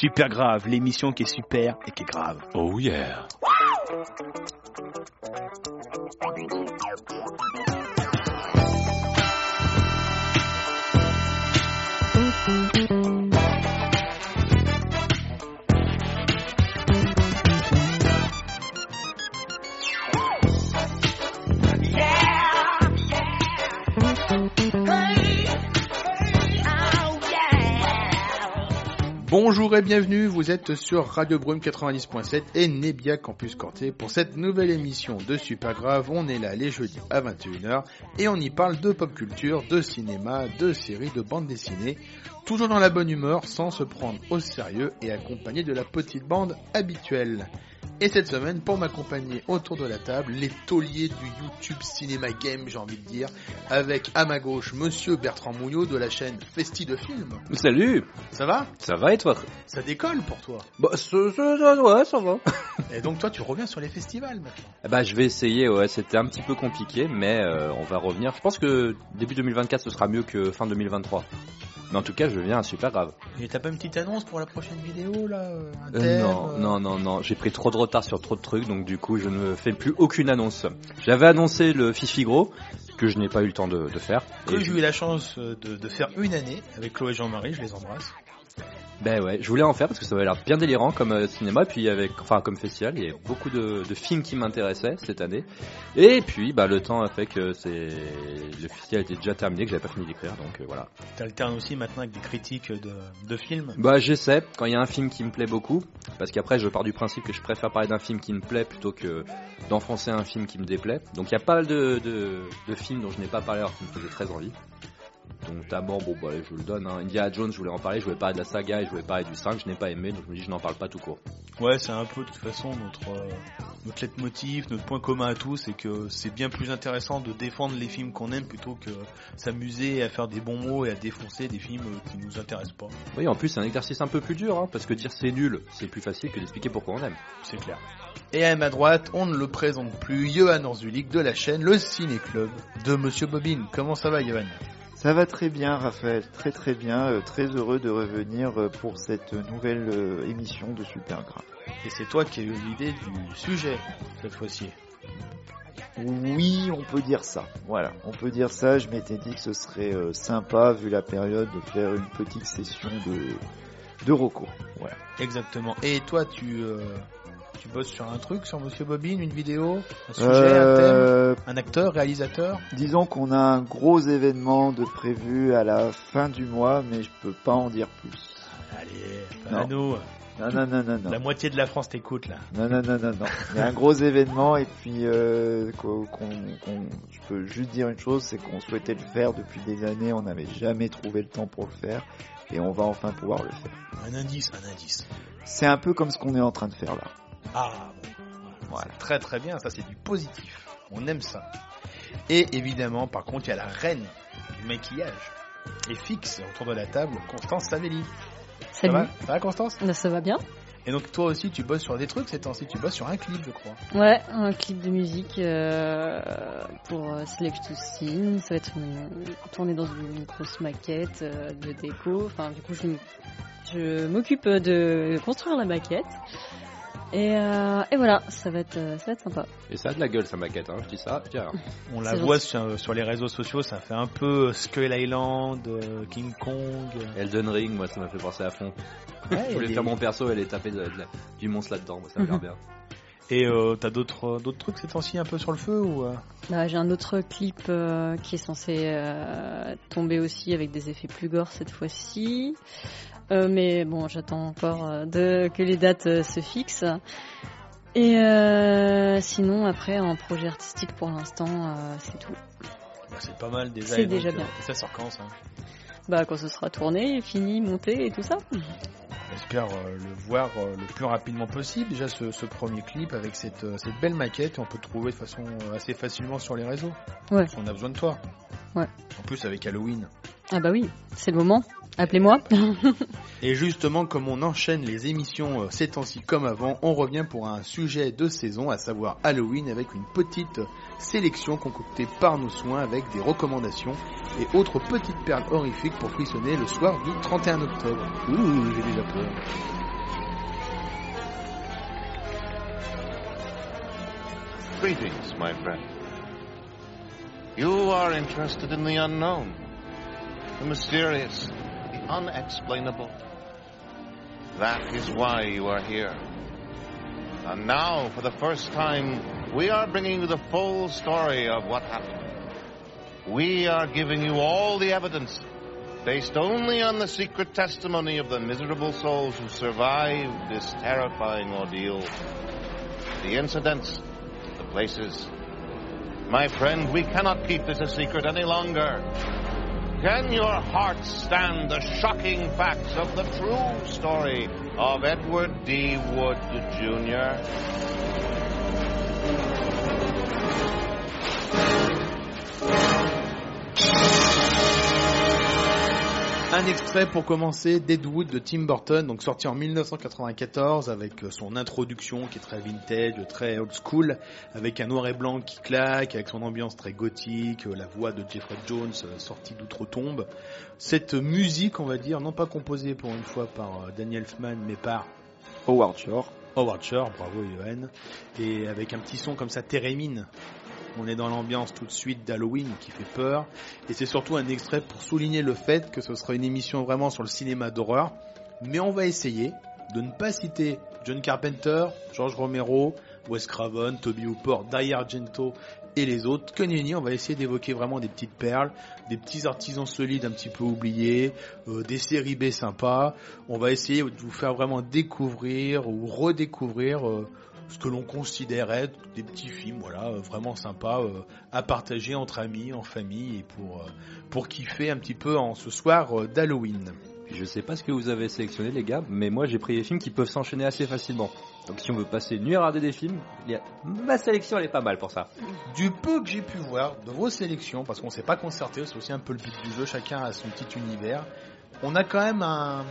Super grave, l'émission qui est super et qui est grave. Oh yeah. Bonjour et bienvenue, vous êtes sur Radio Brume 90.7 et Nebia Campus Corté pour cette nouvelle émission de Super Grave. On est là les jeudis à 21h et on y parle de pop culture, de cinéma, de séries, de bandes dessinées, toujours dans la bonne humeur, sans se prendre au sérieux et accompagné de la petite bande habituelle. Et cette semaine, pour m'accompagner autour de la table, les tauliers du YouTube Cinéma Game, j'ai envie de dire, avec à ma gauche Monsieur Bertrand Mouillot de la chaîne Festi de Films. Salut Ça va? Ça va et toi? Ça décolle pour toi? Bah, ça, ça, ça, ouais, ça va. Et donc toi, tu reviens sur les festivals maintenant? Bah, je vais essayer, ouais, c'était un petit peu compliqué, mais euh, on va revenir. Je pense que début 2024, ce sera mieux que fin 2023. Mais en tout cas, je viens super grave. Et t'as pas une petite annonce pour la prochaine vidéo là? Euh, Euh, non, euh, non, non, non, j'ai pris trop de retard sur trop de trucs, donc du coup, je ne fais plus aucune annonce. J'avais annoncé le Fifi Gros, que je n'ai pas eu le temps de, de faire. Que j'ai eu la chance euh, de, de faire une année avec Chloé et Jean-Marie, je les embrasse. Ben ouais, je voulais en faire parce que ça avait l'air bien délirant comme euh, cinéma, puis avec, enfin comme festival, il y a beaucoup de, de films qui m'intéressaient cette année. Et puis, bah le temps a fait que c'est le festival était déjà terminé, que j'avais pas fini d'écrire, donc euh, voilà. T'alternes aussi maintenant avec des critiques de, de films? Bah j'essaie quand il y a un film qui me plaît beaucoup, parce qu'après je pars du principe que je préfère parler d'un film qui me plaît plutôt que d'enfoncer un film qui me déplaît. Donc il y a pas mal de, de, de films dont je n'ai pas parlé alors qu'ils me faisaient très envie. Donc d'abord, bon bah je le donne, hein. Indiana Jones, je voulais en parler, je voulais parler de la saga et je voulais parler du 5, je n'ai pas aimé, donc je me dis je n'en parle pas tout court. Ouais, c'est un peu de toute façon notre euh, notre leitmotiv, notre point commun à tous, c'est que c'est bien plus intéressant de défendre les films qu'on aime plutôt que s'amuser à faire des bons mots et à défoncer des films euh, qui nous intéressent pas. Oui, en plus c'est un exercice un peu plus dur, hein, parce que dire c'est nul, c'est plus facile que d'expliquer pourquoi on aime. C'est clair. Et à ma droite, on ne le présente plus, Johan Orzulik de la chaîne Le Ciné Club de Monsieur Bobine. Comment ça va, Johan? Ça va très bien, Raphaël, très très bien, euh, très heureux de revenir euh, pour cette nouvelle euh, émission de Super Grave. Et c'est toi qui as eu l'idée du sujet cette fois-ci. Oui, on peut dire ça. Voilà, on peut dire ça. Je m'étais dit que ce serait euh, sympa, vu la période, de faire une petite session de, de recours. Voilà. Exactement. Et toi, tu euh, tu bosses sur un truc, sur Monsieur Bobine, une vidéo, un sujet, un Euh, thème, un acteur, réalisateur disons qu'on a un gros événement de prévu à la fin du mois, mais je peux pas en dire plus. Allez, à nous. Non, non, non, non, non. La moitié de la France t'écoute là. Non, non, non, non, non. Il y a un gros événement et puis euh, qu'on- je peux juste dire une chose, c'est qu'on souhaitait le faire depuis des années, on n'avait jamais trouvé le temps pour le faire et on va enfin pouvoir le faire. Un indice, un indice. C'est un peu comme ce qu'on est en train de faire là. Ah, bon. Voilà. Très très bien, ça c'est du positif. On aime ça. Et évidemment, par contre, il y a la reine du maquillage. Et fixe autour de la table, Constance Savelli. Ça Salut. va? Ça va Constance? Bah, ça va bien Et donc toi aussi tu bosses sur des trucs ces temps-ci, tu bosses sur un clip je crois. Ouais, un clip de musique euh, pour euh, Select to Scene. Ça va être une, tourné dans une grosse maquette euh, de déco. Enfin, du coup, je m'occupe de construire la maquette. Et, euh, et voilà, ça va être, euh, ça va être sympa. Et ça a de la gueule sa maquette, hein, je dis ça, rien. On la voit sur, sur les réseaux sociaux, ça fait un peu Skull Island, euh, King Kong. Elden Ring, moi ça m'a fait penser à fond. Ouais, Je voulais faire des- mon perso, elle est tapée de, de la- du monstre là-dedans, moi ça m'a l'air bien. Et euh, t'as d'autres d'autres trucs ces temps-ci un peu sur le feu ou euh? Bah, J'ai un autre clip euh, qui est censé euh, tomber aussi avec des effets plus gore cette fois-ci. Euh, mais bon, j'attends encore euh, de, que les dates euh, se fixent. Et euh, sinon, après, en projet artistique pour l'instant, euh, c'est tout. Bah, C'est pas mal déjà. C'est déjà bien. et ça sort quand ça Bah, quand ce sera tourné, fini, monté et tout ça. J'espère euh, le voir euh, le plus rapidement possible. Déjà ce, ce premier clip avec cette, euh, cette belle maquette, on peut trouver de façon assez facilement sur les réseaux. Ouais. Parce qu'on a besoin de toi. Ouais. En plus avec Halloween. Ah bah oui, c'est le moment. Appelez-moi. Et justement, comme on enchaîne les émissions euh, ces temps-ci comme avant, on revient pour un sujet de saison, à savoir Halloween, avec une petite euh, sélection concoctée par nos soins avec des recommandations et autres petites perles horrifiques pour frissonner le soir du 31 octobre. Ouh, j'ai déjà peur. Greetings, my friend. You are interested in the unknown, the mysterious. Unexplainable. That is why you are here. And now, for the first time, we are bringing you the full story of what happened. We are giving you all the evidence, based only on the secret testimony of the miserable souls who survived this terrifying ordeal. The incidents, the places. My friend, we cannot keep this a secret any longer. Can your heart stand the shocking facts of the true story of Edward D. Wood Jr.? Un extrait pour commencer Deadwood de Tim Burton, donc sorti en 1994 avec son introduction qui est très vintage, très old school, avec un noir et blanc qui claque, avec son ambiance très gothique, la voix de Jeffrey Jones euh, sortie d'outre-tombe. Cette musique, on va dire, non pas composée pour une fois par euh, Daniel Elfman, mais par Howard Shore. Howard Shore, bravo Johan, et avec un petit son comme ça, Térémine, on est dans l'ambiance tout de suite d'Halloween qui fait peur. Et c'est surtout un extrait pour souligner le fait que ce sera une émission vraiment sur le cinéma d'horreur. Mais on va essayer de ne pas citer John Carpenter, George Romero, Wes Craven, Toby Hooper, Dai Argento et les autres. Que on va essayer d'évoquer vraiment des petites perles, des petits artisans solides un petit peu oubliés, euh, des séries B sympas. On va essayer de vous faire vraiment découvrir ou redécouvrir euh, ce que l'on considérait des petits films, voilà, euh, vraiment sympas euh, à partager entre amis, en famille et pour euh, pour kiffer un petit peu en ce soir d'Halloween. Je sais pas ce que vous avez sélectionné les gars, mais moi j'ai pris des films qui peuvent s'enchaîner assez facilement. Donc si on veut passer une nuit à regarder des films, ma sélection elle est pas mal pour ça. Du peu que j'ai pu voir de vos sélections, parce qu'on s'est pas concerté, c'est aussi un peu le but du jeu, chacun a son petit univers. On a quand même un,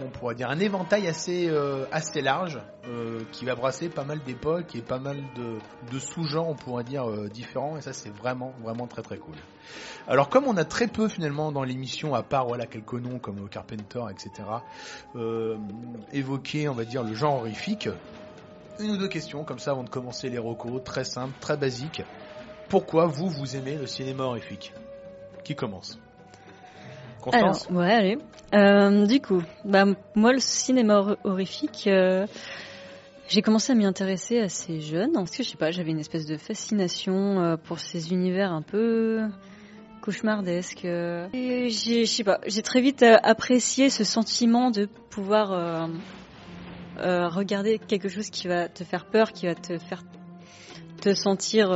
on pourrait dire, un éventail assez, euh, assez large euh, qui va brasser pas mal d'époques et pas mal de, sous-genres, on pourrait dire, euh, différents. Et ça, c'est vraiment, vraiment très très cool. Alors, comme on a très peu finalement dans l'émission, à part voilà quelques noms comme Carpenter, etc., évoqué, on va dire, le genre horrifique, une ou deux questions comme ça avant de commencer les recos, très simple, très basique. Pourquoi vous, vous aimez le cinéma horrifique? Qui commence? Alors, ouais, allez. Euh, du coup, bah, moi, le cinéma horrifique, euh, j'ai commencé à m'y intéresser assez jeune, parce que je sais pas, j'avais une espèce de fascination euh, pour ces univers un peu cauchemardesques. et je sais pas, j'ai très vite apprécié ce sentiment de pouvoir regarder quelque chose qui va te faire peur, qui va te faire te sentir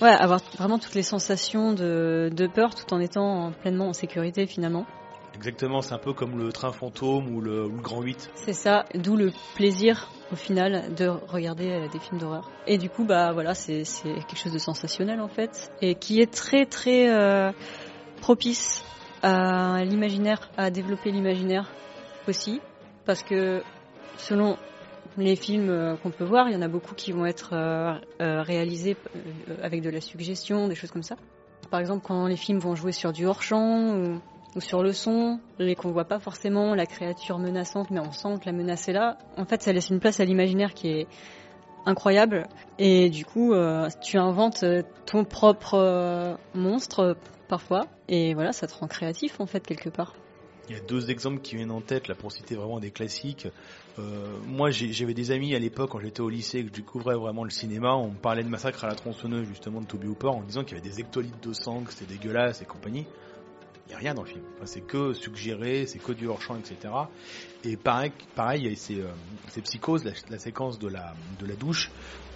Ouais, avoir vraiment toutes les sensations de, de peur tout en étant pleinement en sécurité finalement. Exactement, c'est un peu comme le train fantôme ou le, grand 8. C'est ça, d'où le plaisir au final de regarder euh, des films d'horreur. Et du coup, bah voilà, c'est quelque chose de sensationnel en fait, et qui est très très euh, propice à l'imaginaire, à développer l'imaginaire aussi, parce que selon les films euh, qu'on peut voir, il y en a beaucoup qui vont être euh, euh, réalisés avec de la suggestion, des choses comme ça. Par exemple, quand les films vont jouer sur du hors-champ ou, sur le son, et qu'on voit pas forcément la créature menaçante, mais on sent que la menace est là, en fait, ça laisse une place à l'imaginaire qui est incroyable. Et du coup, tu inventes ton propre monstre parfois, et voilà, ça te rend créatif en fait quelque part. Il y a deux exemples qui viennent en tête là pour citer vraiment des classiques. Euh, moi, j'avais des amis à l'époque quand j'étais au lycée que je découvrais vraiment le cinéma. On parlait de Massacre à la tronçonneuse justement de Toby Hooper en disant qu'il y avait des hectolitres de sang, que c'était dégueulasse et compagnie. Il n'y a rien dans le film. c'est que suggéré, c'est que du hors-champ, etc. Et pareil, pareil c'est euh, psychose, la, séquence de la, de la douche,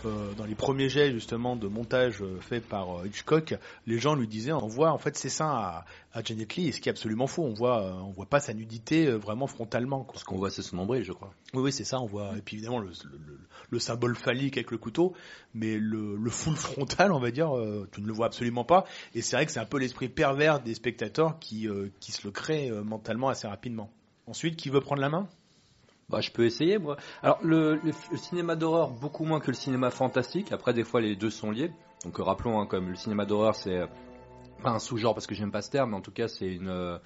euh, dans les premiers jets justement de montage euh, fait par euh, Hitchcock, les gens lui disaient on voit en fait ses seins à, à Janet Lee, ce qui est absolument faux. On voit, on voit pas sa nudité vraiment frontalement. Ce qu'on voit, c'est son nombril, je crois. Oui, oui, c'est ça. On voit et puis évidemment le, le, symbole phallique avec le couteau, mais le, le full frontal, on va dire, tu ne le vois absolument pas. Et c'est vrai que c'est un peu l'esprit pervers des spectateurs qui qui se le créent mentalement assez rapidement. Ensuite, qui veut prendre la main? Bah, je peux essayer, moi. Alors, le, cinéma d'horreur, beaucoup moins que le cinéma fantastique. Après, des fois, les deux sont liés. Donc, euh, rappelons, hein, comme le cinéma d'horreur, c'est euh, pas un sous-genre parce que j'aime pas ce terme, mais en tout cas, c'est une, euh,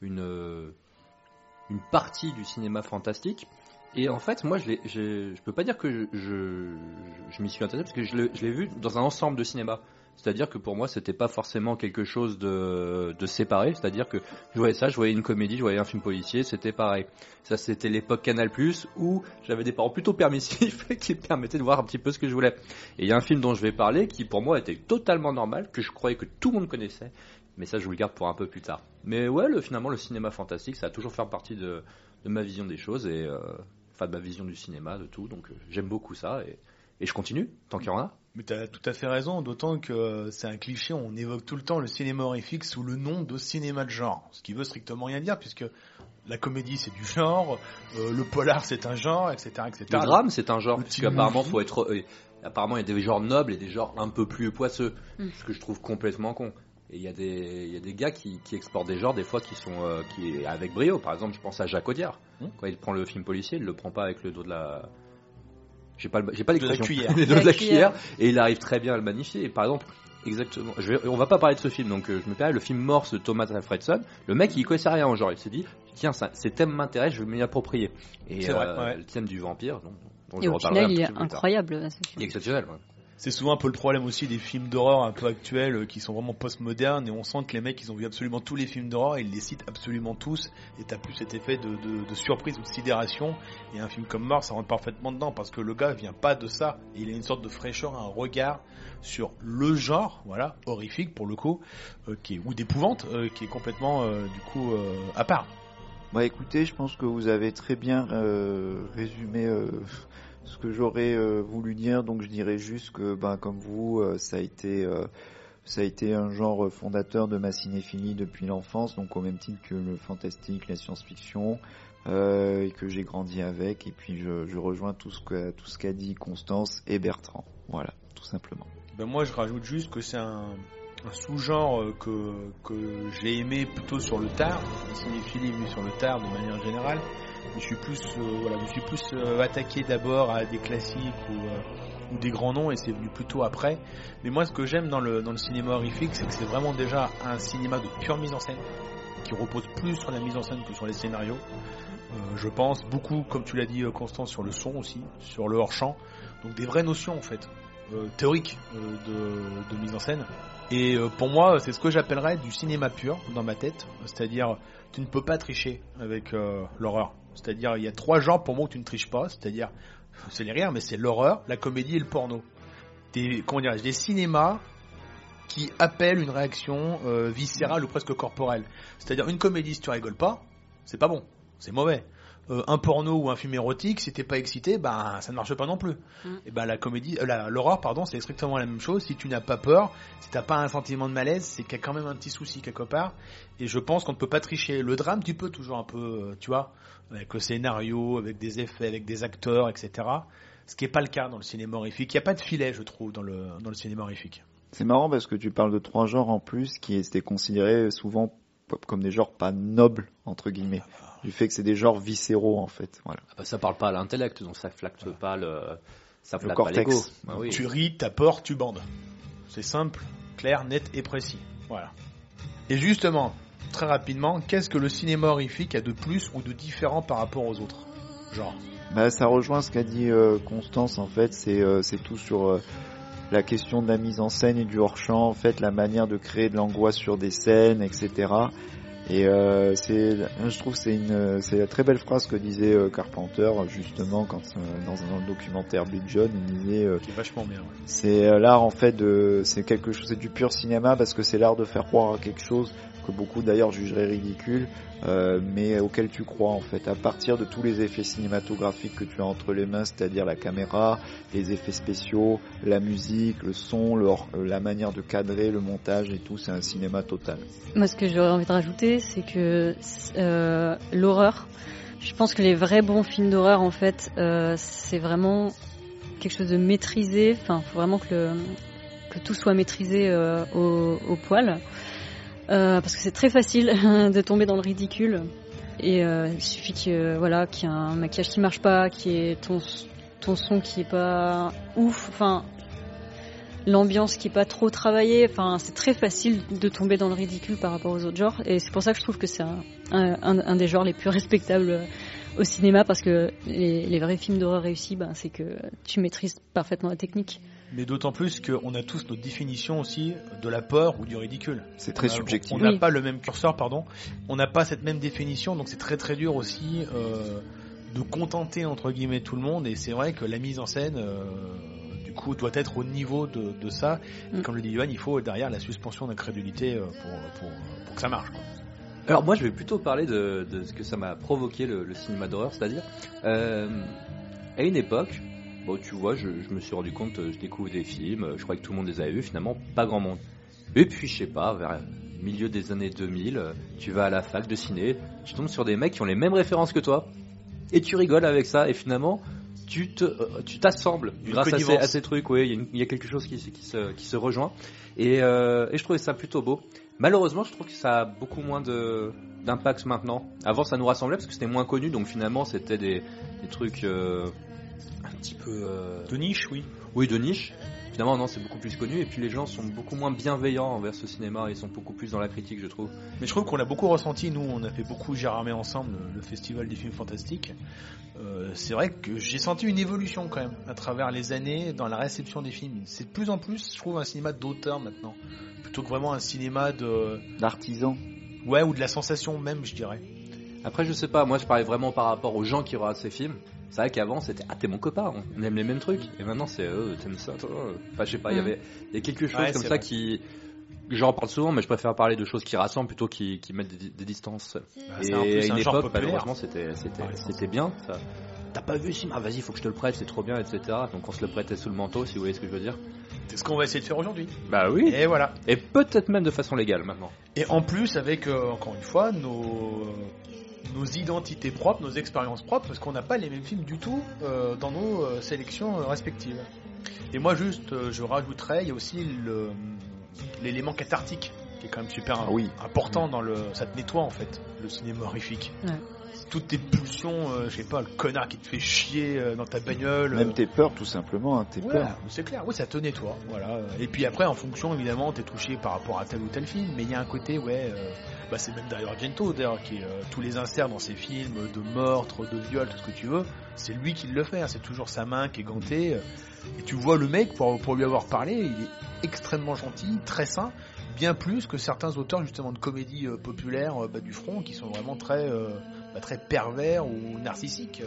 une, partie du cinéma fantastique. Et en fait, moi, je, je, peux pas dire que je, je, je m'y suis intéressé parce que je l'ai vu dans un ensemble de cinéma. C'est-à-dire que pour moi, c'était pas forcément quelque chose de, séparé. C'est-à-dire que je voyais ça, je voyais une comédie, je voyais un film policier, c'était pareil. Ça, c'était l'époque Canal+, où j'avais des parents plutôt permissifs qui me permettaient de voir un petit peu ce que je voulais. Et il y a un film dont je vais parler qui, pour moi, était totalement normal, que je croyais que tout le monde connaissait. Mais ça, je vous le garde pour un peu plus tard. Mais ouais, le, finalement, le cinéma fantastique, ça a toujours fait partie de, ma vision des choses et euh, enfin de ma vision du cinéma, de tout. Donc euh, j'aime beaucoup ça et je continue tant qu'il y en a. Mais tu as tout à fait raison, d'autant que euh, c'est un cliché, on évoque tout le temps le cinéma horrifique sous le nom de cinéma de genre, ce qui veut strictement rien dire, puisque la comédie c'est du genre, euh, le polar c'est un genre, etc. etc. Le drame, c'est un genre Le parce qu'apparemment faut être euh, apparemment il y a des genres nobles et des genres un peu plus poisseux, Mm. ce que je trouve complètement con. Et il y a des il y a des gars qui, qui exportent des genres des fois qui sont euh, qui avec brio. Par exemple, je pense à Jacques Audiard. Mm. Quand il prend le film policier, il le prend pas avec le dos de la j'ai pas j'ai pas De la l'expression. cuillère. Le dos La de la cuillère. cuillère et il arrive très bien à le magnifier. Et par exemple, exactement, je vais, on va pas parler de ce film, donc euh, je me permets le film Morse de Thomas Alfredson. Le mec, il connaissait rien au genre. Il s'est dit, tiens, ça, ces thèmes m'intéressent, je vais m'y approprier. Et C'est vrai, euh, ouais. le thème du vampire, dont, dont Et je au final, un il est incroyable. ce Il est exceptionnel. ouais. C'est souvent un peu le problème aussi des films d'horreur un peu actuels euh, qui sont vraiment postmodernes et on sent que les mecs ils ont vu absolument tous les films d'horreur, ils les citent absolument tous et t'as plus cet effet de, de, surprise ou de sidération et un film comme Mort ça rentre parfaitement dedans parce que le gars vient pas de ça, il a une sorte de fraîcheur, un regard sur le genre, voilà, horrifique pour le coup, euh, qui est, ou d'épouvante, euh, qui est complètement du coup à part. Bah écoutez, je pense que vous avez très bien résumé ce que j'aurais euh, voulu dire, donc je dirais juste que, ben, comme vous, euh, ça a été euh, ça a été un genre fondateur de ma cinéphilie depuis l'enfance, donc au même titre que le fantastique, la science-fiction, euh, et que j'ai grandi avec, et puis je, rejoins tout ce qu'a dit Constance et Bertrand, voilà, tout simplement. Ben moi je rajoute juste que c'est un, sous-genre que, que j'ai aimé plutôt sur le tard, la cinéphilie venue sur le tard de manière générale, je suis plus, euh, voilà, je suis plus euh, attaqué d'abord à des classiques ou, euh, ou des grands noms et c'est venu plutôt après. Mais moi ce que j'aime dans le, cinéma horrifique c'est que c'est vraiment déjà un cinéma de pure mise en scène qui repose plus sur la mise en scène que sur les scénarios. Je pense beaucoup, comme tu l'as dit Constance, sur le son aussi, sur le hors-champ. Donc des vraies notions en fait, théoriques de, de mise en scène. Et pour moi, c'est ce que j'appellerais du cinéma pur dans ma tête. C'est-à-dire, tu ne peux pas tricher avec l'horreur. C'est-à-dire, il y a trois genres pour moi où tu ne triches pas. C'est-à-dire, c'est les rires, mais c'est l'horreur, la comédie et le porno. Des, comment dirais des cinémas qui appellent une réaction euh, viscérale ou presque corporelle. C'est-à-dire, une comédie, si tu rigoles pas, c'est pas bon, c'est mauvais. Euh, un porno ou un film érotique, si t'es pas excité, ben ça ne marche pas non plus. Mm. Et ben la comédie, euh, la- l'horreur, pardon, c'est strictement la même chose. Si tu n'as pas peur, si t'as pas un sentiment de malaise, c'est qu'il y a quand même un petit souci quelque part. Et je pense qu'on ne peut pas tricher. Le drame, tu peux toujours un peu, euh, tu vois, avec le scénario, avec des effets, avec des acteurs, etc. Ce qui est pas le cas dans le cinéma horrifique. Il n'y a pas de filet, je trouve, dans le dans le cinéma horrifique. C'est marrant parce que tu parles de trois genres en plus qui étaient considérés souvent comme des genres pas nobles entre guillemets. Du fait que c'est des genres viscéraux en fait. Voilà. Ah bah, ça parle pas à l'intellect, donc ça flatte pas le ça Le pas cortex. l'ego. Ah oui. Tu ris, t'apportes, tu bandes. C'est simple, clair, net et précis. Voilà. Et justement, très rapidement, qu'est-ce que le cinéma horrifique a de plus ou de différent par rapport aux autres? Genre. Bah, ça rejoint ce qu'a dit euh, Constance en fait, c'est euh, c'est tout sur euh, la question de la mise en scène et du hors-champ, en fait, la manière de créer de l'angoisse sur des scènes, etc. Et euh, c'est, je trouve que c'est une, c'est la très belle phrase que disait euh, Carpenter justement quand euh, dans, un, dans le documentaire Big John, il disait euh, Qui est vachement bien. ouais. c'est l'art en fait de, c'est quelque chose, c'est du pur cinéma parce que c'est l'art de faire croire à quelque chose que beaucoup d'ailleurs jugeraient ridicule, euh, mais auquel tu crois en fait, à partir de tous les effets cinématographiques que tu as entre les mains, c'est-à-dire la caméra, les effets spéciaux, la musique, le son, euh, la manière de cadrer, le montage et tout, c'est un cinéma total. Moi, ce que j'aurais envie de rajouter, c'est que euh, l'horreur, je pense que les vrais bons films d'horreur, en fait, c'est vraiment quelque chose de maîtrisé. Enfin, faut vraiment que, tout soit maîtrisé au poil. Euh, parce que c'est très facile de tomber dans le ridicule. Et euh, il suffit qu'il y ait un maquillage qui marche pas, qu'il y ait ton, ton son qui est pas ouf. Enfin, l'ambiance qui est pas trop travaillée. Enfin, c'est très facile de tomber dans le ridicule par rapport aux autres genres. Et c'est pour ça que je trouve que c'est un, des genres les plus respectables au cinéma parce que les, les vrais films d'horreur réussis, ben, c'est que tu maîtrises parfaitement la technique. Mais d'autant plus qu'on a tous notre définition aussi de la peur ou du ridicule. C'est très On a- subjectif. On n'a Oui. pas le même curseur, pardon. On n'a pas cette même définition, donc c'est très très dur aussi euh, de contenter entre guillemets tout le monde. Et c'est vrai que la mise en scène, euh, du coup, doit être au niveau de, de ça. Et Mm. comme le dit Yoann, il faut derrière la suspension d'incrédulité euh, pour, pour, pour que ça marche. quoi. Alors moi je vais plutôt parler de, de ce que ça m'a provoqué le, le cinéma d'horreur, c'est-à-dire euh, à une époque, bon tu vois, je, je me suis rendu compte, euh, je découvre des films, euh, je croyais que tout le monde les avait vus, finalement pas grand monde. Et puis je sais pas, vers le milieu des années 2000, euh, tu vas à la fac de ciné, tu tombes sur des mecs qui ont les mêmes références que toi, et tu rigoles avec ça, et finalement tu te, tu t'assembles grâce à ces, connivence. à ces trucs, oui, il y, a y quelque chose qui, se- qui se, qui se rejoint, et, euh, et je trouvais ça plutôt beau. Malheureusement, je trouve que ça a beaucoup moins de d'impact maintenant. Avant, ça nous rassemblait parce que c'était moins connu, donc finalement, c'était des, des trucs euh, un petit peu euh, De niche, oui. oui de niche. Finalement, non, c'est beaucoup plus connu et puis les gens sont beaucoup moins bienveillants envers ce cinéma. Ils sont beaucoup plus dans la critique, je trouve. Mais je trouve qu'on l'a beaucoup ressenti. Nous, on a fait beaucoup Gérardmer ensemble, le, festival des films fantastiques. Euh, c'est vrai que j'ai senti une évolution quand même à travers les années dans la réception des films. C'est de plus en plus, je trouve, un cinéma d'auteur maintenant, plutôt que vraiment un cinéma de L'artisan. ouais ou de la sensation même, je dirais. Après, je sais pas, moi, je parlais vraiment par rapport aux gens qui regardent ces films. C'est vrai qu'avant, c'était ah t'es mon copain, on aime les mêmes trucs. Et maintenant, c'est euh, t'aimes ça, toi. Enfin, je sais pas, il y Mm. avait il y a quelque chose Ouais, comme ça vrai. qui J'en parle souvent, mais je préfère parler de choses qui rassemblent plutôt qui, qui mettent des, des distances. Bah, Et à une un époque, malheureusement, c'était c'était bien. ça. T'as pas vu film Ah vas-y, faut que je te le prête, c'est trop bien, etc. Donc on se le prêtait sous le manteau, si vous voyez ce que je veux dire. C'est ce qu'on va essayer de faire aujourd'hui. Bah oui. Et voilà. Et peut-être même de façon légale maintenant. Et en plus, avec euh, encore une fois nos nos identités propres, nos expériences propres, parce qu'on n'a pas les mêmes films du tout euh, dans nos euh, sélections euh, respectives. Et moi, juste, euh, je rajouterais, il y a aussi l'élément cathartique qui est quand même super Ah oui. important dans le. Ça te nettoie en fait, le cinéma horrifique. Ouais. Toutes tes pulsions, euh, je sais pas, le connard qui te fait chier euh, dans ta bagnole. Même euh, tes peurs, tout simplement. Hein, tes Ouais, peurs. c'est clair, oui, ça te nettoie, voilà. Et puis après, en fonction, évidemment, t'es touché par rapport à tel ou tel film, mais il y a un côté, ouais, euh, bah c'est même d'ailleurs Argento, d'ailleurs, qui euh, tous les inserts dans ses films de meurtre, de viol, tout ce que tu veux, c'est lui qui le fait, hein, c'est toujours sa main qui est gantée, euh, et tu vois le mec, pour, lui avoir parlé, il est extrêmement gentil, très sain, bien plus que certains auteurs, justement, de comédies euh, populaires bah, du front, qui sont vraiment très, bah, très pervers ou narcissiques.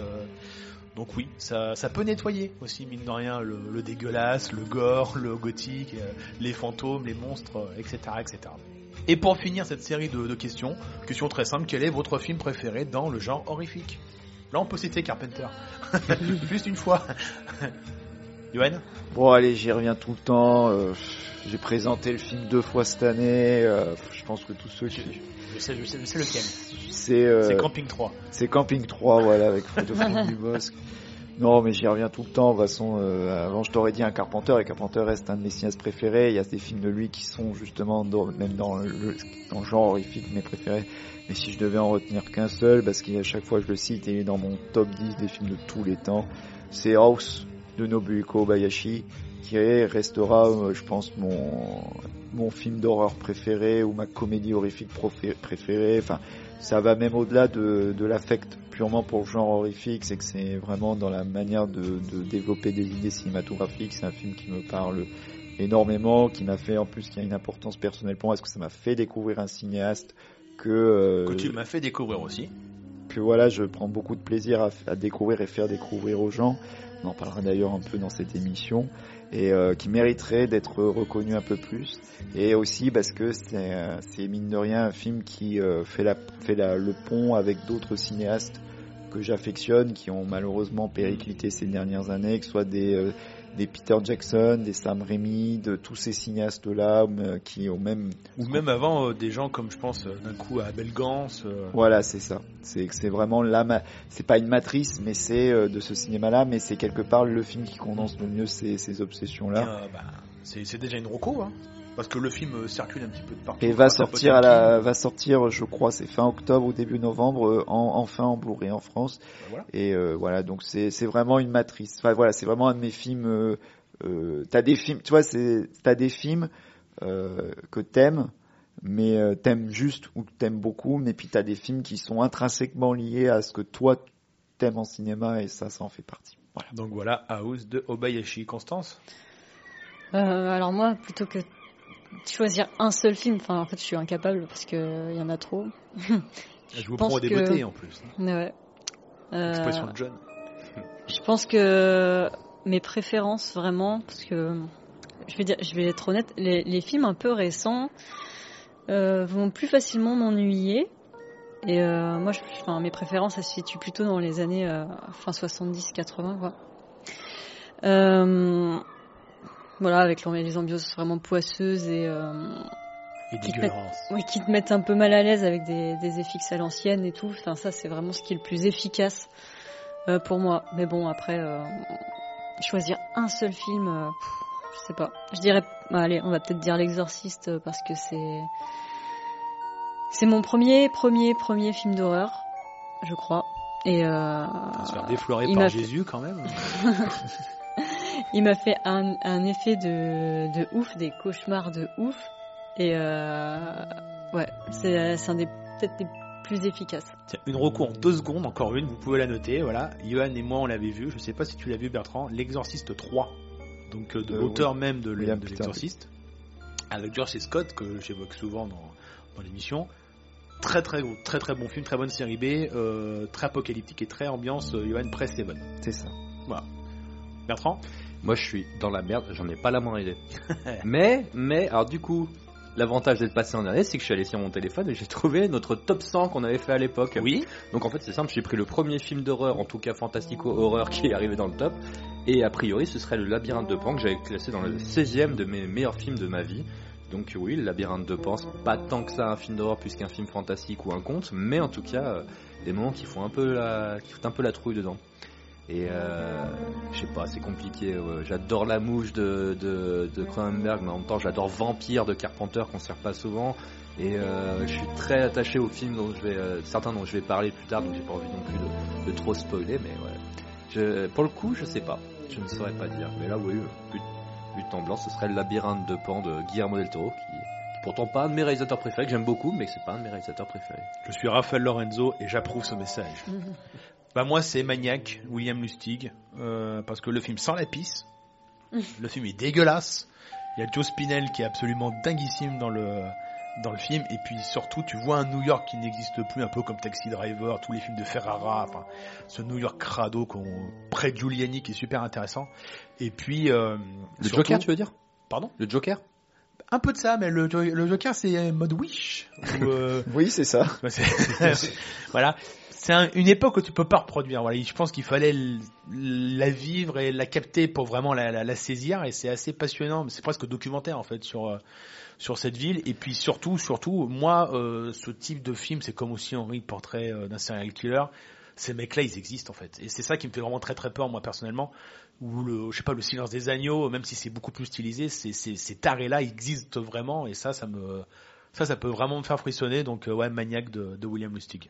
donc oui, ça, peut nettoyer aussi, mine de rien, le, le dégueulasse, le gore, le gothique, les fantômes, les monstres, etc., etc. Et pour finir cette série de, de questions, question très simple, quel est votre film préféré dans le genre horrifique? Là on peut citer Carpenter. Juste une fois. Yoann? Bon, allez, j'y reviens tout le temps. euh, J'ai présenté le film deux fois cette année. euh, je pense que tous ceux qui. je sais, je sais, je sais lequel. C'est euh, Camping 3. c'est Camping 3, voilà, avec Frédéric Dubosc. Non, mais j'y reviens tout le temps. De toute façon, euh, avant, je t'aurais dit un Carpenter, et Carpenter reste un de mes cinéastes préférés. Il y a des films de lui qui sont justement, dans- même dans le, dans le genre horrifique, mes préférés. Mais si je devais en retenir qu'un seul, parce qu'à chaque fois je le cite, il est dans mon top 10 des films de tous les temps, c'est House de Nobuko Bayashi, qui est- restera, euh, je pense, mon, mon film d'horreur préféré ou ma comédie horrifique préférée. Enfin, ça va même au-delà de, de l'affect purement pour le genre horrifique, c'est que c'est vraiment dans la manière de, de développer des idées cinématographiques. C'est un film qui me parle énormément, qui m'a fait en plus qui a une importance personnelle pour moi, parce que ça m'a fait découvrir un cinéaste que euh, Que tu m'as fait découvrir aussi. que voilà, je prends beaucoup de plaisir à, à découvrir et faire découvrir aux gens. On en parlera d'ailleurs un peu dans cette émission et euh, qui mériterait d'être reconnu un peu plus. Et aussi parce que c'est euh, mine de rien un film qui euh, fait la fait la, le pont avec d'autres cinéastes que j'affectionne, qui ont malheureusement périclité ces dernières années, que ce soit des euh, des Peter Jackson, des Sam Raimi, de tous ces cinéastes-là euh, qui ont même Ou même avant, euh, des gens comme je pense euh, d'un coup à Abel Gans. euh, Voilà, c'est ça. C'est c'est vraiment la ma- c'est pas une matrice, mais c'est euh, de ce cinéma-là, mais c'est quelque part le film qui condense le mieux ces, ces obsessions-là. bah, c'est c'est déjà une roco, hein. Parce que le film euh, circule un petit peu de partout. Et va grâce à sortir à la, va sortir, je crois, c'est fin octobre ou début novembre, euh, en, enfin en Blu-ray en France. Bah, voilà. Et euh, voilà, donc c'est c'est vraiment une matrice. Enfin voilà, c'est vraiment un de mes films. Euh, euh, t'as des films, tu vois, c'est t'as des films euh, que t'aimes, mais euh, t'aimes juste ou t'aimes beaucoup, mais puis t'as des films qui sont intrinsèquement liés à ce que toi t'aimes en cinéma et ça, ça en fait partie. Voilà. Donc voilà, House de Obayashi. Constance? Euh, alors moi, plutôt que choisir un seul film, enfin en fait je suis incapable parce que il y en a trop. Je vous pense prends des que- beautés en plus. Ouais. Euh, Expression de John. je pense que mes préférences vraiment, parce que je vais dire, je vais être honnête, les, les films un peu récents euh, vont plus facilement m'ennuyer. Et euh, moi, je, enfin, mes préférences, elles se situent plutôt dans les années euh, fin 70-80, quoi. Euh, voilà, avec les ambiances vraiment poisseuses et euh, Et Qui te dégueulasse. oui, qui te mettent un peu mal à l'aise avec des, des FX à l'ancienne et tout. Enfin, ça, c'est vraiment ce qui est le plus efficace euh, pour moi. Mais bon, après, euh, choisir un seul film, je sais pas. Je dirais, allez, on va peut-être dire L'Exorciste parce que c'est c'est mon premier, premier, premier film d'horreur, je crois. Et euh, On va se faire déflorer par Jésus quand même. il m'a fait un, un effet de, de ouf, des cauchemars de ouf. Et euh, ouais, c'est c'est un des peut-être des plus efficaces. Tiens, une recours en deux secondes, encore une, vous pouvez la noter. Voilà, Johan et moi on l'avait vu. Je sais pas si tu l'as vu Bertrand, L'Exorciste 3. Donc euh, de Euh, l'auteur même de, l'Exorciste. Avec George C. Scott, que j'évoque souvent dans, dans l'émission. Très très bon- très très bon film, très bonne série B, euh, très apocalyptique et très ambiance euh, Johan press Seven. C'est ça. Bertrand? Moi, je suis dans la merde, j'en ai pas la moindre idée. mais, mais, alors du coup, l'avantage d'être passé en année, c'est que je suis allé sur mon téléphone et j'ai trouvé notre top 100 qu'on avait fait à l'époque. Oui. Donc en fait, c'est simple, j'ai pris le premier film d'horreur, en tout cas fantastico-horreur, qui est arrivé dans le top. Et a priori, ce serait le Labyrinthe de Pan que j'avais classé dans le 16ème de mes meilleurs films de ma vie. Donc oui, le Labyrinthe de Pan, pas tant que ça un film d'horreur plus qu'un film fantastique ou un conte, mais en tout cas, euh, des moments qui font un peu la, qui foutent un peu la trouille dedans. Et euh, je sais pas, c'est compliqué. ouais. J'adore La Mouche de, de, de Cronenberg, mais en même temps, j'adore Vampire de Carpenter qu'on sert pas souvent. Et euh, je suis très attaché aux films dont je vais, euh, certains dont je vais parler plus tard, donc j'ai pas envie non plus de, de trop spoiler, mais ouais. Je, pour le coup, je sais pas, je ne saurais pas dire. Mais là, oui, but, but en blanc, ce serait le labyrinthe de Pan de Guillermo del Toro, qui, qui est pourtant pas un de mes réalisateurs préférés, que j'aime beaucoup, mais c'est pas un de mes réalisateurs préférés. Je suis Raphaël Lorenzo et j'approuve ce message. Bah moi c'est Maniac, William Lustig, euh, parce que le film sent la pisse, le film est dégueulasse, il y a Joe Spinell qui est absolument dinguissime dans le dans le film, et puis surtout tu vois un New York qui n'existe plus, un peu comme Taxi Driver, tous les films de Ferrara, enfin ce New York crado qu'on près de Giuliani qui est super intéressant, et puis euh, Le surtout- Joker, tu veux dire? Pardon? Le Joker? Un peu de ça, mais le, le Joker c'est mode Wish. ou, euh, Oui, c'est ça. Voilà. C'est un- une époque où tu peux pas reproduire. Voilà, je pense qu'il fallait la vivre et la capter pour vraiment la, saisir. Et c'est assez passionnant. C'est presque documentaire en fait sur euh, sur cette ville. Et puis surtout, surtout, moi, euh, ce type de film, c'est comme aussi Henri Portrait euh, d'un serial killer. Ces mecs-là, ils existent en fait. Et c'est ça qui me fait vraiment très très peur moi personnellement. Ou le, je sais pas, le silence des agneaux, même si c'est beaucoup plus stylisé, c'est- ces tarés-là existent vraiment. Et ça, ça me ça, ça peut vraiment me faire frissonner. Donc, ouais, Maniac de, de William Lustig.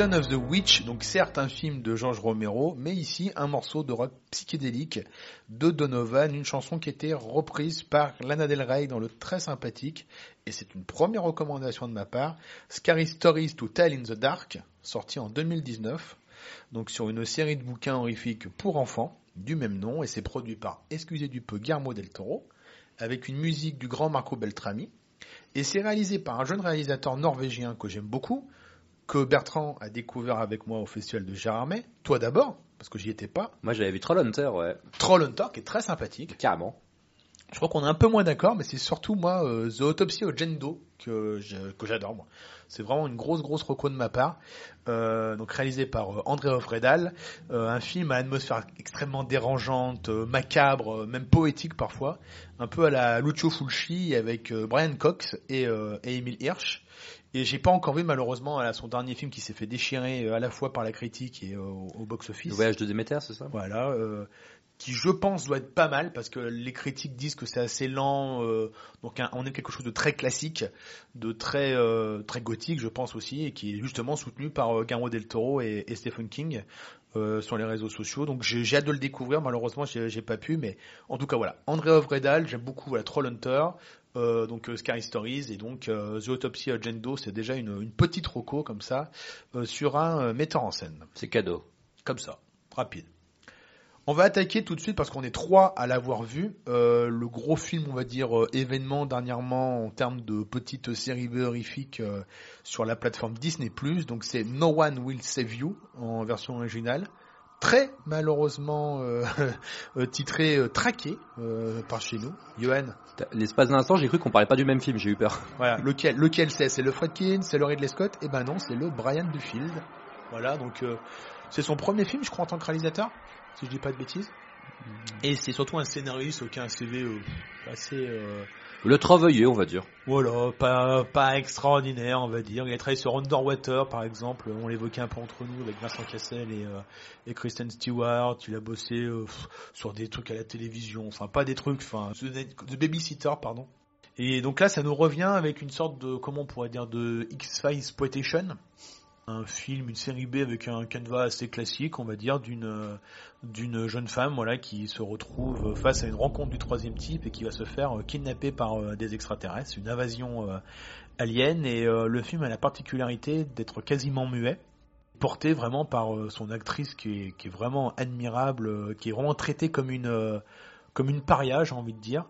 Season of the Witch, donc certes un film de George Romero, mais ici un morceau de rock psychédélique de Donovan, une chanson qui était reprise par Lana Del Rey dans le très sympathique, et c'est une première recommandation de ma part, Scary Stories to Tell in the Dark, sorti en 2019, donc sur une série de bouquins horrifiques pour enfants du même nom, et c'est produit par, excusez du peu, Guillermo del Toro, avec une musique du grand Marco Beltrami, et c'est réalisé par un jeune réalisateur norvégien que j'aime beaucoup, que Bertrand a découvert avec moi au festival de Gérardmer. Toi d'abord, parce que j'y étais pas. Moi j'avais vu Trollhunter, ouais, Trollhunter, qui est très sympathique. carrément. Je crois qu'on est un peu moins d'accord, mais c'est surtout moi euh, The Autopsy of Jane Doe que j'adore. moi. C'est vraiment une grosse grosse reco de ma part. Euh, donc réalisé par euh, André Ofredal, euh, un film à atmosphère extrêmement dérangeante, macabre, même poétique parfois, un peu à la Lucio Fulci avec Brian Cox et, et Emile Hirsch. Et j'ai pas encore vu malheureusement son dernier film qui s'est fait déchirer euh, à la fois par la critique et au, au box-office. Le voyage de Déméter, c'est ça? Voilà, euh, qui je pense doit être pas mal parce que les critiques disent que c'est assez lent, euh, donc un- on est quelque chose de très classique, de très euh, très gothique, je pense aussi, et qui est justement soutenu par euh, Guillermo del Toro et, et Stephen King euh, sur les réseaux sociaux. Donc j'ai hâte de le découvrir. Malheureusement, j'ai pas pu, mais en tout cas voilà. André Ovredal, j'aime beaucoup voilà, Trollhunter. Euh, donc euh, Scary Stories et donc euh, The Autopsy Doe, c'est déjà une, une petite roco comme ça euh, sur un metteur en scène. C'est cadeau. Comme ça, rapide. On va attaquer tout de suite parce qu'on est trois à l'avoir vu. Le gros film, on va dire, événement dernièrement en termes de petites séries horrifiques euh, sur la plateforme Disney+. Donc c'est No One Will Save You en version originale. Très malheureusement euh, euh, titré euh, Traqué euh, par chez nous. Johan, L'espace d'un instant, j'ai cru qu'on parlait pas du même film, j'ai eu peur. voilà, lequel, lequel c'est? C'est le Fredkin, c'est le Ridley Scott? Eh ben non, c'est le Brian Duffield. Voilà, donc c'est son premier film, je crois, en tant que réalisateur, si je dis pas de bêtises. Et c'est surtout un scénariste qui a un CV assez, Le travailler, on va dire. voilà, pas pas extraordinaire, on va dire. Il a travaillé sur Underwater, par exemple, on l'évoquait un peu entre nous avec Vincent Cassel et euh, et Kristen Stewart. Il a bossé euh, sur des trucs à la télévision, enfin pas des trucs, enfin The Babysitter, pardon. Et donc là, ça nous revient avec une sorte de, comment on pourrait dire, de X-Files exploitation. Un film, une série B avec un canevas assez classique, on va dire, d'une euh, d'une jeune femme, voilà, qui se retrouve face à une rencontre du troisième type et qui va se faire euh, kidnapper par euh, des extraterrestres, une invasion alien. Et le film a la particularité d'être quasiment muet, porté vraiment par son actrice qui est, vraiment admirable, qui est vraiment traitée comme une comme une paria, j'ai envie de dire.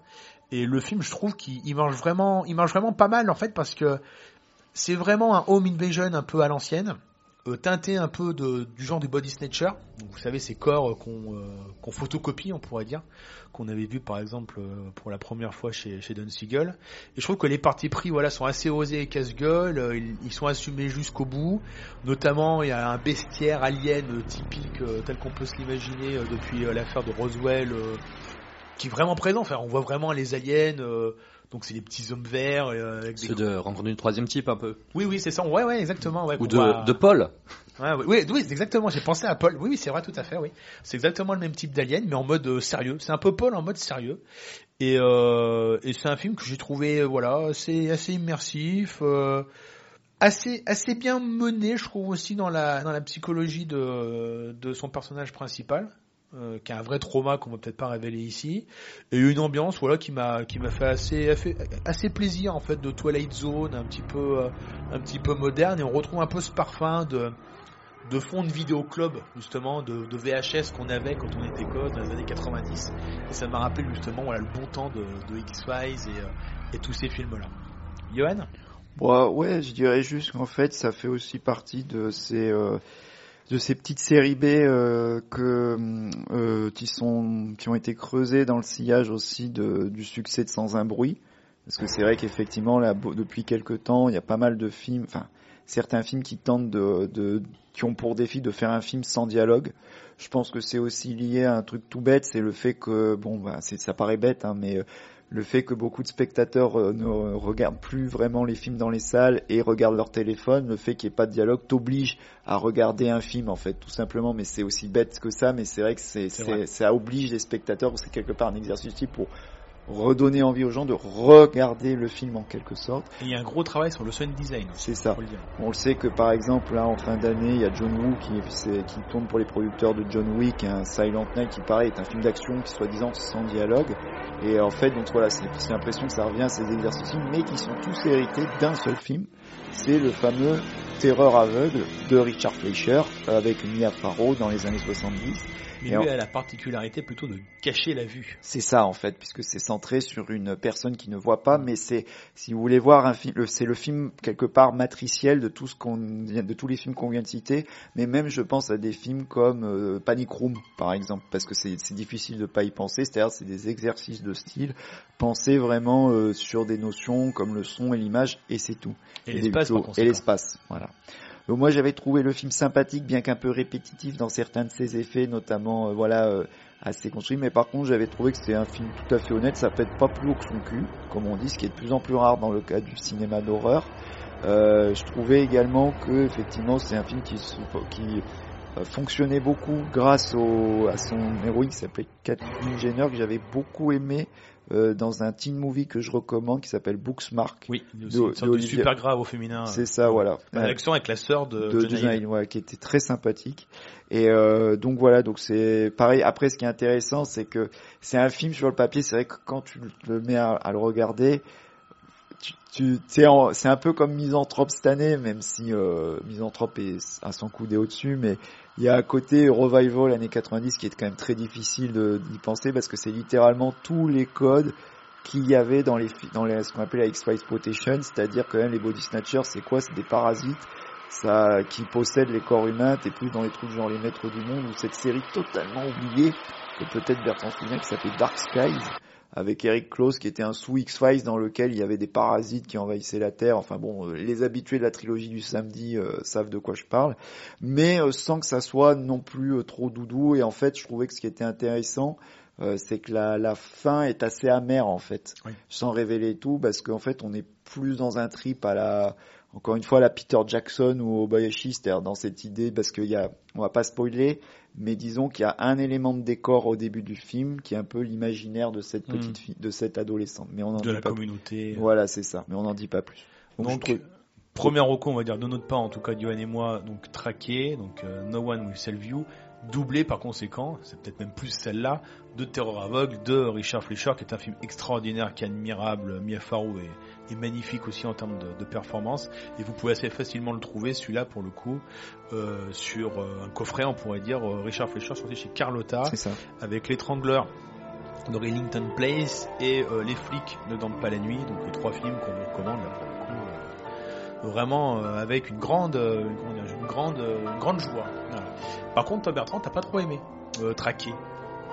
Et le film, je trouve qu'il il marche vraiment, il marche vraiment pas mal en fait parce que c'est vraiment un home invasion un peu à l'ancienne, euh, teinté un peu du genre du body snatcher. Vous savez ces corps euh, qu'on euh, qu'on photocopie, on pourrait dire, qu'on avait vu par exemple pour la première fois chez, chez Don Siegel. Et je trouve que les parties pris voilà sont assez osés et casse-gueule, ils, sont assumés jusqu'au bout. Notamment, il y a un bestiaire alien typique tel qu'on peut se l'imaginer depuis l'affaire de Roswell. qui est vraiment présent. Enfin, on voit vraiment les aliens. Donc c'est les petits hommes verts euh, avec des de rencontre du troisième type, un peu. oui, oui, c'est ça. Ouais, ouais, exactement. Ouais, Ou de, voit- de Paul. Ouais, oui, oui, exactement. J'ai pensé à Paul. Oui, oui, c'est vrai, tout à fait. Oui, c'est exactement le même type d'alien, mais en mode euh, sérieux. C'est un peu Paul en mode sérieux. Et, euh, et c'est un film que j'ai trouvé, euh, voilà, assez, assez immersif, euh, assez, assez bien mené, je trouve aussi dans la, dans la psychologie de, de son personnage principal. Euh, qui a un vrai trauma qu'on va peut-être pas révéler ici. Et une ambiance voilà qui m'a qui m'a fait assez assez, plaisir en fait de Twilight Zone un petit peu euh, un petit peu moderne. Et on retrouve un peu ce parfum de de fond de vidéoclub justement de, VHS qu'on avait quand on était gosse dans les années 90 et ça m'a rappelé justement voilà le bon temps de, X-Files et, euh, et tous ces films là Johan? Bon, ouais, je dirais juste qu'en fait, ça fait aussi partie de ces euh, de ces petites séries B euh, que euh, qui sont qui ont été creusées dans le sillage aussi de, du succès de Sans un bruit, parce que c'est vrai qu'effectivement là, depuis quelques temps, il y a pas mal de films, enfin certains films qui tentent de, de qui ont pour défi de faire un film sans dialogue. Je pense que c'est aussi lié à un truc tout bête, c'est le fait que bon, bah, ça paraît bête, hein, mais euh, le fait que beaucoup de spectateurs euh, ne regardent plus vraiment les films dans les salles et regardent leur téléphone, le fait qu'il n'y ait pas de dialogue t'oblige à regarder un film en fait, tout simplement. Mais c'est aussi bête que ça, mais c'est vrai que c'est, ça oblige les spectateurs, c'est quelque part un exercice utile pour redonner envie aux gens de regarder le film en quelque sorte. Et il y a un gros travail sur le sound design C'est ça. le On le sait que par exemple là en fin d'année il y a John Woo qui, tourne pour les producteurs de John Wick, un Silent Night qui pareil est un film d'action qui soi-disant sans dialogue. Et en fait donc voilà c'est c'est l'impression que ça revient à ces exercices mais qui sont tous hérités d'un seul film. C'est le fameux Terreur aveugle de Richard Fleischer avec Mia Farrow dans les années 70. Mais Et lui en- a la particularité plutôt de cacher la vue C'est ça en fait, puisque c'est centré sur une personne qui ne voit pas, mais c'est, si vous voulez voir un film, le- c'est le film quelque part matriciel de tout ce qu'on vient, de tous les films qu'on vient de citer, mais même je pense à des films comme euh, Panic Room par exemple, parce que c'est, difficile de pas y penser, c'est-à-dire c'est des exercices de style, penser vraiment euh, sur des notions comme le son et l'image et c'est tout. et l'espace Et l'espace, voilà. Donc moi j'avais trouvé le film sympathique, bien qu'un peu répétitif dans certains de ses effets, notamment euh, voilà euh, assez construit. Mais par contre j'avais trouvé que c'était un film tout à fait honnête. Ça pète pas plus haut que son cul, comme on dit, ce qui est de plus en plus rare dans le cas du cinéma d'horreur. Euh, je trouvais également que effectivement c'est un film qui, qui euh, fonctionnait beaucoup grâce au, à son héroïne qui s'appelait Kathleen Jenner que j'avais beaucoup aimé euh, dans un teen movie que je recommande qui s'appelle Booksmark. oui une sorte de super grave au féminin C'est ça, voilà. Bah, l'action avec la sœur de, de Hill. Ouais, qui était très sympathique. Et euh, donc voilà, donc c'est pareil. Après, ce qui est intéressant, c'est que c'est un film sur le papier. C'est vrai que quand tu le mets à, à le regarder, tu, tu c'est un peu comme Misanthrope cette année, même si euh, Misanthrope est à son coup au-dessus, mais il y a un côté revival années 90 qui est quand même très difficile d'y penser parce que c'est littéralement tous les codes qu'il y avait dans les dans les, ce qu'on appelle la X-Files Exploitation, c'est-à-dire quand même les body snatchers, c'est quoi? C'est des parasites ça, qui possède les corps humains, t'es plus dans les trucs genre les maîtres du monde ou cette série totalement oubliée que peut-être Bertrand souvient qui s'appelait Dark Skies avec Eric Close qui était un sous X-Files dans lequel il y avait des parasites qui envahissaient la Terre. Enfin bon, euh, les habitués de la trilogie du samedi euh, savent de quoi je parle, mais euh, sans que ça soit non plus euh, trop doudou. Et en fait, je trouvais que ce qui était intéressant, c'est que la, la fin est assez amère en fait, Oui. sans révéler tout, parce qu'en fait, on est plus dans un trip à la encore une fois la Peter Jackson ou Obayashi, c'est-à-dire dans cette idée, parce qu'il y a, on va pas spoiler, mais disons qu'il y a un élément de décor au début du film qui est un peu l'imaginaire de cette Mm. petite fille, de cette adolescente. Mais on en de dit la pas plus. communauté. Voilà, c'est ça. Mais on n'en dit pas plus. Donc, Donc, trouve- premier recours, on va dire, de notre part, en tout cas, Johan et moi, donc traqué, donc euh, No One Will Save You, doublé par conséquent, c'est peut-être même plus celle-là, de Terreur aveugle de Richard Fleischer, qui est un film extraordinaire, qui est admirable, Mia Farrow est, est magnifique aussi en termes de, de performance, et vous pouvez assez facilement le trouver, celui-là, pour le coup, euh, sur euh, un coffret, on pourrait dire, euh, Richard Fleischer, sorti chez Carlotta, ça. avec l'étrangleur de Rillington Place et euh, les flics ne dorment pas la nuit, donc les trois films qu'on vous recommande là pour le coup, vraiment avec une grande, une grande, une grande joie. Voilà. Par contre, toi Bertrand, t'as pas trop aimé euh, Traqué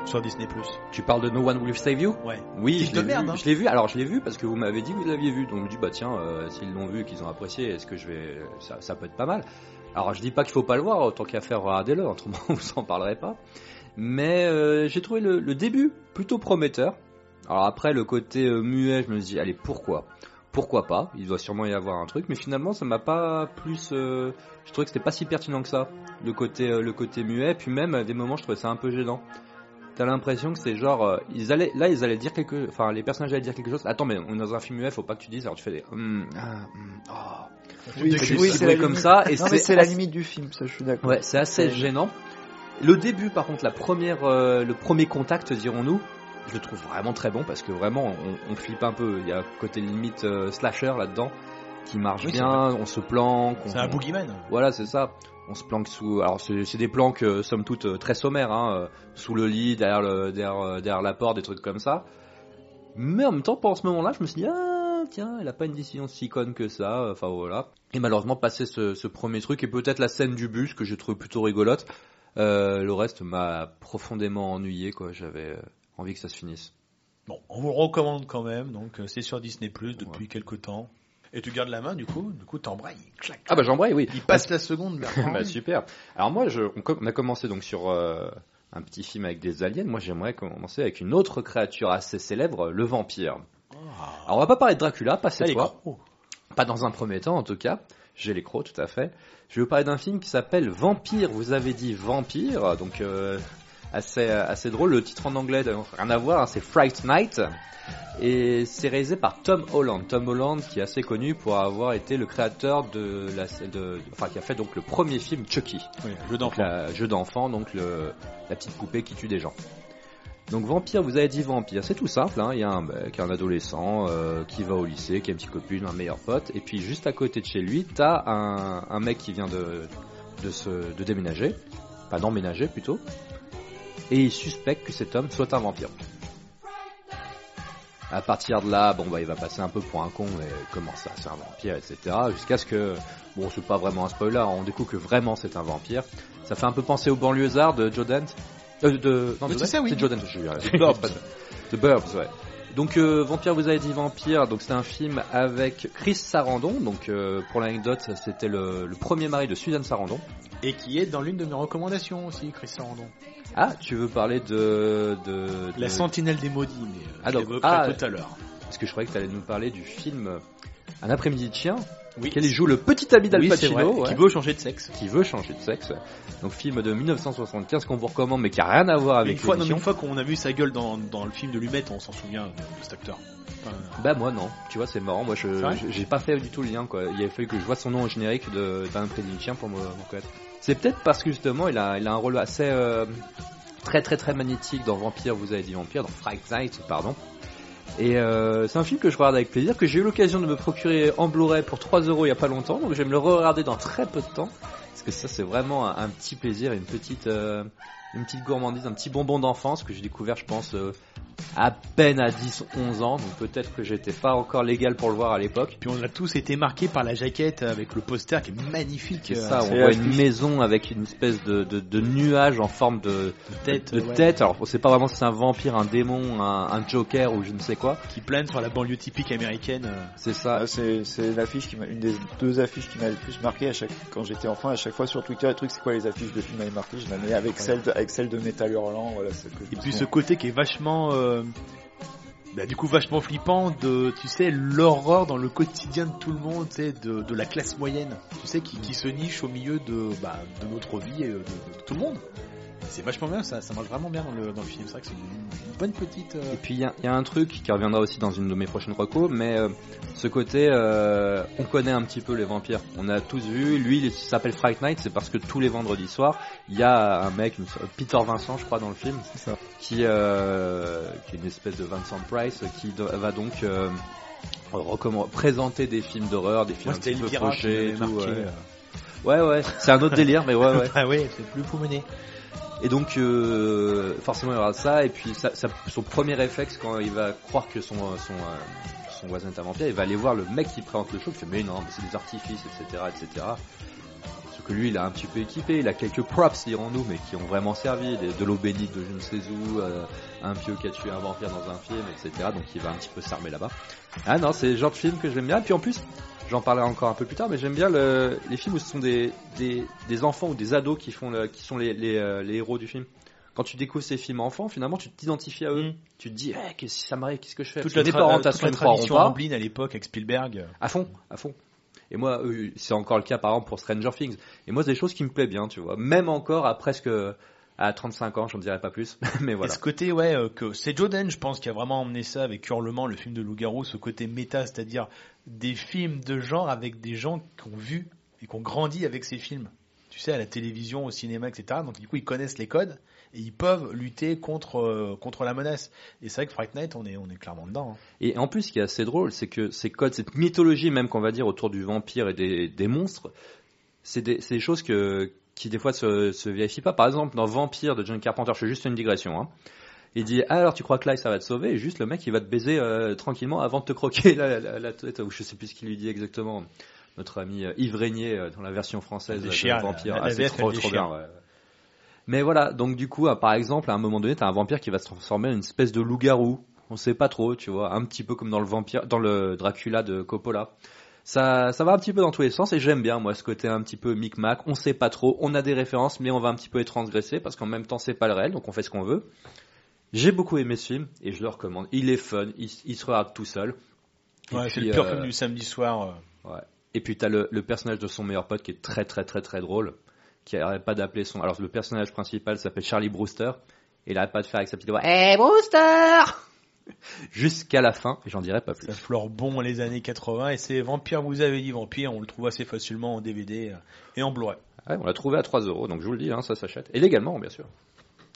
sur Disney+. Tu parles de No One Will Save You? Ouais. Oui, je l'ai merde, vu. hein. Je l'ai vu. Alors je l'ai vu parce que vous m'avez dit que vous l'aviez vu. Donc je me dis bah tiens, euh, s'ils l'ont vu, qu'ils ont apprécié, est-ce que je vais, ça, ça peut être pas mal? Alors je dis pas qu'il faut pas le voir, autant qu'à faire regardez-le, autrement vous en parlerez pas. Mais euh, j'ai trouvé le, le début plutôt prometteur. Alors après le côté euh, muet, je me dis allez pourquoi, pourquoi pas? Il doit sûrement y avoir un truc, mais finalement ça m'a pas plus. euh, je trouvais que c'était pas si pertinent que ça le côté euh, le côté muet. Puis même à des moments je trouvais ça un peu gênant. T'as l'impression que c'est genre euh, ils allaient là ils allaient dire quelque enfin les personnages allaient dire quelque chose. Attends mais on est dans un film muet, faut pas que tu dises. Alors tu fais des hum, ah, hum, oh. Oui, c'est- oui, comme limite. ça et c'est c'est la assez- limite du film, ça, je suis d'accord. Ouais, c'est assez Ouais. gênant. Le début, par contre, la première, euh, le premier contact, dirons-nous, je le trouve vraiment très bon parce que vraiment, on, on flippe un peu. Il y a un côté limite euh, slasher là-dedans qui marche Oui, bien. On se planque. on- C'est un boogeyman. Voilà, c'est ça. On se planque sous. Alors, c'est des planques, euh, somme toute, euh, très sommaires, hein, euh, sous le lit, derrière, le, derrière, derrière la porte, des trucs comme ça. Mais en même temps, pendant ce moment-là, je me suis dit, ah, tiens, elle a pas une décision si conne que ça. Enfin, voilà. Et malheureusement, passé ce, ce premier truc, et peut-être la scène du bus, que j'ai trouvé plutôt rigolote, euh, le reste m'a profondément ennuyé, quoi. J'avais envie que ça se finisse. Bon, on vous le recommande quand même. Donc c'est sur Disney Plus depuis quelques temps. Et tu gardes la main du coup. Du coup, t'embrayes. Clac. Ah bah j'embraye, oui. Il passe la seconde. Bah, super. Alors moi, je, on, com- on a commencé donc sur euh, un petit film avec des aliens. Moi, j'aimerais commencer avec une autre créature assez célèbre, le vampire. Alors on va pas parler de Dracula, pas cette Ah, fois. Pas dans un premier temps, en tout cas. J'ai les crocs, tout à fait. Je vais vous parler d'un film qui s'appelle Vampire. Vous avez dit Vampire, donc euh, assez assez drôle. Le titre en anglais, rien à voir, hein, c'est Fright Night. Et c'est réalisé par Tom Holland. Tom Holland qui est assez connu pour avoir été le créateur de la, de, enfin qui a fait donc le premier film Chucky. Oui, jeu d'enfant. jeu d'enfant, donc le, la petite poupée qui tue des gens. Donc vampire, vous avez dit vampire, c'est tout simple. Hein. Il y a un mec, un adolescent euh, qui va au lycée, qui a une petite copine, un meilleur pote, et puis juste à côté de chez lui, t'as un, un mec qui vient de de, se, de déménager, pas d'emménager plutôt, et il suspecte que cet homme soit un vampire. À partir de là, bon bah il va passer un peu pour un con, mais comment ça, c'est un vampire, etc. Jusqu'à ce que, bon c'est pas vraiment un spoiler, on découvre que vraiment c'est un vampire. Ça fait un peu penser au banlieusard de Joe. Euh, de, non, c'est oui. C'est Joe Dante, je suis The Burbs. The Burbs, ouais. Donc euh, Vampire, vous avez dit Vampire, donc c'est un film avec Chris Sarandon, donc euh, pour l'anecdote, c'était le, le premier mari de Suzanne Sarandon. Et qui est dans l'une de mes recommandations aussi, Chris Sarandon. Ah, tu veux parler de... de, La Sentinelle des Maudits, mais euh, Ah, je donc- ah, tout à l'heure. Parce que je croyais que tu allais nous parler du film euh, Un après-midi de chien, Oui, quel joue le petit ami d'Al Pacino, vrai, ouais, qui veut changer de sexe. qui veut changer de sexe. Donc film de 1975 qu'on vous recommande mais qui a rien à voir avec une fois, non, une fois qu'on a vu sa gueule dans, dans le film de Lumette, on s'en souvient de, de cet acteur. Enfin, Bah moi non, tu vois c'est marrant, moi je j'ai pas fait du tout le lien quoi. Il a fallu que je vois son nom au générique de d'un après-midi de chien pour me, me connaître. C'est peut-être parce que justement il a il a un rôle assez euh, très très très magnétique dans Vampire, vous avez dit Vampire, dans Fright Night pardon. Et euh, c'est un film que je regarde avec plaisir, que j'ai eu l'occasion de me procurer en Blu-ray pour 3 euros il y a pas longtemps, donc je vais me le regarder dans très peu de temps, parce que ça c'est vraiment un, petit plaisir, une petite euh, une petite gourmandise, un petit bonbon d'enfance que j'ai découvert je pense à peine à 10, 11 ans, donc peut-être que j'étais pas encore légal pour le voir à l'époque. Puis on a tous été marqués par la jaquette avec le poster qui est magnifique. C'est euh, ça, on voit une maison avec une espèce de, de, de nuage en forme de, tête, de ouais, tête. Alors on sait pas vraiment si c'est un vampire, un démon, un, un joker ou je ne sais quoi. qui plane sur la banlieue typique américaine. euh. C'est ça. Ah, c'est c'est l'affiche qui m'a une des deux affiches qui m'a le plus marqué à chaque quand j'étais enfant à chaque fois sur Twitter le truc c'est quoi les affiches de films m'avaient marqué je la mets avec celle de, avec celle de Metal Hurlant voilà que Et puis ce côté qui est vachement, euh, bah, du coup vachement flippant de, tu sais, l'horreur dans le quotidien de tout le monde, de, de la classe moyenne, tu sais, qui, se niche au milieu de, bah, de notre vie et de, de tout le monde. C'est vachement bien, ça, ça marche vraiment bien dans le, dans le film. C'est vrai que c'est une, bonne petite. euh, Et puis il y, a- il y a un truc qui reviendra aussi dans une de mes prochaines recos, mais euh, ce côté, euh, on connaît un petit peu les vampires. On a tous vu, lui il s'appelle Fright Night, c'est parce que tous les vendredis soirs, il y a un mec, une- Peter Vincent je crois dans le film, qui, euh, qui est une espèce de Vincent Price, qui do- va donc euh, présenter des films d'horreur, des films Moi, un petit peu tout. marqué. ouais. Ouais ouais, c'est un autre délire, mais ouais ouais. Ah ouais, c'est plus pour mener. Et donc euh, forcément il y aura ça et puis son premier réflexe quand il va croire que son euh, son voisin est un vampire, il va aller voir le mec qui présente le show, qui fait mais non, mais c'est des artifices, etc., etc. Que lui, il a un petit peu équipé, il a quelques props, dirons-nous, mais qui ont vraiment servi, des- de l'eau bénite de je ne sais où, euh, un pieu qui a tué un vampire dans un film, etc. Donc il va un petit peu s'armer là-bas. Ah non, c'est le genre de film que j'aime bien. Et puis en plus, j'en parlerai encore un peu plus tard, mais j'aime bien le- les films où ce sont des, des, des enfants ou des ados qui font le- qui sont les, les, euh, les héros du film. Quand tu découvres ces films enfants, finalement, tu t'identifies à eux. Mm. Tu te dis, eh, qu'est-ce que ça m'arrive, qu'est-ce que je fais? Toute la, tra- parents, toute de la tradition pas. Amblin à l'époque avec Spielberg. À fond, à fond. Et moi, euh, c'est encore le cas par exemple pour Stranger Things. Et moi, c'est des choses qui me plaisent bien, tu vois. Même encore à presque à 35 ans, je ne dirais pas plus. Mais Et voilà. ce côté, ouais, euh, que c'est Joden, je pense, qui a vraiment emmené ça avec Hurlement, le film de loup-garou, ce côté méta, c'est-à-dire des films de genre avec des gens qui ont vu et qui ont grandi avec ces films. Tu sais, à la télévision, au cinéma, etc. Donc du coup, ils connaissent les codes et ils peuvent lutter contre euh, contre la menace. Et c'est vrai que Fright Night, on est on est clairement dedans. hein. Et en plus, ce qui est assez drôle, c'est que ces codes, cette mythologie même qu'on va dire autour du vampire et des, des monstres, c'est des, des choses que, qui des fois se, se vérifient pas. Par exemple, dans Vampire de John Carpenter, je fais juste une digression. Hein. Il dit ah, alors tu crois que là ça va te sauver? Et juste le mec il va te baiser euh, tranquillement avant de te croquer la, la, la tête ou je sais plus ce qu'il lui dit exactement. Notre ami euh, Yves Régnier euh, dans la version française de Vampire, Ah, c'est trop trop bien. ouais. Mais voilà, donc du coup, ah, par exemple, à un moment donné, t'as un vampire qui va se transformer en une espèce de loup-garou. On sait pas trop, tu vois, un petit peu comme dans le vampire, dans le Dracula de Coppola. Ça, ça va un petit peu dans tous les sens et j'aime bien moi ce côté un petit peu micmac. On sait pas trop, on a des références, mais on va un petit peu les transgresser parce qu'en même temps c'est pas le réel, donc on fait ce qu'on veut. J'ai beaucoup aimé ce film et je le recommande. Il est fun, il, il se regarde tout seul. Et Ouais, c'est le pur euh, film du samedi soir. euh. Ouais. Et puis t'as le, le personnage de son meilleur pote qui est très très très très drôle, qui arrête pas d'appeler son. Alors le personnage principal s'appelle Charlie Brewster, et il arrête pas de faire avec sa petite voix. Hey Brewster Jusqu'à la fin, et j'en dirai pas plus. Ça fleure bon les années 80 et c'est Vampire, vous avez dit Vampire, on le trouve assez facilement en DVD euh, et en Blu-ray. Ouais, on l'a trouvé à 3 euros, donc je vous le dis, hein, ça s'achète. Et légalement, bien sûr.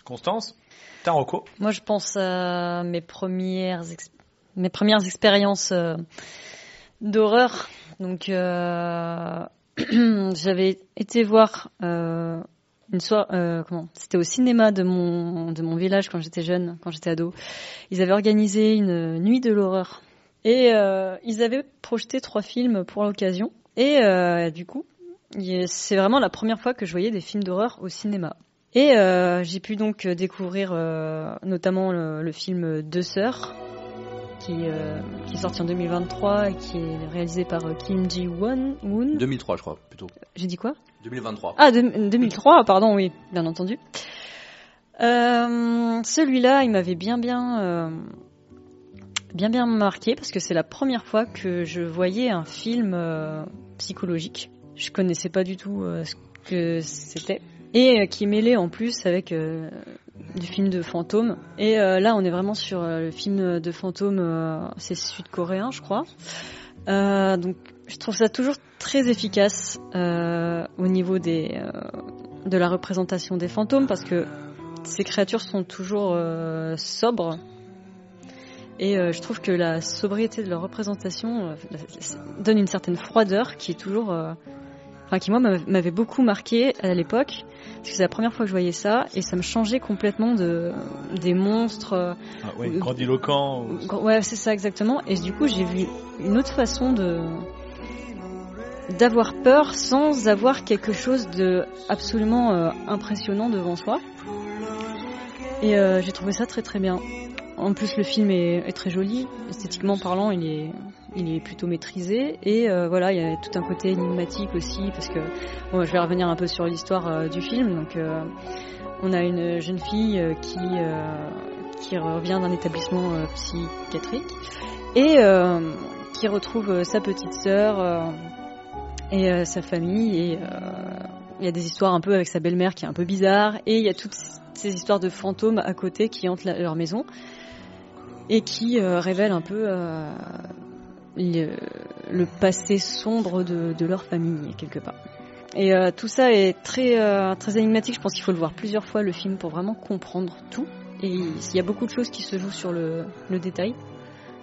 Constance, Taroko. Moi, je pense à mes premières, mes premières expériences euh, d'horreur. Donc, euh, j'avais été voir euh, une soirée, euh, comment C'était au cinéma de mon de mon village quand j'étais jeune, quand j'étais ado. Ils avaient organisé une nuit de l'horreur et euh, ils avaient projeté trois films pour l'occasion. Et du coup, c'est vraiment la première fois que je voyais des films d'horreur au cinéma. Et j'ai pu donc découvrir notamment le film Deux sœurs, qui, euh, qui est sorti en 2023 et qui est réalisé par euh, Kim Ji-won. Woon. 2003, je crois, plutôt. J'ai dit quoi? 2023. Ah, de- 2003, pardon, oui, bien entendu. Euh, Celui-là, il m'avait bien bien euh, bien bien marqué parce que c'est la première fois que je voyais un film psychologique. Je connaissais pas du tout ce que c'était et qui mêlait en plus avec du film de fantôme. Et euh, là, on est vraiment sur euh, le film de fantôme, euh, c'est sud-coréen, je crois. Donc, je trouve ça toujours très efficace au niveau des de la représentation des fantômes parce que ces créatures sont toujours sobres et je trouve que la sobriété de leur représentation donne une certaine froideur qui est toujours enfin qui moi m'avait beaucoup marqué à l'époque, parce que c'est la première fois que je voyais ça, et ça me changeait complètement de des monstres. Ah, ouais, Ou- grandiloquent. ou- Gr- Ouais, c'est ça exactement. Et du coup, j'ai vu une autre façon de d'avoir peur sans avoir quelque chose de absolument euh, impressionnant devant soi. Et euh, j'ai trouvé ça très très bien. En plus, le film est, est très joli, esthétiquement parlant, il est il est plutôt maîtrisé. Et euh, voilà, il y a tout un côté énigmatique aussi parce que je vais revenir un peu sur l'histoire euh, du film. Donc, euh, on a une jeune fille qui qui revient d'un établissement psychiatrique et qui retrouve sa petite sœur et sa famille. Et il y a des histoires un peu avec sa belle-mère qui est un peu bizarre et il y a toutes ces histoires de fantômes à côté qui hantent leur maison et qui révèlent un peu le, le passé sombre de, leur famille quelque part. Et euh, tout ça est très euh, très énigmatique. Je pense qu'il faut le voir plusieurs fois le film pour vraiment comprendre tout. Et il y a beaucoup de choses qui se jouent sur le, le détail.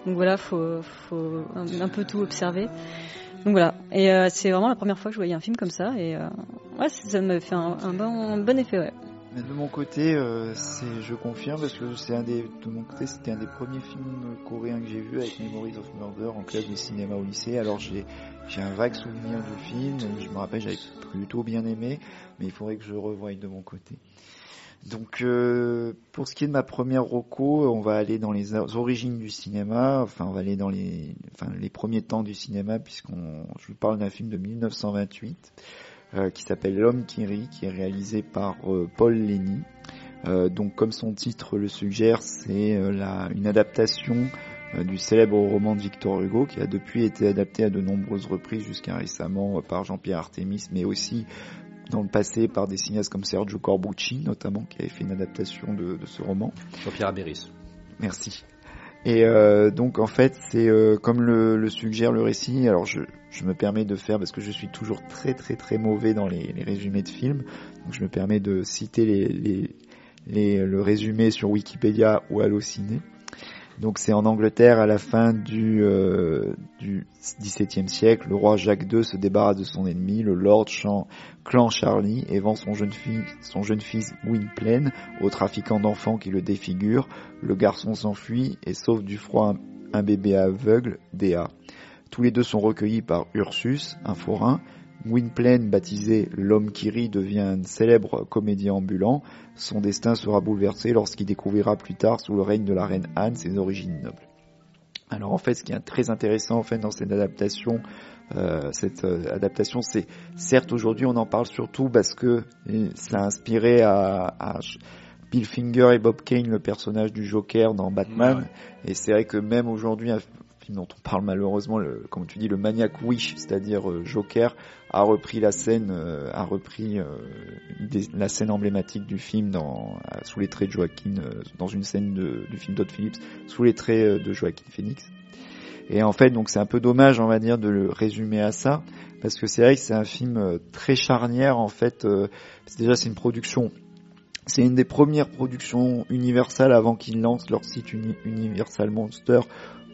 Donc voilà, faut faut un, peu tout observer. Donc voilà. Et euh, c'est vraiment la première fois que je voyais un film comme ça. Et euh, ouais, ça me fait un, un bon, un bon effet. Ouais. De mon côté, euh, je confirme parce que c'est un des, de mon côté, c'était un des premiers films coréens que j'ai vu avec Memories of Murder en classe de cinéma au lycée. Alors j'ai, j'ai un vague souvenir du film. Je me rappelle, j'avais plutôt bien aimé, mais il faudrait que je revoie de mon côté. Donc, euh, pour ce qui est de ma première roco, on va aller dans les or- origines du cinéma. Enfin, on va aller dans les, enfin, les premiers temps du cinéma, puisqu'on, je vous parle d'un film de 1928 euh, qui s'appelle L'homme qui rit, qui est réalisé par euh, Paul Lenny. Euh, donc, comme son titre le suggère, c'est euh, une adaptation du célèbre roman de Victor Hugo, qui a depuis été adapté à de nombreuses reprises jusqu'à récemment par Jean-Pierre Artemis, mais aussi dans le passé par des cinéastes comme Sergio Corbucci, notamment, qui avait fait une adaptation de, de ce roman. Jean-Pierre Abéris. Merci. Et euh, donc en fait, c'est euh, comme le, le suggère le récit. Alors je, je me permets de faire parce que je suis toujours très très très mauvais dans les, résumés de films. Donc je me permets de citer les, les, le résumé sur Wikipédia ou Allociné. Donc c'est en Angleterre à la fin du, euh, siècle. Le roi Jacques II se débarrasse de son ennemi, le Lord Chan- Clan Charlie, et vend son jeune, fille, son jeune fils Gwynplaine au trafiquant d'enfants qui le défigure. Le garçon s'enfuit et sauve du froid un, bébé aveugle, Dea. Tous les deux sont recueillis par Ursus, un forain. Gwynplaine, baptisé l'homme qui rit, devient un célèbre comédien ambulant. Son destin sera bouleversé lorsqu'il découvrira plus tard, sous le règne de la reine Anne, ses origines nobles. Alors en fait, ce qui est très intéressant en fait dans cette adaptation, euh, cette euh, adaptation, c'est certes aujourd'hui on en parle surtout parce que euh, ça a inspiré à, à Bill Finger et Bob Kane le personnage du Joker dans Batman, et c'est vrai que même aujourd'hui film dont on parle malheureusement, comme tu dis, le Maniac Wish, c'est-à-dire euh, Joker, a repris la scène, euh, a repris euh, la scène emblématique du film dans, sous les traits de Joaquin, dans une scène du film Todd Phillips, sous les traits de Joaquin Phoenix. Et en fait, donc c'est un peu dommage, on va dire, de le résumer à ça, parce que c'est vrai que c'est un film très charnière, en fait. déjà, c'est une production, c'est une des premières productions Universal avant qu'ils lancent leur site Uni- Universal Monster,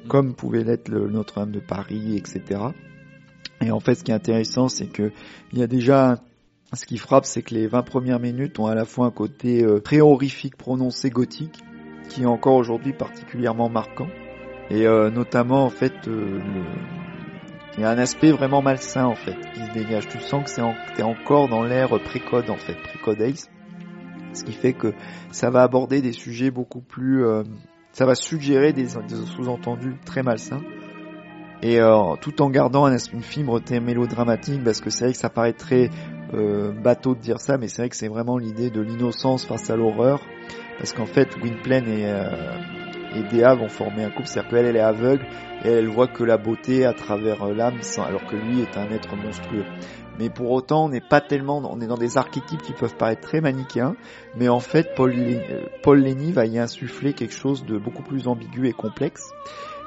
comme pouvait l'être le Notre-Dame de Paris, etc. Et en fait, ce qui est intéressant, c'est que il y a déjà ce qui frappe, c'est que les 20 premières minutes ont à la fois un côté euh, très horrifique prononcé gothique, qui est encore aujourd'hui particulièrement marquant, et euh, notamment en fait, euh, il y a un aspect vraiment malsain en fait qui se dégage. Tu sens que c'est encore dans l'ère pré-code en fait, pré-code Ace, ce qui fait que ça va aborder des sujets beaucoup plus, euh, ça va suggérer des, sous-entendus très malsains. Et euh, tout en gardant un, une fibre mélodramatique parce que c'est vrai que ça paraît très euh, bateau de dire ça mais c'est vrai que c'est vraiment l'idée de l'innocence face à l'horreur. Parce qu'en fait Gwynplaine et, euh, Dea vont former un couple c'est-à-dire qu'elle elle est aveugle et elle voit que la beauté à travers euh, l'âme alors que lui est un être monstrueux mais pour autant on n'est pas tellement on est dans des archétypes qui peuvent paraître très manichéens mais en fait Paul, euh, Paul Lenny va y insuffler quelque chose de beaucoup plus ambigu et complexe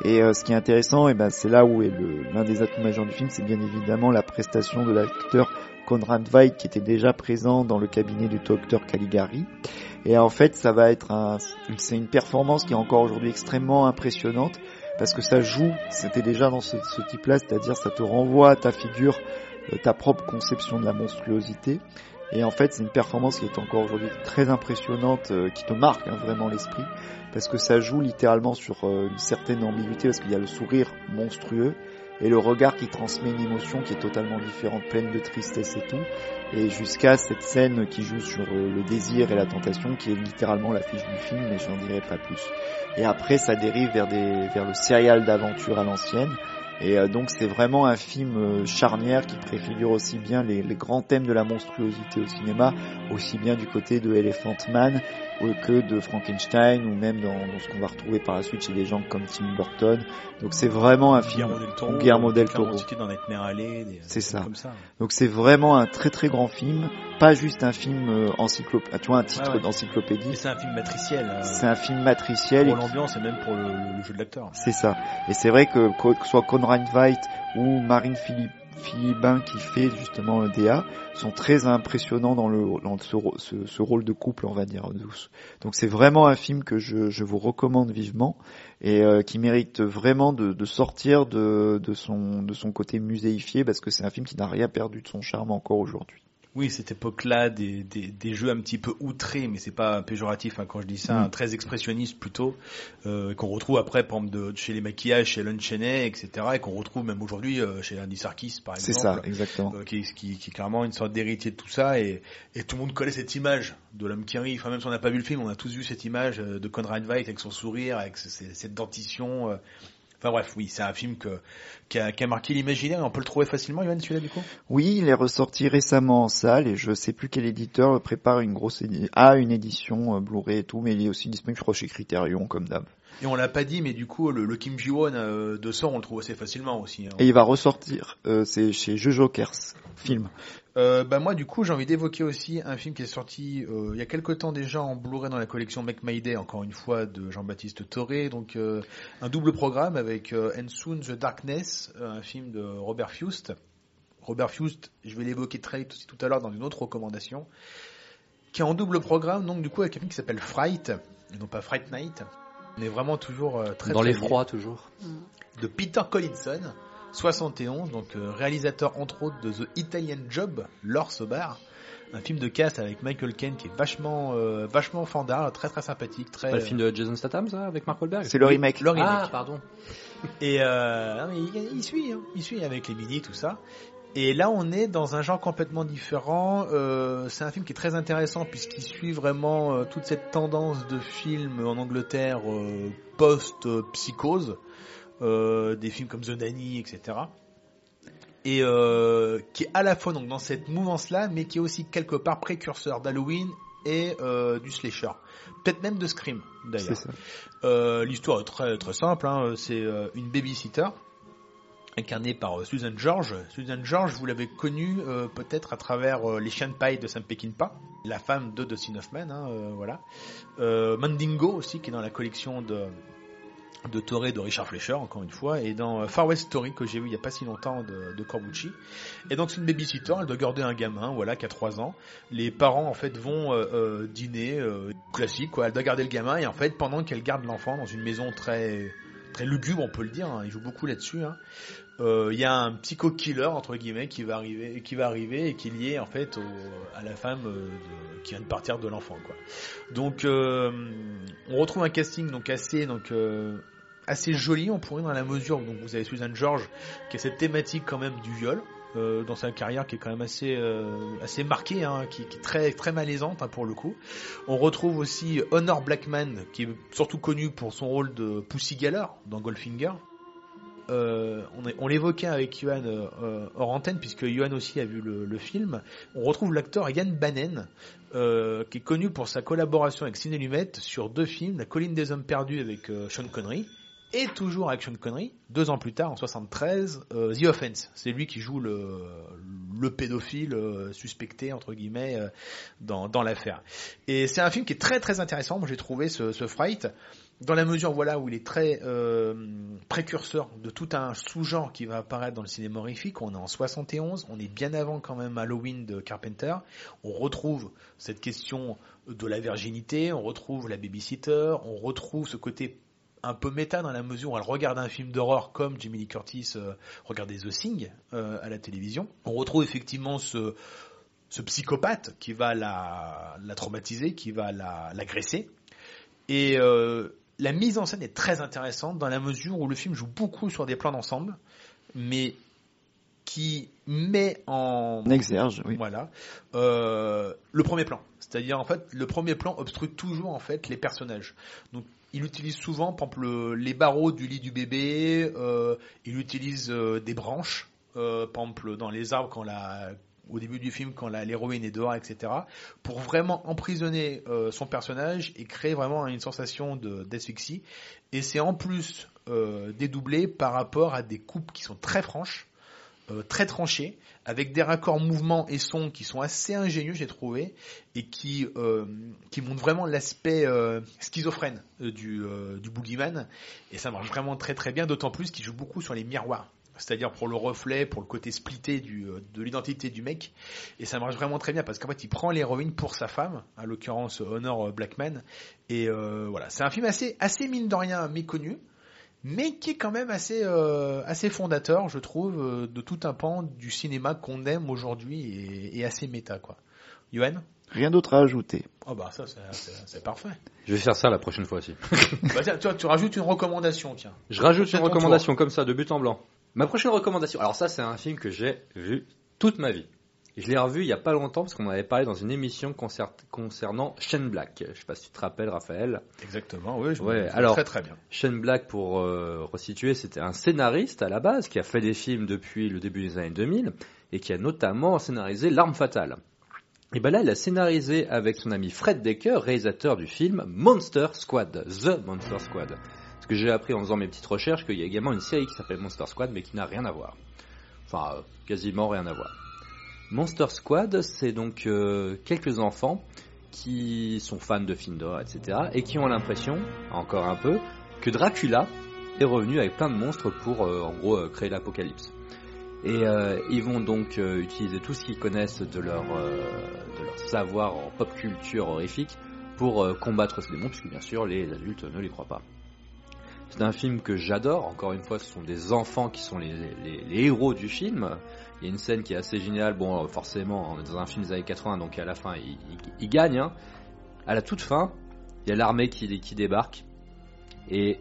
et euh, ce qui est intéressant, et ben, c'est là où est l'un des atouts majeurs du film, c'est bien évidemment la prestation de l'acteur Conrad Veidt qui était déjà présent dans le cabinet du docteur Caligari. Et en fait, ça va être un, c'est une performance qui est encore aujourd'hui extrêmement impressionnante parce que ça joue, c'était déjà dans ce, ce type-là, c'est-à-dire ça te renvoie à ta figure ta propre conception de la monstruosité. Et en fait, c'est une performance qui est encore aujourd'hui très impressionnante, euh, qui te marque hein, vraiment l'esprit, parce que ça joue littéralement sur euh, une certaine ambiguïté, parce qu'il y a le sourire monstrueux et le regard qui transmet une émotion qui est totalement différente, pleine de tristesse et tout, et jusqu'à cette scène qui joue sur euh, le désir et la tentation, qui est littéralement l'affiche du film, mais j'en dirai pas plus. Et après, ça dérive vers des vers le serial d'aventure à l'ancienne. Et euh, donc c'est vraiment un film euh, charnière qui préfigure aussi bien les, grands thèmes de la monstruosité au cinéma, aussi bien du côté de Elephant Man que de Frankenstein ou même dans, dans ce qu'on va retrouver par la suite chez des gens comme Tim Burton. Donc c'est vraiment un film. Guillermo del Toro, C'est ça. Donc c'est vraiment un très très grand film, pas juste un film euh, encyclopédie, tu vois un titre Ouais, ouais. d'encyclopédie. C'est un film matriciel. euh, C'est un film matriciel pour l'ambiance et même pour le, le jeu de l'acteur. C'est ça. Et c'est vrai que que ce soit Conrad Veidt ou Marine Philippe, Philibin qui fait justement DA sont très impressionnants dans le dans ce, ce, rôle de couple on va dire. Donc c'est vraiment un film que je, je vous recommande vivement et euh, qui mérite vraiment de, de sortir de, de son de son côté muséifié parce que c'est un film qui n'a rien perdu de son charme encore aujourd'hui. Oui, cette époque-là, des, des, des jeux un petit peu outrés, mais c'est pas péjoratif hein, quand je dis ça, Mm. hein, très expressionniste plutôt, euh, qu'on retrouve après, par exemple, de, chez les maquillages, chez Lon Chaney, etc., et qu'on retrouve même aujourd'hui euh, chez Andy Serkis, par C'est exemple. ça, exactement. euh, qui, qui, qui est clairement une sorte d'héritier de tout ça et, et tout le monde connaît cette image de l'homme qui rit. Enfin même si on n'a pas vu le film, on a tous vu cette image de Conrad Veidt avec son sourire, avec ce- ce- cette dentition. Enfin bref, oui, c'est un film que, qui, a, qui a marqué l'imaginaire et on peut le trouver facilement, Yoann, celui-là du coup? Oui, il est ressorti récemment en salle et je sais plus quel éditeur prépare une grosse édi- a une édition euh, Blu-ray et tout, mais il est aussi disponible je crois chez Criterion comme d'hab. Et on l'a pas dit, mais du coup, le, le Kim Ji-won euh, de sort, on le trouve assez facilement aussi. hein. Et il va ressortir, euh, c'est chez Jeux Jokers, film. Euh, bah moi, du coup, j'ai envie d'évoquer aussi un film qui est sorti euh, il y a quelque temps déjà en Blu-ray dans la collection Make My Day, encore une fois, de Jean-Baptiste Toré. Donc, euh, un double programme avec euh, And Soon the Darkness, un film de Robert Fust. Robert Fust, je vais l'évoquer très vite aussi tout à l'heure dans une autre recommandation, qui est en double programme, donc du coup, avec un film qui s'appelle Fright, et non pas Fright Night. On est vraiment toujours euh, très Dans très l'effroi toujours. de Peter Collinson, 71, donc euh, réalisateur entre autres de The Italian Job, L'Orse Bar, un film de casse avec Michael Caine qui est vachement euh, vachement fandard, très très sympathique, très Pas le film de Jason Statham, ça, avec Mark Wahlberg C'est le remake. le remake. Ah, pardon. Et euh, il, il suit, hein, il suit avec les mini tout ça. Et là, on est dans un genre complètement différent. Euh, c'est un film qui est très intéressant puisqu'il suit vraiment euh, toute cette tendance de film en Angleterre euh, post-psychose, euh, des films comme The Nanny, etc. Et euh, qui est à la fois donc dans cette mouvance-là, mais qui est aussi quelque part précurseur d'Halloween et euh, du slasher, peut-être même de Scream d'ailleurs. Euh, L'histoire est très très simple. Hein. C'est euh, une babysitter incarnée par euh, Susan George. Susan George, vous l'avez connue euh, peut-être à travers euh, Les Chiens de paille de Sam Peckinpah, la femme de Dustin Hoffman. Hein, euh, voilà. Euh, Mandingo aussi, qui est dans la collection de de Torre de Richard Fleischer, encore une fois, et dans euh, Far West Story, que j'ai vu il y a pas si longtemps, de, de Corbucci. Et donc c'est une babysitter, elle doit garder un gamin, voilà, qui a 3 ans. Les parents, en fait, vont euh, euh, dîner, euh, classique, quoi. Elle doit garder le gamin, et en fait, pendant qu'elle garde l'enfant dans une maison très très lugubre, on peut le dire, hein, il joue beaucoup là-dessus, hein, euh, il y a un psycho-killer, entre guillemets, qui va arriver, qui va arriver et qui est lié, en fait, à la femme euh, qui vient de partir de l'enfant, quoi. Donc, euh, on retrouve un casting donc assez donc euh, assez joli, on pourrait dans la mesure où donc vous avez Susan George qui a cette thématique quand même du viol euh, dans sa carrière qui est quand même assez euh, assez marquée, hein, qui, est très très malaisante hein, pour le coup. On retrouve aussi Honor Blackman qui est surtout connu pour son rôle de Pussy Galore dans Goldfinger. Euh, on l'évoquait avec Johan euh, euh, hors antenne puisque Johan aussi a vu le, film. On retrouve l'acteur Yann Banen euh, qui est connu pour sa collaboration avec Ciné Lumet sur deux films, La colline des hommes perdus avec Sean Connery et toujours avec Sean Connery, deux ans plus tard en 73, euh, The Offense. C'est lui qui joue le, le pédophile suspecté entre guillemets dans, l'affaire. Et c'est un film qui est très très intéressant. Moi j'ai trouvé ce Fright dans la mesure voilà où il est très euh, précurseur de tout un sous-genre qui va apparaître dans le cinéma horrifique. On est en 71, on est bien avant quand même Halloween de Carpenter. On retrouve cette question de la virginité, on retrouve la babysitter, on retrouve ce côté un peu méta dans la mesure où elle regarde un film d'horreur comme Jamie Lee Curtis euh, regardait The Thing euh, à la télévision. On retrouve effectivement ce, psychopathe qui va la, traumatiser, qui va la- l'agresser. Et la mise en scène est très intéressante dans la mesure où le film joue beaucoup sur des plans d'ensemble, mais qui met en En exerge, oui. voilà. Euh, le premier plan. C'est-à-dire, en fait, le premier plan obstrue toujours, en fait, les personnages. Donc, il utilise souvent, par exemple, le- les barreaux du lit du bébé, euh, il utilise euh, des branches, euh, par exemple, dans les arbres, quand la, au début du film, quand l'héroïne est dehors, etc., pour vraiment emprisonner euh, son personnage et créer vraiment une sensation d'asphyxie. Et c'est en plus euh, dédoublé par rapport à des coupes qui sont très franches, euh, très tranchées, avec des raccords mouvements et sons qui sont assez ingénieux, j'ai trouvé, et qui qui montrent vraiment l'aspect schizophrène du euh, du boogeyman. Et ça marche vraiment très très bien, d'autant plus qu'il joue beaucoup sur les miroirs. C'est-à-dire pour le reflet, pour le côté splitté du, euh, de l'identité du mec. Et ça marche vraiment très bien parce qu'en fait, il prend l'héroïne pour sa femme, à l'occurrence Honor Blackman. Et euh, voilà, c'est un film assez, assez mine de rien méconnu, mais qui est quand même assez, euh, assez fondateur, je trouve, euh, de tout un pan du cinéma qu'on aime aujourd'hui et, et assez méta, quoi. Yoann? Rien d'autre à ajouter. Oh bah ça, c'est- parfait. Je vais faire ça la prochaine fois aussi. bah tiens, tu, rajoutes une recommandation, tiens. Je rajoute une recommandation comme ça, de but en blanc. Ma prochaine recommandation, alors ça c'est un film que j'ai vu toute ma vie. Je l'ai revu il y a pas longtemps parce qu'on en avait parlé dans une émission concer- concernant Shane Black. Je sais pas si tu te rappelles Raphaël. Exactement, oui, je Ouais, me- alors- très très bien. Shane Black, pour euh, resituer, c'était un scénariste à la base qui a fait des films depuis le début des années 2000 et qui a notamment scénarisé L'arme fatale. Et ben là, il a scénarisé avec son ami Fred Decker, réalisateur du film Monster Squad, The Monster Squad. Que j'ai appris en faisant mes petites recherches qu'il y a également une série qui s'appelle Monster Squad, mais qui n'a rien à voir. Enfin, euh, quasiment rien à voir. Monster Squad, c'est donc euh, quelques enfants qui sont fans de films etc., et qui ont l'impression, encore un peu, que Dracula est revenu avec plein de monstres pour, euh, en gros, euh, créer l'apocalypse. Et euh, ils vont donc utiliser tout ce qu'ils connaissent de leur, de leur savoir en pop culture horrifique pour combattre ces démons, puisque bien sûr les adultes ne les croient pas. C'est un film que j'adore, encore une fois ce sont des enfants qui sont les, héros du film. Il y a une scène qui est assez géniale, bon euh, forcément on est dans un film des années 80 donc à la fin ils gagnent. hein. À la toute fin, il y a l'armée qui, débarque et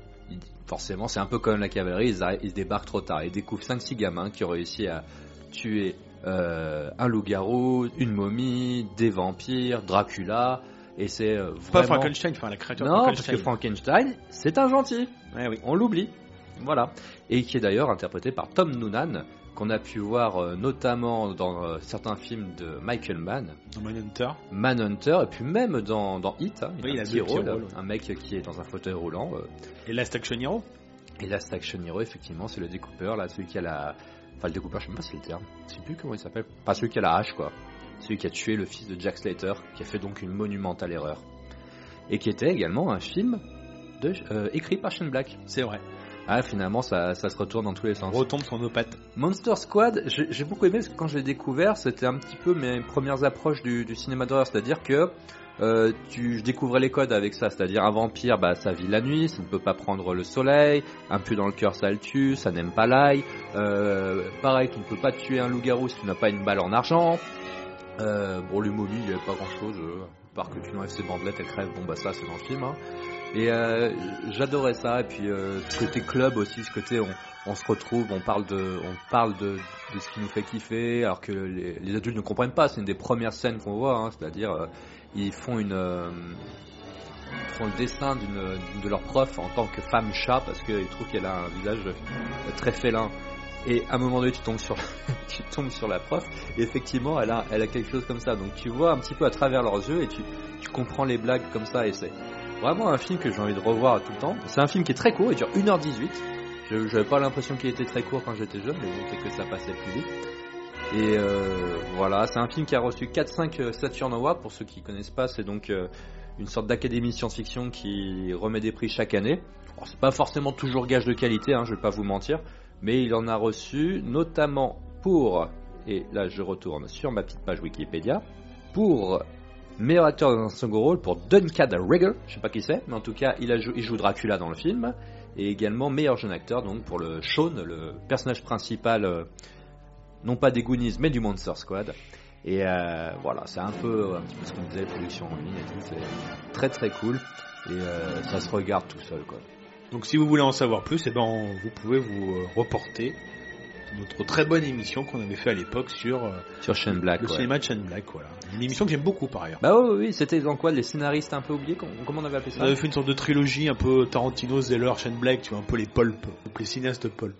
forcément c'est un peu comme la cavalerie, ils débarquent trop tard. Ils découvrent 5-6 gamins qui ont réussi à tuer euh, un loup-garou, une momie, des vampires, Dracula, et c'est euh, Pas. Frankenstein, enfin la créature Non, parce que Frankenstein, c'est un gentil. Ouais, oui. On l'oublie. Voilà. Et qui est d'ailleurs interprété par Tom Noonan, qu'on a pu voir euh, notamment dans euh, certains films de Michael Mann, Dans Manhunter. Manhunter, et puis même dans, dans Hit, hein, Oui, il il a a un rôle, ouais. mec qui est dans un fauteuil roulant. Et Last Action Hero et Last Action Hero, effectivement, c'est le découpeur, là, celui qui a la... Enfin, le découpeur, je sais même pas si c'est le terme. Je sais plus comment il s'appelle. Pas celui qui a la hache, quoi. Celui qui a tué le fils de Jack Slater, qui a fait donc une monumentale erreur. Et qui était également un film de, euh, écrit par Shane Black. C'est vrai. Ah, finalement, ça, ça se retourne dans tous les On sens. retombe sur nos pattes. Monster Squad, j'ai beaucoup aimé parce que quand je l'ai découvert, c'était un petit peu mes premières approches du, du cinéma d'horreur, c'est-à-dire que euh, tu, je découvrais les codes avec ça, c'est-à-dire un vampire, bah ça vit la nuit, ça ne peut pas prendre le soleil, un peu dans le cœur ça le tue, ça n'aime pas l'ail, euh, pareil tu ne peux pas tuer un loup-garou si tu n'as pas une balle en argent, euh, bon le mobile il n'y avait pas grand-chose, euh, à part que tu lui enlèves ses bandelettes, elle crève, bon bah ça c'est dans le film, hein. et euh, j'adorais ça, et puis euh, côté club aussi, ce côté on, se retrouve, on parle de, on parle de, ce qui nous fait kiffer, alors que les, les adultes ne comprennent pas. C'est une des premières scènes qu'on voit, hein, c'est-à-dire euh, ils font une, euh, font le dessin d'une de leurs profs en tant que femme chat parce qu'ils trouvent qu'elle a un visage euh, très félin. Et à un moment donné, tu tombes sur, tu tombes sur la prof, et effectivement, elle a, elle a quelque chose comme ça. Donc tu vois un petit peu à travers leurs yeux et tu, tu comprends les blagues comme ça. Et c'est vraiment un film que j'ai envie de revoir tout le temps. C'est un film qui est très court, il dure 1h18. Je J'avais pas l'impression qu'il était très court quand j'étais jeune, mais bon, que ça passait plus vite. Et euh, voilà, c'est un film qui a reçu 4-5 Saturn Awards. Pour ceux qui connaissent pas, c'est donc euh, une sorte d'académie science-fiction qui remet des prix chaque année. Alors, c'est pas forcément toujours gage de qualité, hein, je vais pas vous mentir, mais il en a reçu notamment pour, et là je retourne sur ma petite page Wikipédia, pour Meilleur acteur dans un second rôle pour Duncan Rigger, je sais pas qui c'est, mais en tout cas il, joue Dracula dans le film. Et également meilleur jeune acteur donc pour le Sean, le personnage principal, euh, non pas des Goonies mais du Monster Squad. Et euh, voilà, c'est un peu un petit peu ce qu'on disait, production en ligne et tout, c'est très très cool. Et euh, ça se regarde tout seul quoi. Donc si vous voulez en savoir plus, eh ben, on- vous pouvez vous euh, reporter notre très bonne émission qu'on avait fait à l'époque sur euh, Sur Shane Black. le ouais. cinéma de Shane Black. Voilà. Une émission que j'aime beaucoup par ailleurs. Bah oui, oui, oui, c'était dans quoi les scénaristes un peu oubliés com- Comment on avait appelé On ça avait fait une sorte de trilogie un peu Tarantino, Zeller, Shane Black, tu vois, un peu les pulp, donc les cinéastes pulp.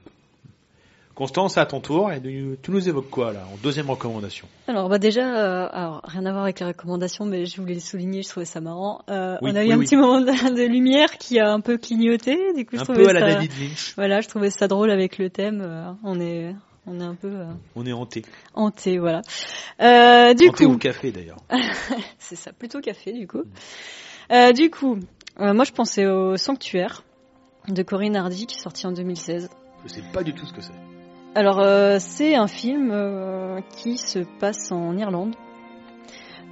Constance, à ton tour, et tu nous évoques quoi là, en deuxième recommandation? Alors bah déjà, euh, alors rien à voir avec les recommandations, mais je voulais le souligner, je trouvais ça marrant. Euh, Oui, on a eu un oui. petit moment de, de lumière qui a un peu clignoté, du coup je Un trouvais peu à la ça, David Lynch, voilà, je trouvais ça drôle avec le thème. euh, on est, on est un peu euh, on est hanté. hanté, voilà. Euh, du hanté coup, au café d'ailleurs. c'est ça, plutôt café du coup. Euh, du coup, euh, moi je pensais au Sanctuaire de Corinne Hardy qui est sorti en 2016. Je sais pas du tout ce que c'est. Alors, euh, c'est un film euh, qui se passe en Irlande.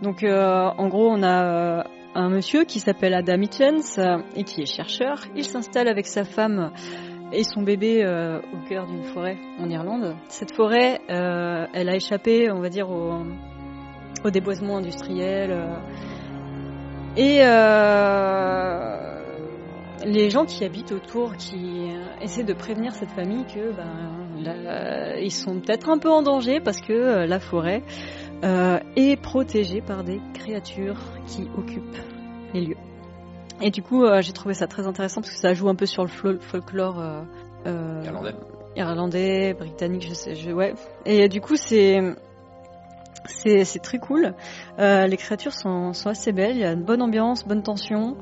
Donc, euh, en gros, on a un monsieur qui s'appelle Adam Hitchens et qui est chercheur. Il s'installe avec sa femme et son bébé au cœur d'une forêt en Irlande. Cette forêt, elle a échappé, on va dire, au, déboisement industriel. et les gens qui habitent autour, qui essaient de prévenir cette famille que ben, ils sont peut-être un peu en danger parce que euh, la forêt euh, est protégée par des créatures qui occupent les lieux. Et du coup, euh, j'ai trouvé ça très intéressant parce que ça joue un peu sur le fol- folklore Irlandais. irlandais, britannique, je sais, je, ouais. Et du coup, c'est c'est très cool. Euh, les créatures sont, sont assez belles. Il y a une bonne ambiance, bonne tension.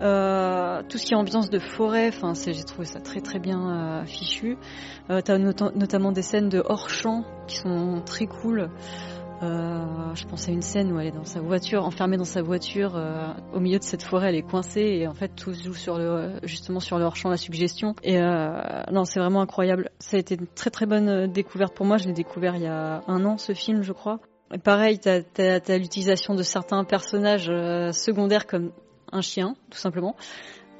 Euh, tout ce qui est ambiance de forêt, enfin, j'ai trouvé ça très très bien euh, fichu. Euh, T'as nota- notamment des scènes de hors champ qui sont très cool. Euh, je pense à une scène où elle est dans sa voiture, enfermée dans sa voiture, euh, au milieu de cette forêt, elle est coincée et en fait tout joue sur le, justement sur le hors champ, la suggestion. Et euh, non, c'est vraiment incroyable. Ça a été une très très bonne découverte pour moi. Je l'ai découvert il y a un an, ce film, je crois. Et pareil, t'as as, l'utilisation de certains personnages euh, secondaires comme un chien, tout simplement.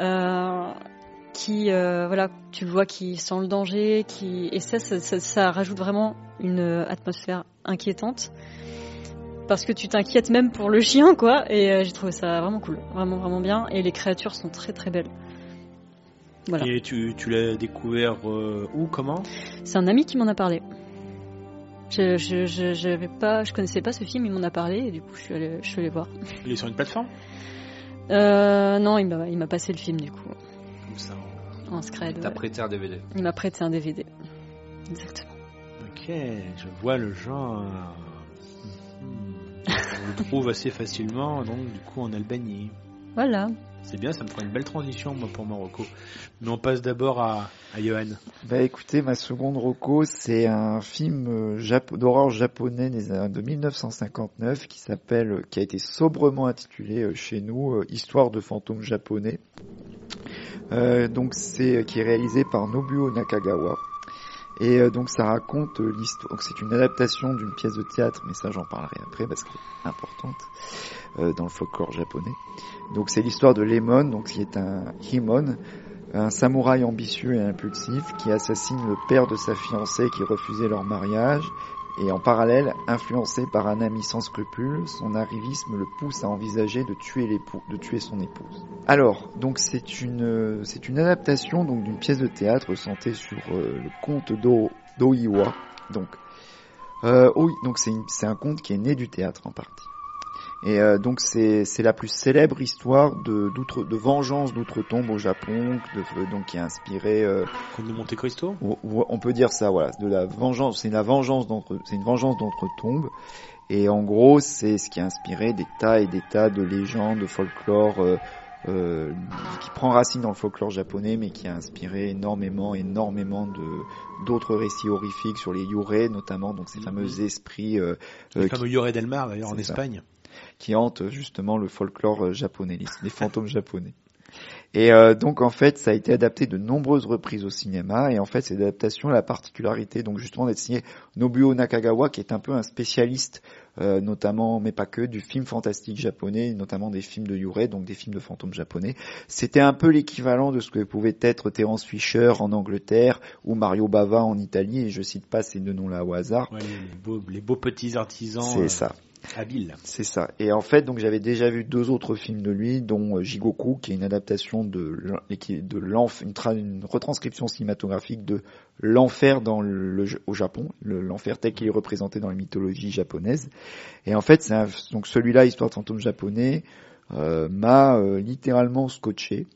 Euh, qui euh, voilà tu le vois qui sent le danger qui et ça ça, ça, ça rajoute vraiment une atmosphère inquiétante parce que tu t'inquiètes même pour le chien quoi et j'ai trouvé ça vraiment cool vraiment vraiment bien et les créatures sont très très belles. Voilà. Et tu, tu l'as découvert où, comment? C'est un ami qui m'en a parlé je je je pas je connaissais pas ce film il m'en a parlé et du coup je suis allée je suis allée voir Il est sur une plateforme? Euh, non il m'a il m'a passé le film du coup Comme ça. en scred T'as ouais. prêté un DVD. il m'a prêté un DVD exactement Ok, je vois le genre. Hmm. On le trouve assez facilement, donc du coup en Albanie. voilà C'est bien, ça me fera une belle transition moi pour Marocco. Mais on passe d'abord à, à Johan. Bah écoutez, ma seconde roco, c'est un film euh, d'horreur japonais de 1959 qui s'appelle, qui a été sobrement intitulé euh, chez nous euh, Histoire de fantômes japonais. Donc c'est qui est réalisé par Nobuo Nakagawa. Et euh, donc ça raconte euh, l'histoire. C'est une adaptation d'une pièce de théâtre, mais ça j'en parlerai après parce qu'elle est importante euh, dans le folklore japonais. Donc c'est l'histoire de Lemon, donc qui est un Himon, un samouraï ambitieux et impulsif qui assassine le père de sa fiancée qui refusait leur mariage et en parallèle, influencé par un ami sans scrupules, son arrivisme le pousse à envisager de tuer de tuer son épouse. Alors, donc c'est une c'est une adaptation donc d'une pièce de théâtre centrée sur euh, le conte d'O- d'Oiwa. Donc euh, oui, donc c'est un conte qui est né du théâtre en partie. Et euh, donc c'est c'est la plus célèbre histoire de de vengeance d'outre-tombe au Japon, de- donc qui a inspiré euh, Conte de Monte Cristo? on peut dire ça, voilà, de la vengeance. C'est la vengeance d'entre, c'est une vengeance d'entre-tombe. Et en gros, c'est ce qui a inspiré des tas et des tas de légendes, de folklore, euh, euh, qui prend racine dans le folklore japonais, mais qui a inspiré énormément, énormément de d'autres récits horrifiques sur les yurei, notamment, donc ces fameux esprits euh, Le euh, fameux Yoré Delmar d'ailleurs en ça. Espagne. Qui hantent justement le folklore euh, japonais, les, les fantômes japonais. Et euh, donc en fait, ça a été adapté de nombreuses reprises au cinéma. Et en fait, cette adaptation a la particularité, donc justement, d'être signé Nobuo Nakagawa, qui est un peu un spécialiste, euh, notamment, mais pas que, du film fantastique japonais, notamment des films de Yurei, donc des films de fantômes japonais. C'était un peu l'équivalent de ce que pouvait être Terence Fisher en Angleterre ou Mario Bava en Italie. Et je cite pas ces deux noms-là au hasard. Ouais, les, beaux, les beaux petits artisans C'est euh, ça. Habiles. C'est ça. Et en fait, donc j'avais déjà vu deux autres films de lui, dont euh, Jigoku, qui est une adaptation de de l'enf- une, tra- une retranscription cinématographique de l'enfer dans le, au Japon, le- l'enfer tel qu'il est représenté dans la mythologie japonaise. Et en fait, c'est donc celui-là, Histoire de fantôme japonais, euh, m'a euh, littéralement scotché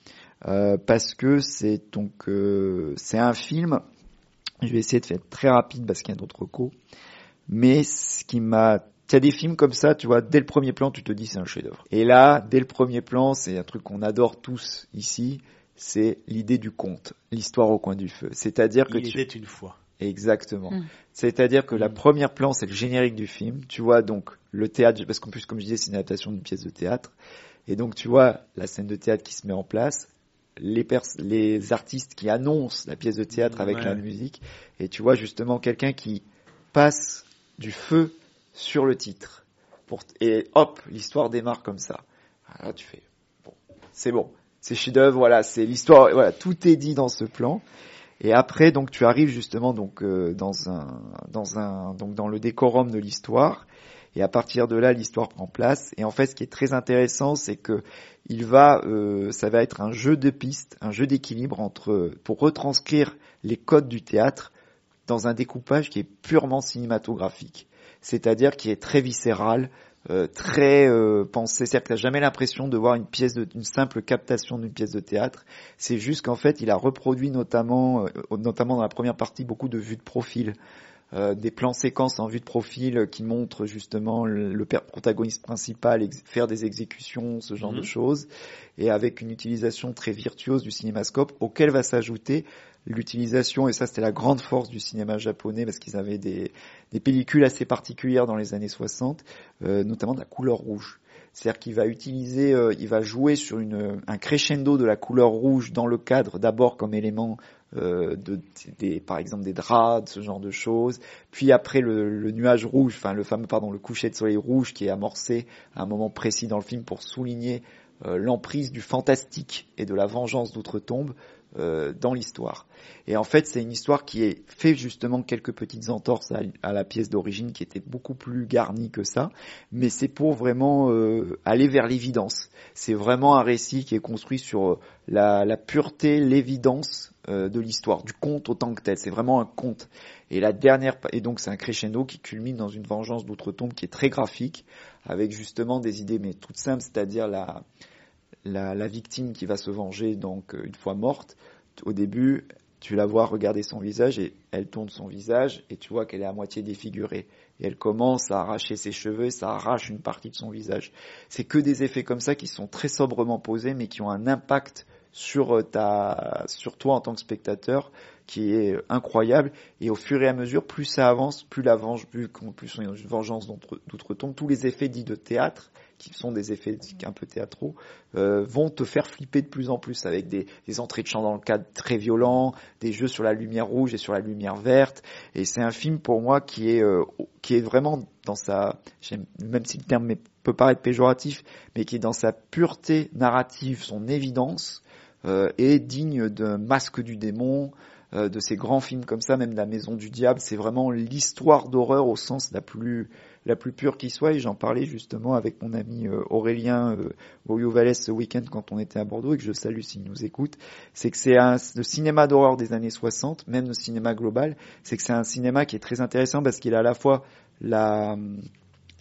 parce que c'est donc c'est un film. Je vais essayer de faire très rapide parce qu'il y a d'autres recos. Mais ce qui m'a il y a des films comme ça, tu vois, dès le premier plan, tu te dis c'est un chef-d'œuvre. Et là, dès le premier plan, c'est un truc qu'on adore tous ici, c'est l'idée du conte, l'histoire au coin du feu. C'est-à-dire que Il tu... était une fois. Exactement. Mm. C'est-à-dire que la Mm. première plan, c'est le générique du film. Tu vois donc le théâtre, parce qu'en plus, comme je disais, c'est une adaptation d'une pièce de théâtre. Et donc, tu vois la scène de théâtre qui se met en place, les, pers- les artistes qui annoncent la pièce de théâtre avec Ouais. la musique, et tu vois justement quelqu'un qui passe du feu sur le titre. Pour, et hop, l'histoire démarre comme ça. Ah, Là, tu fais, bon, c'est bon. C'est chef-d'œuvre, voilà, c'est l'histoire, voilà, tout est dit dans ce plan. Et après, donc, tu arrives justement donc euh, dans un, dans un, donc dans le décorum de l'histoire. Et à partir de là, l'histoire prend place. Et en fait, ce qui est très intéressant, c'est que il va, euh, ça va être un jeu de pistes, un jeu d'équilibre entre, pour retranscrire les codes du théâtre dans un découpage qui est purement cinématographique. C'est-à-dire qui est très viscéral, euh, très euh, pensé. C'est-à-dire que t'as jamais l'impression de voir une pièce, de, une simple captation d'une pièce de théâtre. C'est juste qu'en fait, il a reproduit notamment, euh, notamment dans la première partie, beaucoup de vues de profil. Euh, des plans séquences en vue de profil qui montrent justement le, protagoniste principal faire des exécutions, ce genre Mhm. de choses, et avec une utilisation très virtuose du cinémascope, auquel va s'ajouter l'utilisation, et ça c'était la grande force du cinéma japonais, parce qu'ils avaient des, pellicules assez particulières dans les années 60, euh, notamment de la couleur rouge. C'est-à-dire qu'il va utiliser, euh, il va jouer sur une, un crescendo de la couleur rouge dans le cadre, d'abord comme élément euh, de, par exemple des draps, de ce genre de choses. Puis après le, nuage rouge, enfin le fameux pardon, le coucher de soleil rouge qui est amorcé à un moment précis dans le film pour souligner l'emprise du fantastique et de la vengeance d'outre-tombe euh, dans l'histoire. Et en fait, c'est une histoire qui est fait justement quelques petites entorses à, la pièce d'origine qui était beaucoup plus garnie que ça, mais c'est pour vraiment euh, aller vers l'évidence. C'est vraiment un récit qui est construit sur euh, la, la pureté, l'évidence euh, de l'histoire, du conte autant que tel. C'est vraiment un conte. Et la dernière, et donc c'est un crescendo qui culmine dans une vengeance d'outre-tombe qui est très graphique, avec justement des idées mais toutes simples, c'est-à-dire la, la, la victime qui va se venger donc euh, une fois morte. Au début, tu la vois regarder son visage et elle tourne son visage et tu vois qu'elle est à moitié défigurée. Et elle commence à arracher ses cheveux et ça arrache une partie de son visage. C'est que des effets comme ça qui sont très sobrement posés mais qui ont un impact sur euh, ta, sur toi en tant que spectateur qui est euh, incroyable. Et au fur et à mesure, plus ça avance, plus la venge, plus, plus on une vengeance d'outre- d'outre-tombe, tous les effets dits de théâtre, qui sont des effets un peu théâtraux, euh, vont te faire flipper de plus en plus avec des, entrées de chant dans le cadre très violents, des jeux sur la lumière rouge et sur la lumière verte. Et c'est un film pour moi qui est, euh, qui est vraiment dans sa, même si le terme peut paraître péjoratif, mais qui est dans sa pureté narrative, son évidence, euh, est digne d'un masque du démon, euh, de ces grands films comme ça, même La Maison du Diable. C'est vraiment l'histoire d'horreur au sens la plus la plus pure qui soit. Et j'en parlais justement avec mon ami euh, Aurélien euh, Oyo Valès ce week-end quand on était à Bordeaux et que je salue s'il nous écoute. C'est que c'est un le cinéma d'horreur des années 60, même le cinéma global. C'est que c'est un cinéma qui est très intéressant parce qu'il a à la fois la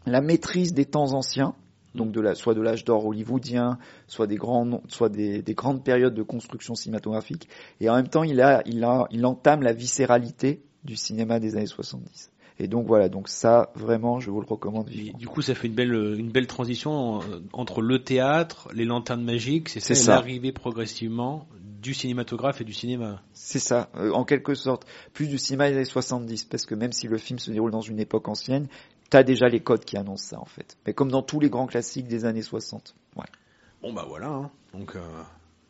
la maîtrise des temps anciens donc soit de l'âge d'or hollywoodien, soit des grandes périodes de construction cinématographique, et en même temps il entame la viscéralité du cinéma des années 70. Et donc voilà, donc ça vraiment, je vous le recommande vivement. du coup, ça fait une belle, une belle transition euh, entre le théâtre, les lanternes magiques, c'est ça, l'arrivée progressivement du cinématographe et du cinéma. C'est ça, euh, en quelque sorte, plus du cinéma des années 70, parce que même si le film se déroule dans une époque ancienne, t'as déjà les codes qui annoncent ça en fait. Mais comme dans tous les grands classiques des années 60. Ouais. Bon bah voilà. hein. Donc euh,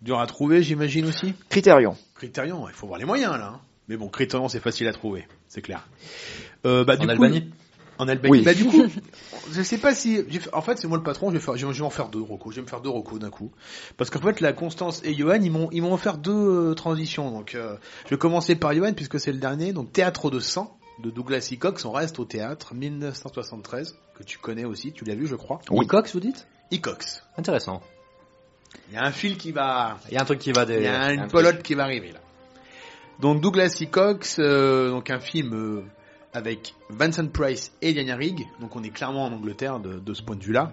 Dur à trouver, j'imagine aussi. Critérion. Criterion, il faut voir les moyens là. Mais bon, Criterion, c'est facile à trouver, c'est clair. Euh, bah, du En coup- Albanie En Albanie. Oui. Bah du coup, je sais pas si. En fait, c'est moi le patron. Je vais, faire, je vais je vais en faire deux recos. Je vais me faire deux recos d'un coup. Parce qu'en fait, la Constance et Johan, ils m'ont ils m'ont offert deux euh, transitions. Donc, euh, je vais commencer par Johan puisque c'est le dernier. Donc, Théâtre de sang de Douglas E. Cox. On reste au théâtre 1973 que tu connais aussi. Tu l'as vu, je crois. Oui. Cox, vous dites? E. Cox. Intéressant. Il y a un fil qui va. Il y a un truc qui va Il y a un une pelote qui va arriver là. Donc Douglas E. Cox, euh, donc un film euh, avec Vincent Price et Diana Rigg. Donc on est clairement en Angleterre de, de ce point de vue-là.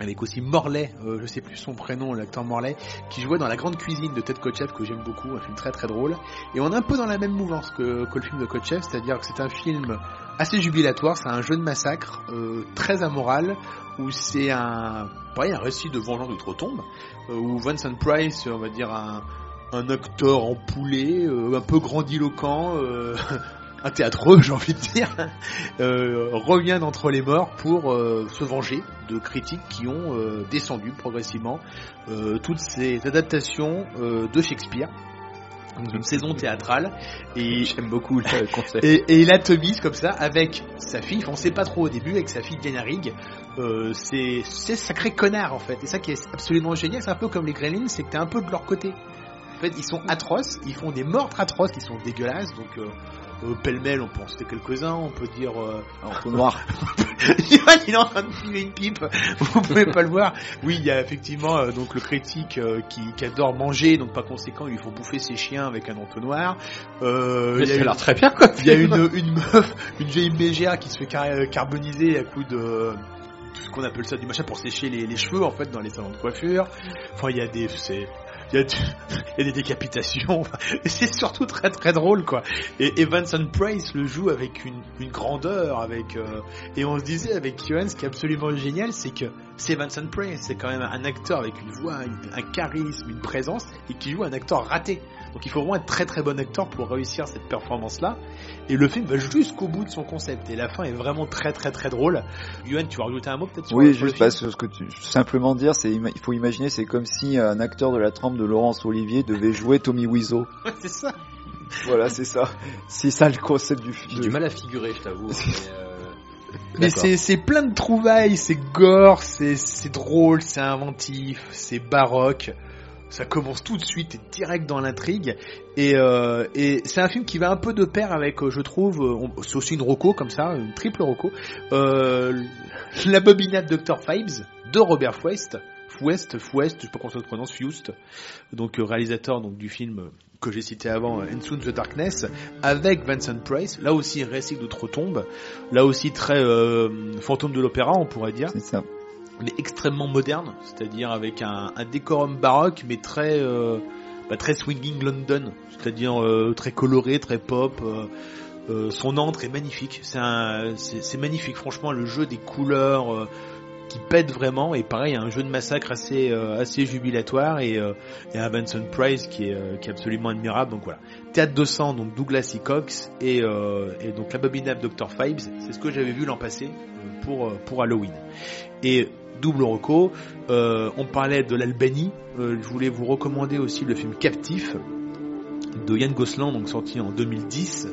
Avec aussi Morley, euh, je sais plus son prénom, l'acteur Morley, qui jouait dans La Grande Cuisine de Ted Kotcheff que j'aime beaucoup, un film très très drôle. Et on est un peu dans la même mouvance que, que le film de Kotcheff, c'est-à-dire que c'est un film assez jubilatoire, c'est un jeu de massacre euh, très amoral où c'est un, pareil, un récit de vengeance d'outre-tombe euh, où Vincent Price, on va dire un, un acteur en poulet, euh, un peu grandiloquent, euh, un théâtreux, j'ai envie de dire, euh, revient d'entre les morts pour se venger de critiques qui ont descendu progressivement toutes ces adaptations de Shakespeare. Donc une saison théâtrale et J'aime beaucoup le concept. et, et il atomise comme ça avec sa fille, enfin, on sait pas trop au début, avec sa fille Diana Rigg. Euh, c'est c'est sacré connard en fait. Et ça qui est absolument génial, c'est un peu comme les Gremlins, c'est que t'es un peu de leur côté. En fait, ils sont atroces, ils font des meurtres atroces qui sont dégueulasses. Donc euh, euh, pêle-mêle, on peut en citer quelques-uns. On peut dire euh, En noir. Il est en train de fumer une pipe. Vous pouvez pas le voir. Oui, il y a effectivement euh, donc le critique euh, qui, qui adore manger, donc par conséquent, il faut bouffer ses chiens avec un entonnoir. Euh, il y a une- très bien, quoi. il y a une, une meuf, une vieille mégère qui se fait car- carboniser à coup de ce qu'on appelle ça du machin pour sécher les, les cheveux en fait dans les salons de coiffure. Enfin, il y a des, il y y a des décapitations. C'est surtout très très drôle quoi. Et, Vincent Price le joue avec une, une grandeur, avec euh, et on se disait avec Johan, ce qui est absolument génial, c'est que c'est Vincent Price, c'est quand même un acteur avec une voix, une- un charisme, une présence, et qui joue un acteur raté. Donc il faut vraiment être très très bon acteur pour réussir cette performance-là. Et le film va jusqu'au bout de son concept. Et la fin est vraiment très très très drôle. Yuan, tu vas rajouter un mot peut-être sur, Oui, sur juste que ce que tu simplement dire, c'est il faut imaginer, c'est comme si un acteur de la trempe de Laurence Olivier devait jouer Tommy Wiseau. c'est ça. voilà, c'est ça. C'est ça le concept du J'ai film. du mal à figurer, je t'avoue. mais, c'est plein de trouvailles, c'est gore, c'est drôle, c'est inventif, c'est baroque. Ça commence tout de suite, et direct dans l'intrigue. Et, euh, et c'est un film qui va un peu de pair avec, euh, je trouve, euh, c'est aussi une roco comme ça, une triple roco. Euh, L'abominable Dr. Fibes de Robert Fuest. Fuest, Fuest, je sais pas comment ça se prononce, Fust. Donc réalisateur donc du film que j'ai cité avant, euh, Into the Darkness, avec Vincent Price. Là aussi récit d'outre-tombe. Là aussi très euh, fantôme de l'opéra, on pourrait dire C'est ça. mais extrêmement moderne, c'est-à-dire avec un, un décorum baroque, mais très euh, bah, très swinging London, c'est-à-dire euh, très coloré, très pop. euh, euh, son antre est magnifique, c'est magnifique, franchement, le jeu des couleurs euh, qui pète vraiment, et pareil, un jeu de massacre assez euh, assez jubilatoire, et, euh, et un Vincent Price qui est euh, qui est absolument admirable. Donc voilà, Théâtre de sang, donc Douglas E. Cox, et, euh, et donc l'abominable Dr. Fibes, c'est ce que j'avais vu l'an passé euh, pour euh, pour Halloween. Et double reco, on parlait de l'Albanie, je voulais vous recommander aussi le film Captif de Yann Gosselin, donc sorti en 2010,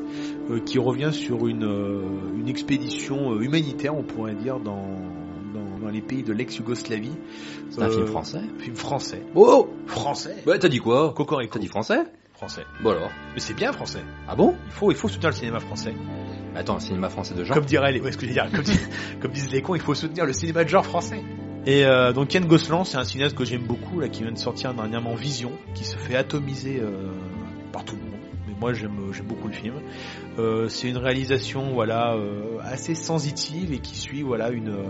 euh, qui revient sur une, euh, une expédition humanitaire, on pourrait dire, dans, dans, les pays de l'ex-Yougoslavie. C'est un Euh, film français. Film français. Oh Français Ouais, t'as dit quoi Cocorico. T'as dit français Français. Bon alors. Mais c'est bien français. Ah bon Il faut, il faut soutenir le cinéma français. Attends, cinéma français de genre Comme diraient les, ouais, ce que je veux dire, comme, dis- comme disent les cons, il faut soutenir le cinéma de genre français. Et euh, donc Yann Gosselin, c'est un cinéaste que j'aime beaucoup, là, qui vient de sortir dernièrement Vision, qui se fait atomiser euh, par tout le monde. Mais moi, j'aime, j'aime beaucoup le film. Euh, c'est une réalisation, voilà, euh, assez sensitive et qui suit, voilà, une euh,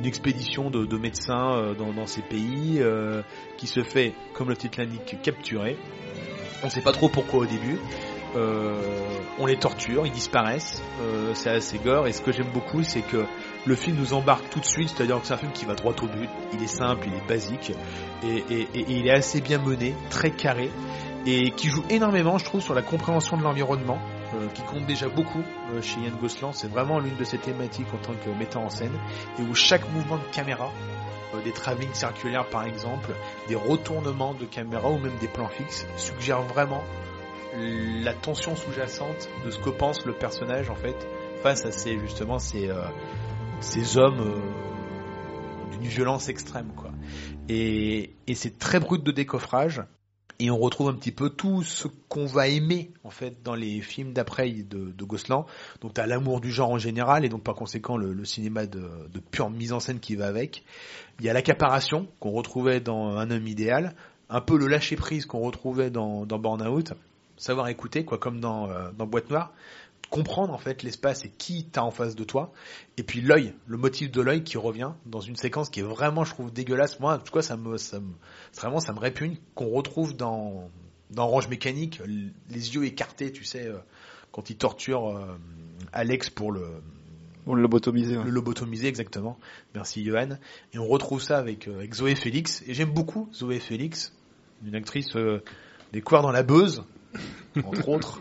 une expédition de, de médecins euh, dans, ces pays euh, qui se fait, comme le titre l'indique, capturer. On ne sait pas trop pourquoi au début. Euh, on les torture, ils disparaissent. Euh, c'est assez gore. Et ce que j'aime beaucoup, c'est que le film nous embarque tout de suite. C'est-à-dire que c'est un film qui va droit au but. Il est simple, il est basique, et il est assez bien mené, très carré, et qui joue énormément, je trouve, sur la compréhension de l'environnement. Euh, qui compte déjà beaucoup euh, chez Yann Gosselin, c'est vraiment l'une de ses thématiques en tant que metteur en scène, et où chaque mouvement de caméra euh, des travelling circulaires par exemple, des retournements de caméra ou même des plans fixes suggèrent vraiment la tension sous-jacente de ce que pense le personnage en fait face à ces justement ces euh, ces hommes euh, d'une violence extrême quoi. Et, et c'est très brut de décoffrage et on retrouve un petit peu tout ce qu'on va aimer en fait dans les films d'après de, Gosselin. Donc t'as l'amour du genre en général et donc par conséquent le, cinéma de, pure mise en scène qui va avec. Il y a l'accaparation qu'on retrouvait dans Un homme idéal, un peu le lâcher prise qu'on retrouvait dans, dans savoir écouter quoi comme dans, euh, dans Boîte Noire comprendre en fait l'espace et qui t'as en face de toi. Et puis l'œil le motif de l'œil qui revient dans une séquence qui est vraiment je trouve dégueulasse. Moi en tout cas ça me ça me vraiment ça me répugne qu'on retrouve dans dans Orange Mécanique les yeux écartés tu sais euh, quand il torture euh, Alex pour le pour le lobotomiser ouais. le lobotomiser exactement. Merci Johan. Et on retrouve ça avec, euh, avec Zoé Félix. Et j'aime beaucoup Zoé Félix une actrice euh, des couards dans la beuse entre autres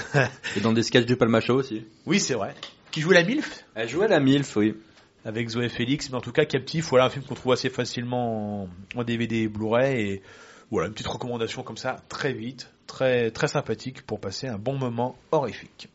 Et dans des sketchs du Palmacho aussi. Oui, c'est vrai. Qui jouait la MILF? Elle jouait la MILF, oui. Avec Zoé Félix, mais en tout cas Captif, voilà un film qu'on trouve assez facilement en, en DVD et Blu-ray et voilà une petite recommandation comme ça, très vite, très très sympathique pour passer un bon moment horrifique.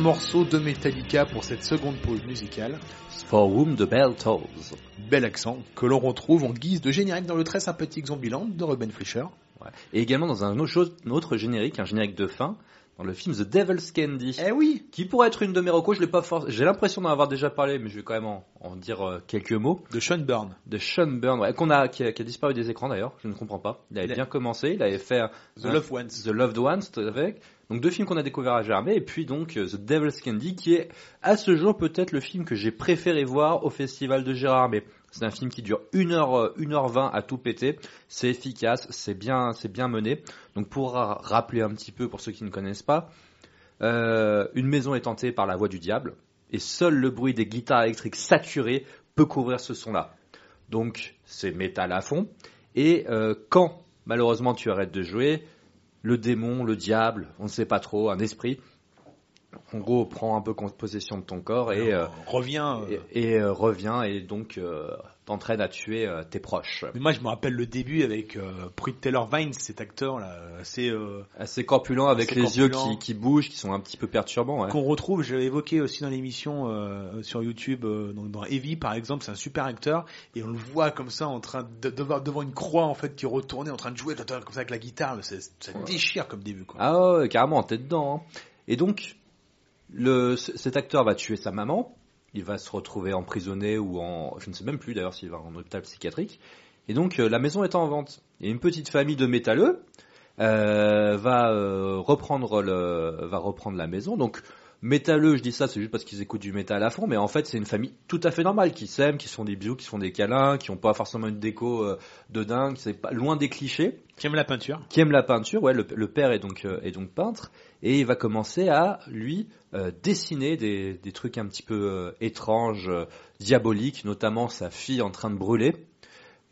Morceau de Metallica pour cette seconde pause musicale. For whom the bell tolls. Bel accent que l'on retrouve en guise de générique dans le très sympathique Zombieland de Ruben Fleischer. Ouais. Et également dans un autre, chose- un autre générique, un générique de fin, dans le film The Devil's Candy. Eh oui Qui pourrait être une de mes recos, je l'ai pas J'ai l'impression d'en avoir déjà parlé, mais je vais quand même en, en dire euh, quelques mots. De Sean Byrne. De Sean Byrne, ouais, qu'on a, qui a, qui a disparu des écrans d'ailleurs, je ne comprends pas. Il avait Il bien commencé, il avait fait The un- Loved Ones. The Loved Ones avec. Donc deux films qu'on a découverts à Germain et puis donc euh, The Devil's Candy qui est à ce jour peut-être le film que j'ai préféré voir au festival de Gérard mais c'est un film qui dure 1h 1h20 à tout péter, c'est efficace, c'est bien c'est bien mené. Donc pour ra- rappeler un petit peu pour ceux qui ne connaissent pas, euh, une maison est tentée par la voix du diable et seul le bruit des guitares électriques saturées peut couvrir ce son-là. Donc c'est métal à fond et euh, quand malheureusement tu arrêtes de jouer, le démon, le diable, on ne sait pas trop, un esprit, en gros, prend un peu possession de ton corps et, euh, Revient. euh, et, et, euh, revient et donc euh, t'entraîne à tuer euh, tes proches. Mais moi, je me rappelle le début avec euh, Pruitt Taylor Vines, cet acteur là, assez euh, Assez corpulent avec Assez les yeux qui, qui bougent, qui sont un petit peu perturbants. ouais. qu'on retrouve. Je l'avais évoqué aussi dans l'émission euh, sur YouTube, donc dans Heavy par exemple, c'est un super acteur et on le voit comme ça en train de devant, devant une croix en fait qui retournait, en train de jouer comme ça avec la guitare. Ça Ouais. déchire comme début quoi. Ah ouais, carrément, t'es dedans. hein. Et donc, le, cet acteur va tuer sa maman, il va se retrouver emprisonné ou en... Je ne sais même plus d'ailleurs s'il va en hôpital psychiatrique. Et donc, euh, la maison est en vente. Et une petite famille de métalleux euh, va, euh, reprendre le, va reprendre la maison. Donc, métalleux, je dis ça, c'est juste parce qu'ils écoutent du métal à fond, mais en fait, c'est une famille tout à fait normale, qui s'aiment, qui se font des bisous, qui se font des câlins, qui n'ont pas forcément une déco euh, de dingue, c'est pas loin des clichés Qui aime la peinture qui aime la peinture, ouais, le, le père est donc, euh, est donc peintre, et il va commencer à, lui, euh, dessiner des, des trucs un petit peu euh, étranges, euh, diaboliques, notamment sa fille en train de brûler,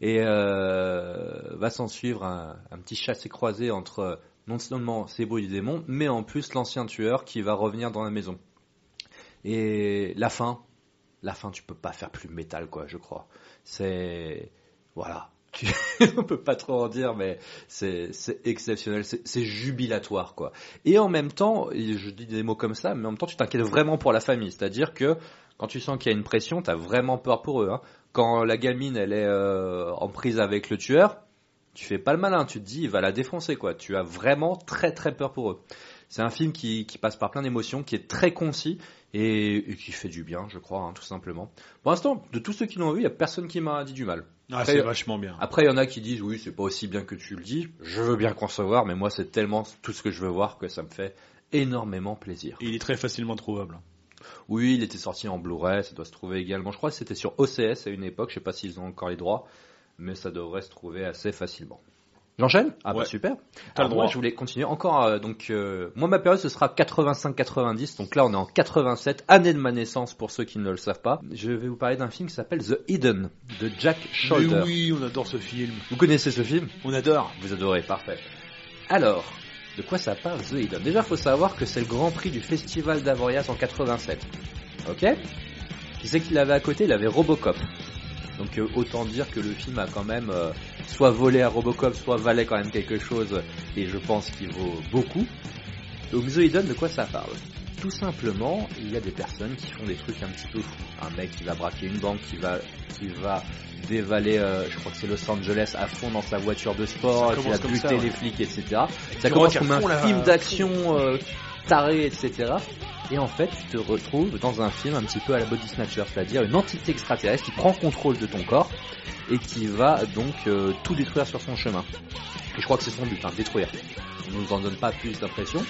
et va s'en suivre un, un petit chassé-croisé entre non seulement ces bruits du démon, mais en plus l'ancien tueur qui va revenir dans la maison. Et la fin, la fin, tu peux pas faire plus métal, quoi, je crois. C'est, voilà. On peut pas trop en dire, mais c'est exceptionnel, c'est jubilatoire, quoi. Et en même temps, je dis des mots comme ça, mais en même temps, tu t'inquiètes vraiment pour la famille. C'est-à-dire que quand tu sens qu'il y a une pression, t'as vraiment peur pour eux. Hein. Quand la gamine, elle est euh, en prise avec le tueur, tu fais pas le malin, tu te dis, il va la défoncer, quoi. Tu as vraiment très très peur pour eux. C'est un film qui, passe par plein d'émotions, qui est très concis et, et qui fait du bien, je crois, hein, tout simplement. Pour l'instant, de tous ceux qui l'ont vu, il y a personne qui m'a dit du mal. Ah, Après, c'est vachement bien. Après, il y en a qui disent oui, c'est pas aussi bien que tu le dis. Je veux bien concevoir, mais moi, c'est tellement tout ce que je veux voir que ça me fait énormément plaisir. Et il est très facilement trouvable. Oui, il était sorti en Blu-ray, ça doit se trouver également. Je crois que c'était sur OCS à une époque, je sais pas s'ils ont encore les droits, mais ça devrait se trouver assez facilement. J'enchaîne? Ah bah super. T'as le Alors moi, droit. je voulais continuer encore. euh, donc euh, moi, ma période ce sera 85-90. Donc là, on est en 87, année de ma naissance pour ceux qui ne le savent pas. Je vais vous parler d'un film qui s'appelle The Hidden de Jack Scholder. Mais oui, on adore ce film. Vous connaissez ce film? On adore. Vous adorez, parfait. Alors, de quoi ça parle The Hidden? Déjà, faut savoir que c'est le Grand Prix du Festival d'Avoriaz en 87. Ok? Qui c'est qu'il avait à côté? Il avait Robocop. Donc euh, autant dire que le film a quand même euh, soit volé à Robocop, soit valait quand même quelque chose, et je pense qu'il vaut beaucoup. Donc Hidden, de quoi ça parle? Tout simplement, il y a des personnes qui font des trucs un petit peu fous. Un mec qui va braquer une banque, qui va, qui va dévaler, euh, je crois que c'est Los Angeles à fond dans sa voiture de sport, qui va buter ça, ouais. les flics, etc. Ça commence comme un film d'action taré, etc. Et en fait, tu te retrouves dans un film un petit peu à la Body Snatcher, c'est-à-dire une entité extraterrestre qui prend contrôle de ton corps et qui va donc euh, tout détruire sur son chemin. Et je crois que c'est son but, hein, détruire. On nous en donne pas plus d'impression.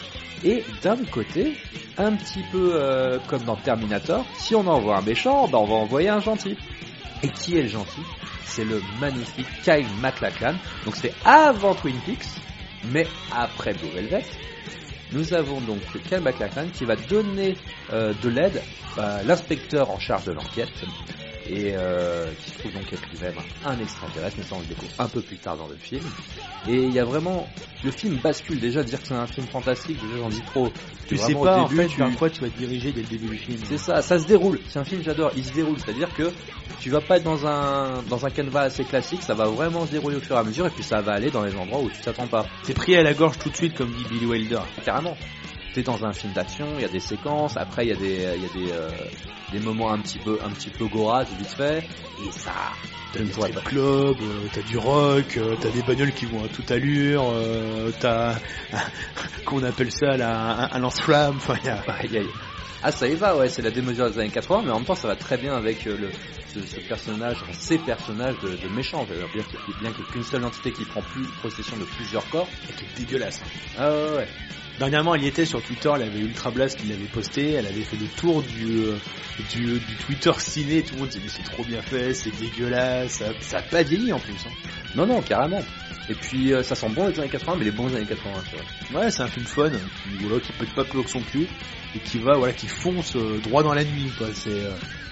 Et d'un côté, un petit peu euh, comme dans Terminator, si on envoie un méchant, ben on va envoyer un gentil. Et qui est le gentil? C'est le magnifique Kyle MacLachlan. Donc c'est avant Twin Peaks, mais après Blue Velvet. Nous avons donc Kyle MacLachlan qui va donner euh, de l'aide à l'inspecteur en charge de l'enquête et euh, qui se trouve donc être lui-même un extraterrestre, mais ça on le découvre un peu plus tard dans le film. Et il y a vraiment, le film bascule déjà, dire que c'est un film fantastique, déjà j'en dis trop. Tu sais pas au en début, fait tu- vers quoi tu vas te diriger dès le début du film. c'est ça, ça se déroule. C'est un film j'adore. Il se déroule, c'est-à-dire que tu vas pas être dans un dans un canevas assez classique. Ça va vraiment se dérouler au fur et à mesure, et puis ça va aller dans les endroits où tu t'attends pas. C'est pris à la gorge tout de suite comme dit Billy Wilder. Carrément. T'es dans un film d'action, il y a des séquences, après il y a des, y a des, euh, des moments un petit peu, un petit peu goras, vite fait, et ça, T'as des strip club, euh, t'as du rock, euh, t'as des bagnoles qui vont à toute allure, euh, t'as qu'on appelle ça là, un, un lance-flamme. Enfin, a... Ah ça y va ouais c'est la démesure des années 80 mais en même temps ça va très bien avec le, ce, ce personnage, ces personnages de, de méchants. Bien bien qu'il y ait qu'une seule entité qui prend plus possession de plusieurs corps. C'est dégueulasse. Ah ouais ouais. Dernièrement, elle y était sur Twitter, elle avait Ultra Blast qui l'avait posté, elle avait fait le tour du, euh, du, du Twitter ciné, tout le monde disait mais c'est trop bien fait, c'est dégueulasse, ça, ça a pas vieilli en plus. Hein. Non non carrément. Et puis euh, ça sent bon les années 80 mais les bons années 80 tu vois. Ouais, c'est un film fun, qui, voilà, qui pète pas plus haut que son cul, et qui va, voilà, qui fonce euh, droit dans la nuit, quoi. C'est, euh...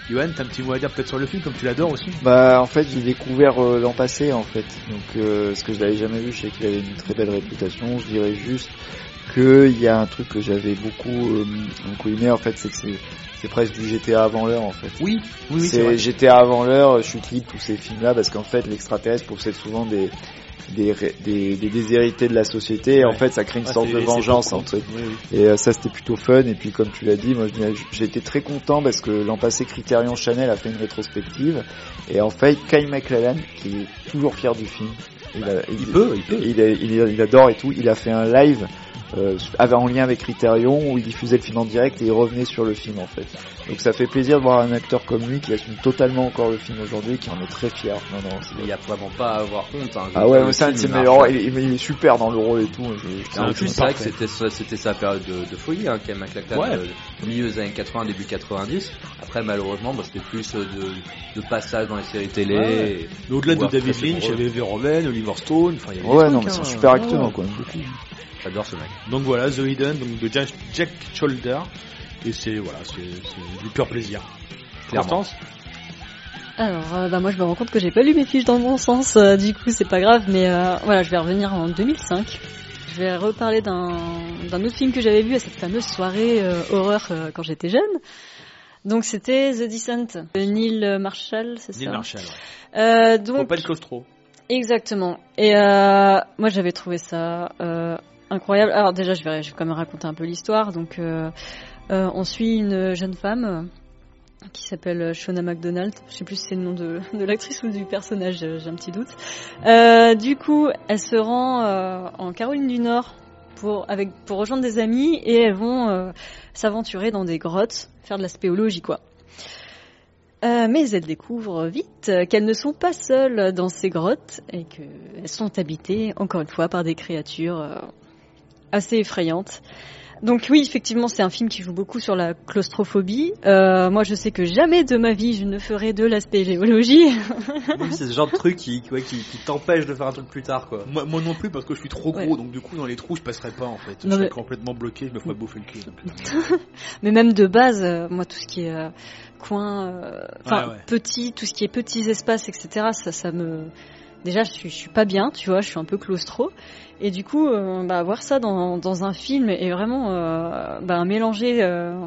Johan, t'as un petit mot à dire peut-être sur le film, comme tu l'adores aussi? Bah en fait j'ai découvert euh, l'an passé en fait, donc euh, ce que je l'avais jamais vu, je sais qu'il avait une très belle réputation, je dirais juste qu'il y a un truc que j'avais beaucoup, euh, beaucoup aimé en fait, c'est que c'est c'est presque du GTA avant l'heure en fait. Oui, oui, oui, c'est. GTA avant l'heure, chute libre, tous ces films là, parce qu'en fait l'extraterrestre possède souvent des des, des, des déshérités de la société et en fait ça crée une Ah, sorte de vengeance en fait. Oui, oui. Et euh, ça c'était plutôt fun et puis comme tu l'as dit, moi j'ai été très content parce que l'an passé Criterion Chanel a fait une rétrospective et en fait Kyle MacLellan qui est toujours fier du film, il, a- Il peut, il peut. il, a- il- il adore et tout, il a fait un live euh, en lien avec Criterion où il diffusait le film en direct et il revenait sur le film en fait. Donc ça fait plaisir de voir un acteur comme lui qui assume totalement encore le film aujourd'hui, qui en est très fier. Non non, il y a vraiment pas à avoir honte. Hein. ah ouais, c'est un de ses meilleurs, il, il est super dans le rôle et tout. je- en plus, c'est vrai que c'était sa- c'était sa période de, de folie, hein, quand même, McLachlan, Ouais. euh, milieu des années 80, début 90. Après, malheureusement, bah, c'était plus euh, de, de passage dans les séries télé. Ouais, au-delà de David Lynch, il y avait Verhoeven, Oliver Stone, enfin il y avait Ouais, non, trucs, mais c'est un hein. super acteur, quoi, beaucoup. J'adore ce mec. Donc voilà, The Hidden, donc de Jack, Jack Shoulder, et c'est voilà, c'est du pur plaisir. Constance Alors, euh, bah moi je me rends compte que j'ai pas lu mes fiches dans le bon sens, euh, du coup c'est pas grave, mais euh, voilà, je vais revenir en 2005. Je vais reparler d'un d'un autre film que j'avais vu à cette fameuse soirée euh, horreur euh, quand j'étais jeune. Donc c'était The Descent de Neil Marshall, c'est Neil ça Marshall. ouais. Euh, Faut donc pas être claustro. Exactement. Et euh, moi, j'avais trouvé ça euh, incroyable. Alors déjà, je vais, quand même raconter un peu l'histoire. Donc, euh, euh, on suit une jeune femme euh, qui s'appelle Shona McDonald. Je sais plus si c'est le nom de, l'actrice ou du personnage, j'ai un petit doute. Du coup, elle se rend en Caroline du Nord pour, avec, pour rejoindre des amis et elles vont s'aventurer dans des grottes, faire de la spéologie, quoi. Mais elles découvrent vite qu'elles ne sont pas seules dans ces grottes et qu'elles sont habitées, encore une fois, par des créatures assez effrayantes. Donc oui, effectivement, c'est un film qui joue beaucoup sur la claustrophobie. Euh, moi, je sais que jamais de ma vie, je ne ferai de la spéléologie. Oui, c'est ce genre de truc qui, qui, ouais, qui, qui t'empêche de faire un truc plus tard, quoi. Moi, moi non plus parce que je suis trop gros, Ouais. donc du coup dans les trous je passerai pas en fait. Non, je serais mais- complètement bloqué, je me ferais bouffer le cul. donc. Mais même de base, euh, moi, tout ce qui est euh, coin, euh, enfin Ouais, ouais. petit, tout ce qui est petits espaces, etc. Ça, ça me, déjà, je suis, je suis pas bien, tu vois, je suis un peu claustro. Et du coup, euh, bah, voir ça dans, dans un film et vraiment euh, bah, mélanger euh,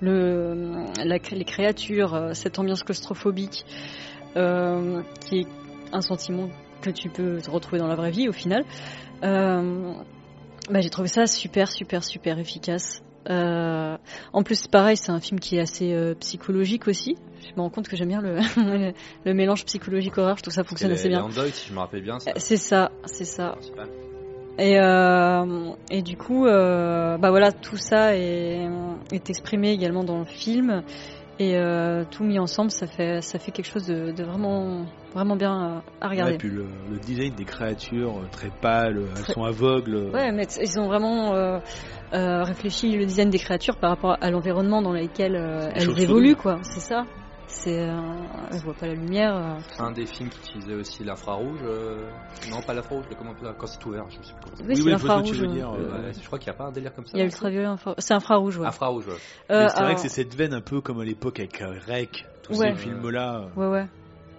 le, la, les créatures, cette ambiance claustrophobique, euh, qui est un sentiment que tu peux te retrouver dans la vraie vie au final. Euh, bah, j'ai trouvé ça super, super, super efficace. Euh, en plus, pareil, c'est un film qui est assez euh, psychologique aussi. Je me rends compte que j'aime bien le, mélange psychologique horreur. Je trouve que ça fonctionne assez bien. les Android, si je me rappelle bien, ça. C'est ça, c'est ça. Et, euh, et du coup, euh, bah voilà, tout ça est, est exprimé également dans le film. Et euh, tout mis ensemble, ça fait, ça fait quelque chose de, de vraiment, vraiment bien euh, à Ouais, regarder. puis le, le design des créatures très pâles, elles Très- sont aveugles. Ouais, mais ils ont vraiment réfléchi le design des créatures par rapport à l'environnement dans lequel elles évoluent, quoi. C'est ça. C'est, euh, elles voient pas la lumière. euh, Un des films qui utilisait aussi l'infrarouge. euh, Non, pas l'infrarouge, mais comment quand c'est ouvert, je sais plus Oui, c'est oui, je vois l'infrarouge. euh, euh, je crois qu'il n'y a pas un délire comme ça. Il y a ultraviolet, infra... c'est infrarouge, ouais. Infrarouge, ouais. Euh, c'est vrai que c'est cette veine un peu comme à l'époque avec euh, Rec, tous Ouais. ces films-là. Ouais, ouais.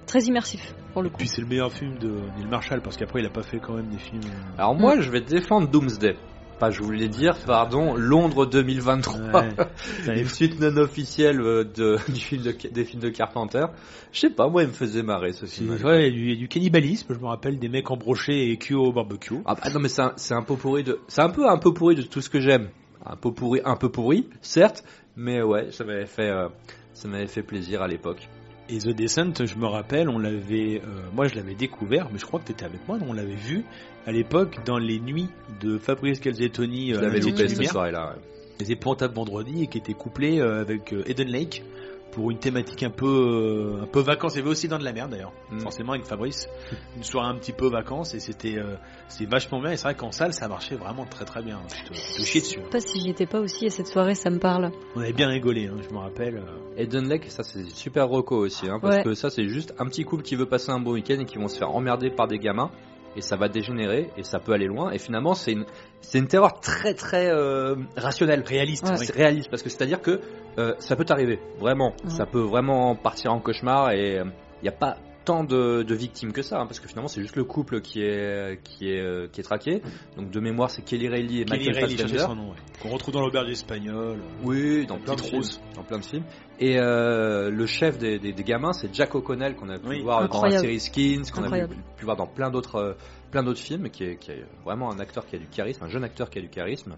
Très immersif, pour le coup. Puis c'est le meilleur film de Neil Marshall parce qu'après il a pas fait quand même des films. euh, Alors moi, je vais défendre Doomsday. Pas, je voulais dire, pardon, Londres 2023. Ouais. Putain, Une suite non officielle euh, de, du film de, des films de Carpenter. Je sais pas, moi, il me faisait marrer ce film. ouais, il y, a du, du cannibalisme, je me rappelle des mecs embrochés et cuits au barbecue. Ah, bah, non mais c'est un, un peu pourri de, c'est un peu un peu pourri de tout ce que j'aime. un peu pourri, un peu pourri, certes, mais ouais, ça m'avait fait, euh, ça m'avait fait plaisir à l'époque. Et The Descent, je me rappelle, on l'avait, euh, moi je l'avais découvert, mais je crois que tu étais avec moi, on l'avait vu à l'époque dans les nuits de Fabrice Calzettoni. Je euh, la loupé cette soirée-là. ouais. Les épouvantables vendredi et qui était couplé euh, avec euh, Eden Lake pour une thématique un peu euh, un peu vacances. Il y avait aussi dans de la merde d'ailleurs, Mm. forcément avec Fabrice, une soirée un petit peu vacances et c'était euh, c'est vachement bien. Et c'est vrai qu'en salle ça marchait vraiment très très bien. Tu te, chiais dessus. Je sais pas si j'y étais pas aussi à cette soirée, ça me parle. On avait bien rigolé, hein, je me rappelle. Eden Lake, ça c'est super reco aussi, hein, parce Ouais. que ça c'est juste un petit couple qui veut passer un bon week-end et qui vont se faire emmerder par des gamins. Et ça va dégénérer et ça peut aller loin. Et finalement, c'est une, c'est une terreur très très euh, rationnelle. Réaliste, Ouais. oui. C'est réaliste parce que c'est-à-dire que euh, ça peut t'arriver, vraiment. Ouais. Ça peut vraiment partir en cauchemar et il n'y a pas tant de, de victimes que ça, hein, parce que finalement c'est juste le couple qui est qui est euh, qui est traqué. Donc de mémoire, c'est Kelly Reilly et Kelly Michael Reilly, cherchez Fassbender. son nom, ouais. Qu'on retrouve dans l'auberge espagnole. Oui, dans plein de films. Rose. Dans plein de films. Et euh, le chef des, des, des gamins, c'est Jack O'Connell qu'on a pu Oui. voir dans la série Skins, qu'on a pu, pu voir dans plein d'autres euh, plein d'autres films, qui est, qui est vraiment un acteur qui a du charisme, un jeune acteur qui a du charisme.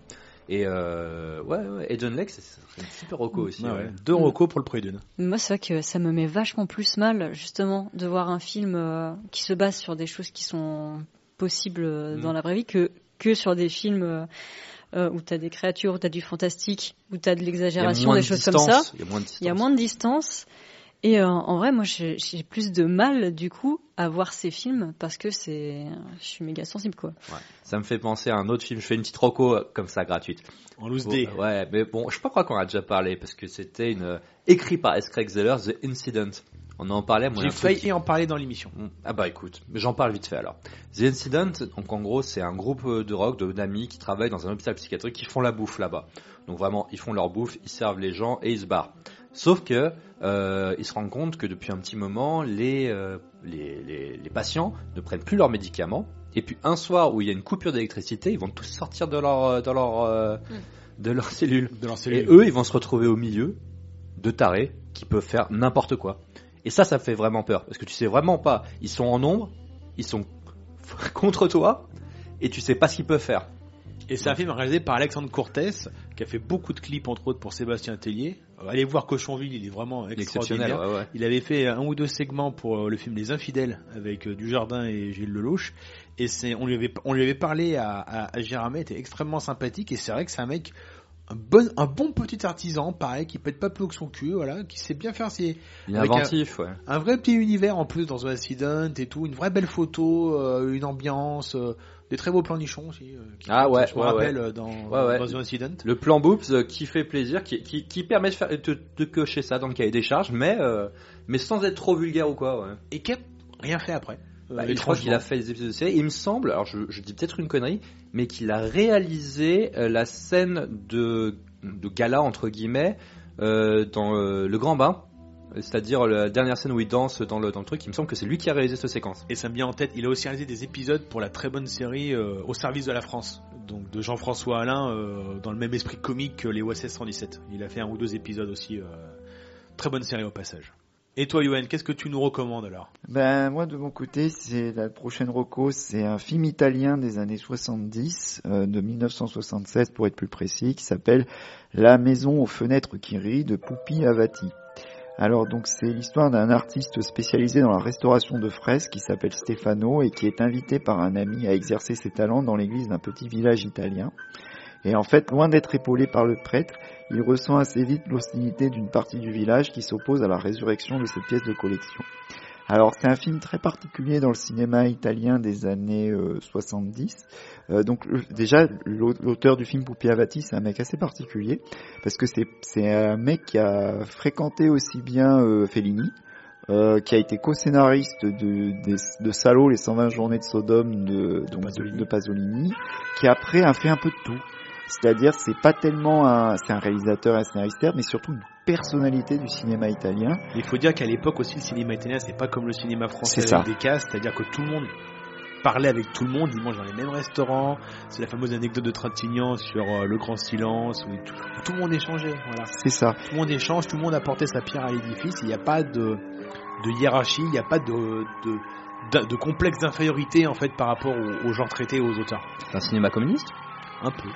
Et euh, ouais, ouais, Eden Lake, c'est c'est une super aussi. Ouais, ouais. ouais. Deux recos pour le prix d'une. Moi, c'est vrai que ça me met vachement plus mal, justement, de voir un film euh, qui se base sur des choses qui sont possibles euh, Mm. dans la vraie vie que, que sur des films euh, où tu as des créatures, où tu as du fantastique, où tu as de l'exagération, des de choses comme ça. distance, Il y a moins de distance. Il y a moins de distance. Et euh, en vrai, moi, j'ai plus de mal, du coup, à voir ces films parce que c'est, je suis méga sensible, quoi. Ouais. Ça me fait penser à un autre film. Je fais une petite reco euh, comme ça gratuite. En loose Bon, day. ouais, mais bon, je sais pas crois qu'on a déjà parlé parce que c'était une euh, écrit par S. Craig Zeller, The Incident. On en parlait. moi, J'ai failli qui- en parler dans l'émission. Mm. Ah bah écoute, j'en parle vite fait alors. The Incident, donc en gros c'est un groupe euh, de rock, de- d'amis qui travaillent dans un hôpital psychiatrique qui font la bouffe là-bas. Donc vraiment, ils font leur bouffe, ils servent les gens et ils se barrent. Sauf que euh, ils se rendent compte que depuis un petit moment, les, euh, les, les, les patients ne prennent plus leurs médicaments. Et puis un soir où il y a une coupure d'électricité, ils vont tous sortir de leur euh, de leur euh, de leur cellule. De leur Et cellule. eux, ils vont se retrouver au milieu de tarés qui peuvent faire n'importe quoi. Et ça, ça fait vraiment peur. Parce que tu sais vraiment pas. Ils sont en nombre, ils sont contre toi, et tu sais pas ce qu'ils peuvent faire. Et c'est un film réalisé par Alexandre Cortez, qui a fait beaucoup de clips, entre autres, pour Sébastien Tellier. Euh, Allez voir Cochonville, il est vraiment exceptionnel, extraordinaire. ouais, ouais. Il avait fait un ou deux segments pour euh, le film Les Infidèles avec euh, Dujardin et Gilles Lelouch. Et c'est, on lui avait, on lui avait parlé à, à, à était extrêmement sympathique. Et c'est vrai que c'est un mec, un bon, un bon petit artisan, pareil, qui pète pas plus que son cul, voilà, qui sait bien faire ses, Il est inventif, ouais. un vrai petit univers en plus dans The Accident et tout, une vraie belle photo, euh, une ambiance, euh, des très beaux plans nichons aussi. euh, qui- Ah ouais, je me ouais, rappelle dans, ouais. dans The Accident. Le plan Boops euh, qui fait plaisir, qui, qui, qui permet de, faire, de, de cocher ça dans le cahier des charges, mais, euh, mais sans être trop vulgaire ou quoi. Et qui a rien fait après. Bah, je crois qu'il a fait les épisodes de série. Il me semble, alors je, je dis peut-être une connerie, mais qu'il a réalisé la scène de, de gala entre guillemets euh, dans euh, le Grand Bain, c'est-à-dire la dernière scène où il danse dans le, dans le truc. Il me semble que c'est lui qui a réalisé cette séquence. Et ça me vient en tête, il a aussi réalisé des épisodes pour la très bonne série euh, Au service de la France, donc de Jean-François Alain, euh, dans le même esprit comique que les OSS 117. Il a fait un ou deux épisodes aussi, euh, très bonne série au passage. Et toi, Yoann, qu'est-ce que tu nous recommandes alors? Ben moi de mon côté, c'est la prochaine reco, c'est un film italien des années 70, euh, de 1967 pour être plus précis, qui s'appelle La maison aux fenêtres qui rient de Pupi Avati. Alors donc c'est l'histoire d'un artiste spécialisé dans la restauration de fresques qui s'appelle Stefano et qui est invité par un ami à exercer ses talents dans l'église d'un petit village italien. Et en fait, loin d'être épaulé par le prêtre, il ressent assez vite l'hostilité d'une partie du village qui s'oppose à la résurrection de cette pièce de collection. Alors c'est un film très particulier dans le cinéma italien des années euh, 70. Euh, donc le- déjà l'au- l'auteur du film Pupi Avati c'est un mec assez particulier parce que c'est un mec qui a fréquenté aussi bien euh, Fellini, euh, qui a été co-scénariste de, Salo, les 120 journées de Sodome de, donc, de, Pasolini. de Pasolini, qui après a fait un peu de tout. C'est-à-dire, c'est pas tellement un, c'est un réalisateur et un scénariste, mais surtout une personnalité du cinéma italien. Il faut dire qu'à l'époque aussi, le cinéma italien, c'est pas comme le cinéma français avec ça. des castes, c'est-à-dire que tout le monde parlait avec tout le monde, ils mangent dans les mêmes restaurants. C'est la fameuse anecdote de Trintignant sur euh, le grand silence, où tout, où tout le monde échangeait. Voilà. C'est ça. Tout le monde échange, tout le monde apportait sa pierre à l'édifice. Il n'y a pas de, de hiérarchie, il n'y a pas de, de, de, de complexe d'infériorité en fait par rapport aux, aux gens traités et aux auteurs. C'est un cinéma communiste? Un peu.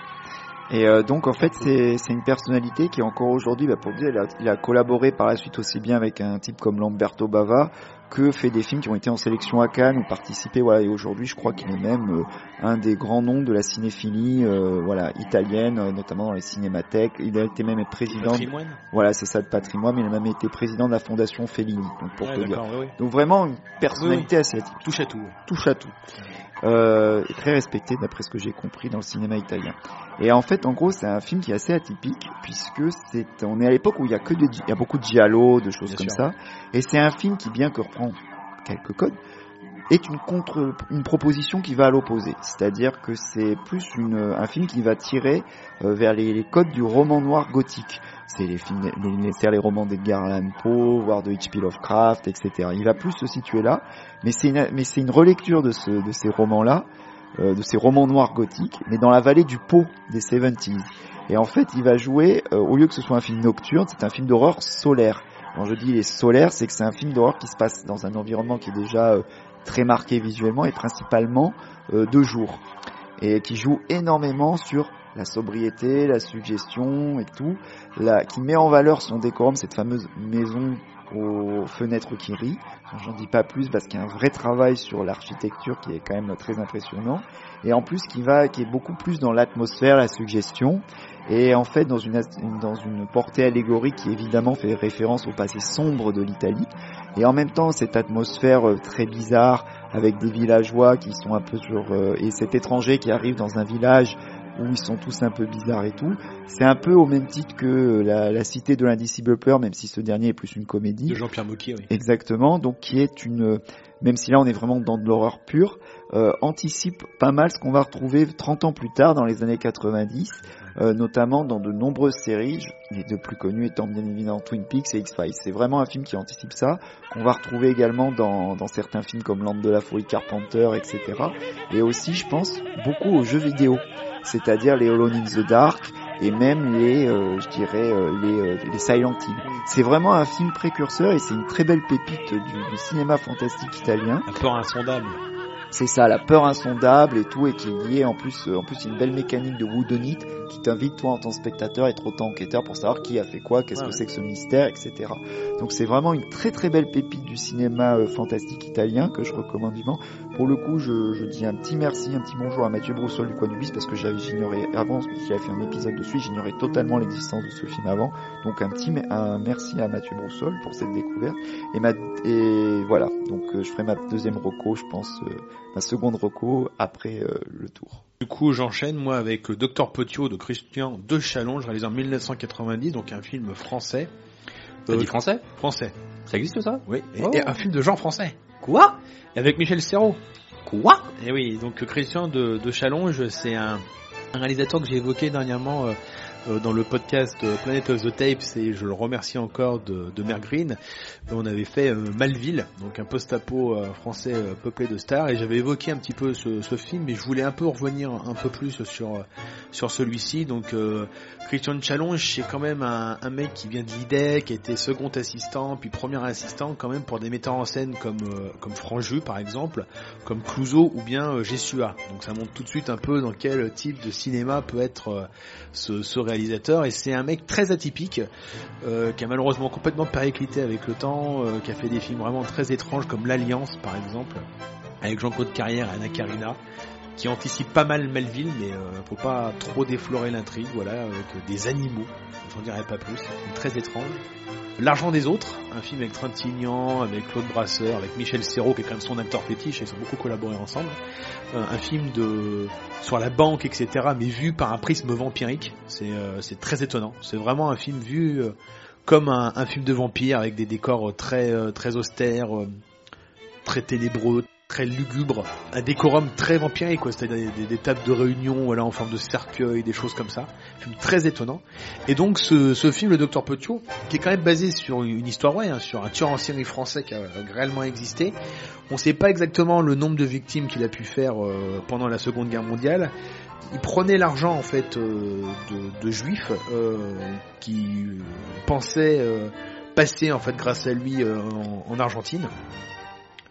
Et euh, donc en fait c'est c'est une personnalité qui encore aujourd'hui, bah, pour dire, il a, il a collaboré par la suite aussi bien avec un type comme Lamberto Bava que fait des films qui ont été en sélection à Cannes ou participé. Voilà, et aujourd'hui je crois qu'il est même euh, un des grands noms de la cinéphilie, euh, voilà, italienne, euh, notamment dans les cinémathèques. Il a été même président. Patrimoine. Voilà, c'est ça de patrimoine, mais il a même été président de la fondation Fellini. Donc pour Ouais, te dire. ouais, ouais. Donc vraiment une personnalité assez Touche à tout. touche à tout. Euh, très respecté d'après ce que j'ai compris dans le cinéma italien. Et en fait, en gros, c'est un film qui est assez atypique puisque c'est, on est à l'époque où il y a que des, il y a beaucoup de giallo, de choses Bien comme sûr. ça. Et c'est un film qui, bien que reprend quelques codes, est une contre, une proposition qui va à l'opposé. C'est-à-dire que c'est plus une, un film qui va tirer euh, vers les, les codes du roman noir gothique. C'est les films, les, les, romans d'Edgar Allan Poe, voire de H.P. Lovecraft, etc. Il va plus se situer là, mais c'est une, mais c'est une relecture de, ce, de ces romans-là, euh, de ces romans noirs gothiques, mais dans la vallée du Pau des 70s. Et en fait, il va jouer, euh, au lieu que ce soit un film nocturne, c'est un film d'horreur solaire. Quand je dis les solaire, c'est que c'est un film d'horreur qui se passe dans un environnement qui est déjà euh, très marqué visuellement et principalement euh, de jour. Et qui joue énormément sur la sobriété, la suggestion et tout, qui met en valeur son décorum, cette fameuse maison aux fenêtres qui rient. J'en dis pas plus parce qu'il y a un vrai travail sur l'architecture qui est quand même très impressionnant. Et en plus qui va, qui est beaucoup plus dans l'atmosphère, la suggestion. Et en fait dans une, dans une portée allégorique qui évidemment fait référence au passé sombre de l'Italie. Et en même temps cette atmosphère euh, très bizarre avec des villageois qui sont un peu sur, euh, et cet étranger qui arrive dans un village où ils sont tous un peu bizarres et tout. C'est un peu au même titre que euh, la, la Cité de l'Indicible Peur, même si ce dernier est plus une comédie. De Jean-Pierre Mocky, oui. Exactement, donc qui est une, même si là on est vraiment dans de l'horreur pure, euh, anticipe pas mal ce qu'on va retrouver 30 ans plus tard dans les années 90, euh, notamment dans de nombreuses séries, les deux plus connues étant bien évidemment Twin Peaks et X-Files. C'est vraiment un film qui anticipe ça, qu'on va retrouver également dans, dans certains films comme Land de la folie Carpenter, etc. Et aussi, je pense, beaucoup aux jeux vidéo, c'est-à-dire les Alone in the Dark, et même les, euh, je dirais, euh, les, euh, les Silent Hill. C'est vraiment un film précurseur et c'est une très belle pépite du, du cinéma fantastique italien. La peur insondable. C'est ça, la peur insondable et tout, et qui est liée en plus, euh, en plus, une belle mécanique de whodunit qui t'invite toi en tant que spectateur à être autant enquêteur pour savoir qui a fait quoi, qu'est-ce Ouais, que ouais. c'est que ce mystère, etc. Donc c'est vraiment une très très belle pépite du cinéma euh, fantastique italien que je recommande vivement. Pour le coup, je, je dis un petit merci, un petit bonjour à Mathieu Broussol du Coin du Bis parce que j'avais j'ignorais avant, qu'il avait fait un épisode dessus, j'ignorais totalement l'existence de ce film avant. Donc un petit un merci à Mathieu Broussol pour cette découverte. Et, ma, et voilà, donc euh, je ferai ma deuxième reco, je pense, euh, ma seconde reco après euh, le tour. Du coup, j'enchaîne moi avec le Docteur Potio de Christian de Chalonge, réalisé en 1990, donc un film français. T'as Euh, dit français? Français. Ça existe ça? Oui. Et, Oh. et un film de genre français. Quoi? Et avec Michel Serrault. Quoi? Et oui, donc Christian de, de Chalonge, c'est un, un réalisateur que j'ai évoqué dernièrement euh, euh, dans le podcast euh, Planet of the Tapes et je le remercie encore de, de Green. On avait fait euh, Malville, donc un post-apo euh, français euh, peuplé de stars et j'avais évoqué un petit peu ce, ce film mais je voulais un peu revenir un peu plus sur euh, sur celui-ci. Donc euh, Christian Chalonge, c'est quand même un, un mec qui vient de l'IDEC, qui était second assistant, puis premier assistant quand même pour des metteurs en scène comme euh, comme Franju par exemple, comme Clouseau ou bien euh, Jessua. Donc ça montre tout de suite un peu dans quel type de cinéma peut être euh, ce, ce Et c'est un mec très atypique, euh, qui a malheureusement complètement périclité avec le temps, euh, qui a fait des films vraiment très étranges comme L'Alliance par exemple, avec Jean-Claude Carrière et Anna Karina qui anticipe pas mal Melville, mais euh, faut pas trop déflorer l'intrigue, voilà, avec des animaux, j'en dirai pas plus, très étrange. L'argent des autres, un film avec Trintignant, avec Claude Brasseur, avec Michel Serrault, qui est quand même son acteur fétiche, ils ont beaucoup collaboré ensemble. Euh, un film de sur la banque, etc., mais vu par un prisme vampirique, c'est euh, c'est très étonnant. C'est vraiment un film vu euh, comme un, un film de vampire, avec des décors très très austères, très ténébreux, très lugubre, un décorum très vampirique, quoi. C'est-à-dire des, tables de réunion, voilà, en forme de cercueil, des choses comme ça. Un film très étonnant. Et donc, ce, ce film, le Docteur Petiot, qui est quand même basé sur une histoire hein, sur un tueur en série français qui a réellement existé. On ne sait pas exactement le nombre de victimes qu'il a pu faire euh, pendant la Seconde Guerre mondiale. Il prenait l'argent en fait euh, de, de juifs euh, qui euh, pensaient euh, passer en fait grâce à lui euh, en- en Argentine.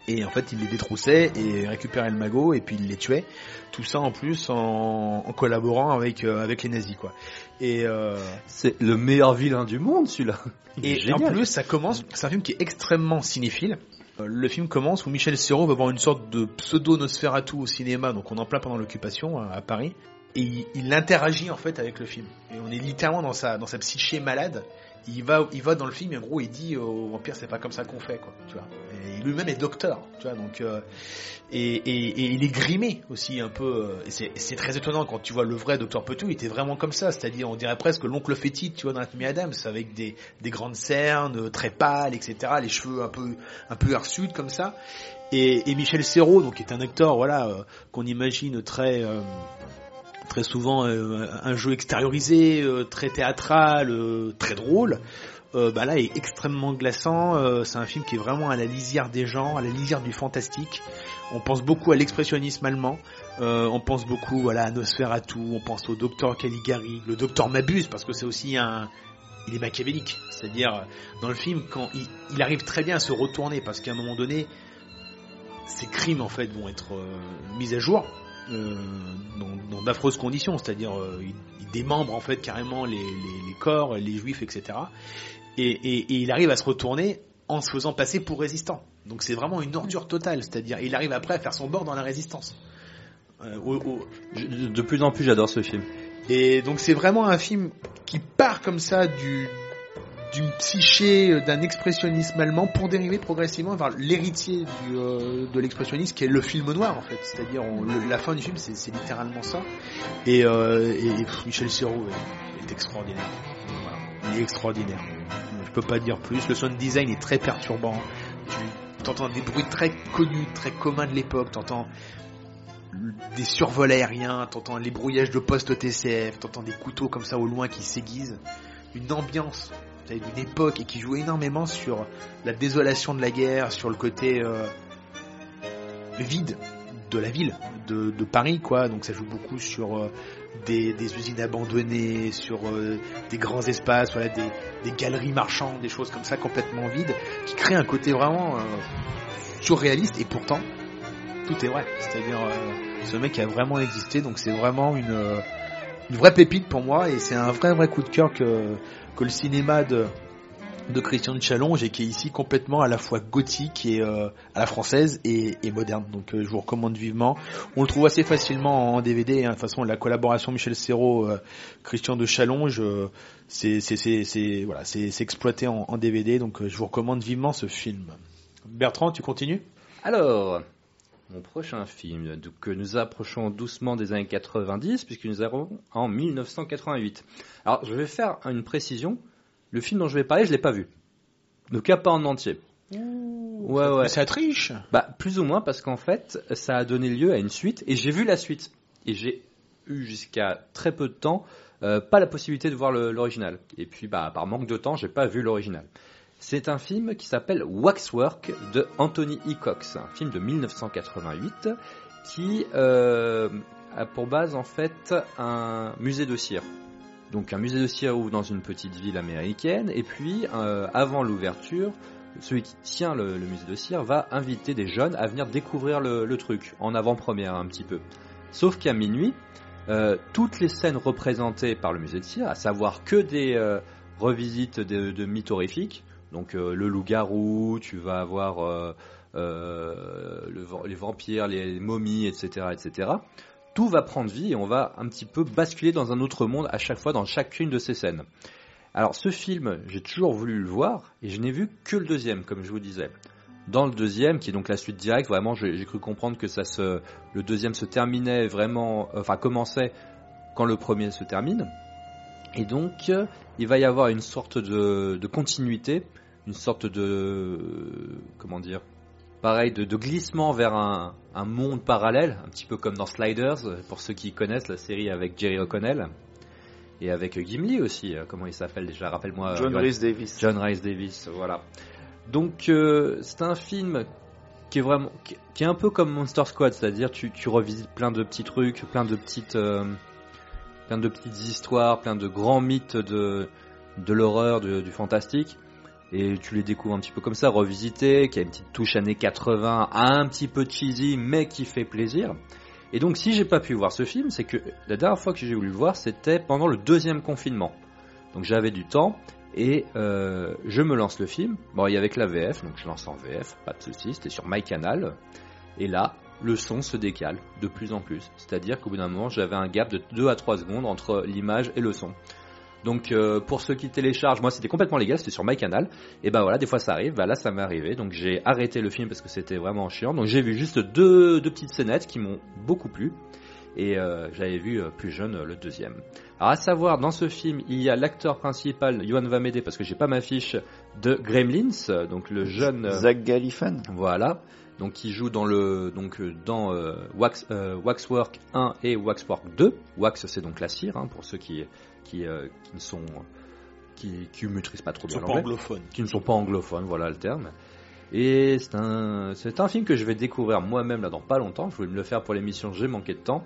Et en fait, il les détroussait et récupérait le magot et puis il les tuait. Tout ça en plus en, en collaborant avec euh, avec les nazis quoi. Et euh, C'est le meilleur vilain du monde, celui-là. Et en plus, ça commence. C'est un film qui est extrêmement cinéphile. Euh, Le film commence où Michel Serrault va voir une sorte de pseudo Nosferatu au cinéma, donc on est en plein pendant l'occupation à à Paris, et il, il interagit en fait avec le film. Et on est littéralement dans sa dans sa psyché malade. Il va il va dans le film et en gros il dit au vampire c'est pas comme ça qu'on fait quoi, tu vois. Et lui-même est docteur, tu vois donc euh, et, et, et il est grimé aussi un peu. euh, Et c'est très étonnant quand tu vois le vrai docteur Petou, il était vraiment comme ça, c'est-à-dire on dirait presque l'oncle fétide, tu vois dans la Adams, avec des des grandes cernes, euh, très pâles, etc. Les cheveux un peu un peu hirsutes comme ça. Et, et Michel Serrault, donc qui est un acteur, voilà, euh, qu'on imagine très euh, très souvent euh, un jeu extériorisé, euh, très théâtral, euh, très drôle. Bah là est extrêmement glaçant. C'est un film qui est vraiment à la lisière des gens, à la lisière du fantastique. On pense beaucoup à l'expressionnisme allemand. On pense beaucoup voilà, à Nosferatu, on pense au docteur Caligari, le docteur Mabuse, parce que c'est aussi un... Il est machiavélique. C'est-à-dire, dans le film, quand il, arrive très bien à se retourner, parce qu'à un moment donné, ces crimes, en fait, vont être mis à jour. Euh, dans, dans d'affreuses conditions, c'est-à-dire euh, il, il démembre en fait carrément les, les, les corps, les juifs, etc. Et, et, et il arrive à se retourner en se faisant passer pour résistant. Donc c'est vraiment une ordure totale, c'est-à-dire il arrive après à faire son bord dans la résistance. Euh, au- au- Je- de plus en plus, j'adore ce film. et donc c'est vraiment un film qui part comme ça du d'une psyché, euh, d'un expressionnisme allemand pour dériver progressivement vers l'héritier euh, de l'expressionnisme qui est le film noir en fait. C'est-à-dire la fin du film c'est littéralement ça. Et, euh, Michel Serrault est, extraordinaire. Voilà. Il est extraordinaire. Je peux pas dire plus. Le sound design est très perturbant. Tu entends des bruits très connus, très communs de l'époque. T'entends des survols aériens, t'entends les brouillages de postes TCF, t'entends des couteaux comme ça au loin qui s'aiguisent, une ambiance d'une époque et qui joue énormément sur la désolation de la guerre, sur le côté euh, vide de la ville, de, Paris, quoi. Donc ça joue beaucoup sur euh, des, usines abandonnées, sur euh, des grands espaces, voilà, des, galeries marchandes, des choses comme ça complètement vides, qui créent un côté vraiment euh, surréaliste et pourtant tout est vrai. C'est-à-dire ce mec a vraiment existé, donc c'est vraiment une vraie pépite pour moi et c'est un vrai vrai coup de cœur que, que le cinéma de, Christian de Challonge et qui est ici complètement à la fois gothique et euh, à la française et, moderne. Donc euh, je vous recommande vivement. On le trouve assez facilement en DVD. Hein. De toute façon, la collaboration Michel Serrault, euh, Christian de Challonge, c'est exploité en, DVD. Donc je vous recommande vivement ce film. Bertrand, tu continues? Alors, mon prochain film, donc, que nous approchons doucement des années 90, puisque nous avons en 1988. Alors, je vais faire une précision. Le film dont je vais parler, je l'ai pas vu. Donc, pas en entier. Ouais, ouais. Mais ça triche. Bah, plus ou moins, parce qu'en fait, ça a donné lieu à une suite, et j'ai vu la suite. Et j'ai eu jusqu'à très peu de temps euh, pas la possibilité de voir l'original. Et puis, bah, par manque de temps, j'ai pas vu l'original. C'est un film qui s'appelle Waxwork de Anthony Hickox, un film de 1988 qui euh, a pour base en fait un musée de cire. Donc un musée de cire ouvre dans une petite ville américaine et puis euh, avant l'ouverture, celui qui tient le, musée de cire va inviter des jeunes à venir découvrir le, truc en avant-première un petit peu. Sauf qu'à minuit, euh, toutes les scènes représentées par le musée de cire, à savoir que des revisites de, de horrifiques, donc euh, le loup-garou, tu vas avoir euh, euh, les vampires, les momies, etc., etc. Tout va prendre vie et on va un petit peu basculer dans un autre monde à chaque fois dans chacune de ces scènes. Alors ce film, j'ai toujours voulu le voir et je n'ai vu que le deuxième, comme je vous disais. Dans le deuxième, qui est donc la suite directe, vraiment, j'ai cru comprendre que le deuxième se terminait vraiment, enfin commençait quand le premier se termine. Et donc, il va y avoir une sorte de, de continuité, une sorte de, comment dire, pareil, de, de glissement vers un, un monde parallèle, un petit peu comme dans Sliders, pour ceux qui connaissent la série avec Jerry O'Connell. Et avec Gimli aussi, euh, comment il s'appelle déjà, rappelle-moi. John Johan- Rhys Davis. John Rice Davis, voilà. Donc euh, c'est un film qui est vraiment, qui est un peu comme Monster Squad, c'est-à-dire tu, tu revisites plein de petits trucs, plein de petites, euh, plein de petites histoires, plein de grands mythes de l'horreur, du fantastique, et tu les découvres un petit peu comme ça, revisité, qui a une petite touche années 80, un petit peu cheesy, mais qui fait plaisir. Et donc, si j'ai pas pu voir ce film, c'est que la dernière fois que j'ai voulu le voir, c'était pendant le deuxième confinement. Donc, j'avais du temps et euh, je me lance le film. Bon, il y avait que la VF, donc je lance en VF, pas de souci. C'était sur MyCanal. Et là, le son se décale de plus en plus. C'est-à-dire qu'au bout d'un moment, j'avais un gap de 2 à 3 secondes entre l'image et le son. Donc euh, pour ceux qui téléchargent, moi c'était complètement légal, c'était sur MyCanal. Et ben voilà, des fois ça arrive, bah là ça m'est arrivé. Donc j'ai arrêté le film parce que c'était vraiment chiant. Donc j'ai vu juste deux, deux petites scénettes qui m'ont beaucoup plu. Et euh, j'avais vu euh, plus jeune le deuxième. Alors à savoir, dans ce film, il y a l'acteur principal, Yohan va m'aider parce que j'ai pas ma fiche, de Gremlins, donc le jeune... euh, Zach Galifian. voilà. Donc qui joue dans le donc euh, dans euh, Wax, euh, Waxwork 1 et Waxwork 2. Wax c'est donc la cire hein, pour ceux qui qui, euh, qui ne sont qui qui maîtrisent pas trop bien l'anglais, anglophones. qui ne sont pas anglophones, voilà le terme. Et c'est un c'est un film que je vais découvrir moi-même là dans pas longtemps. Je voulais me le faire pour l'émission, j'ai manqué de temps.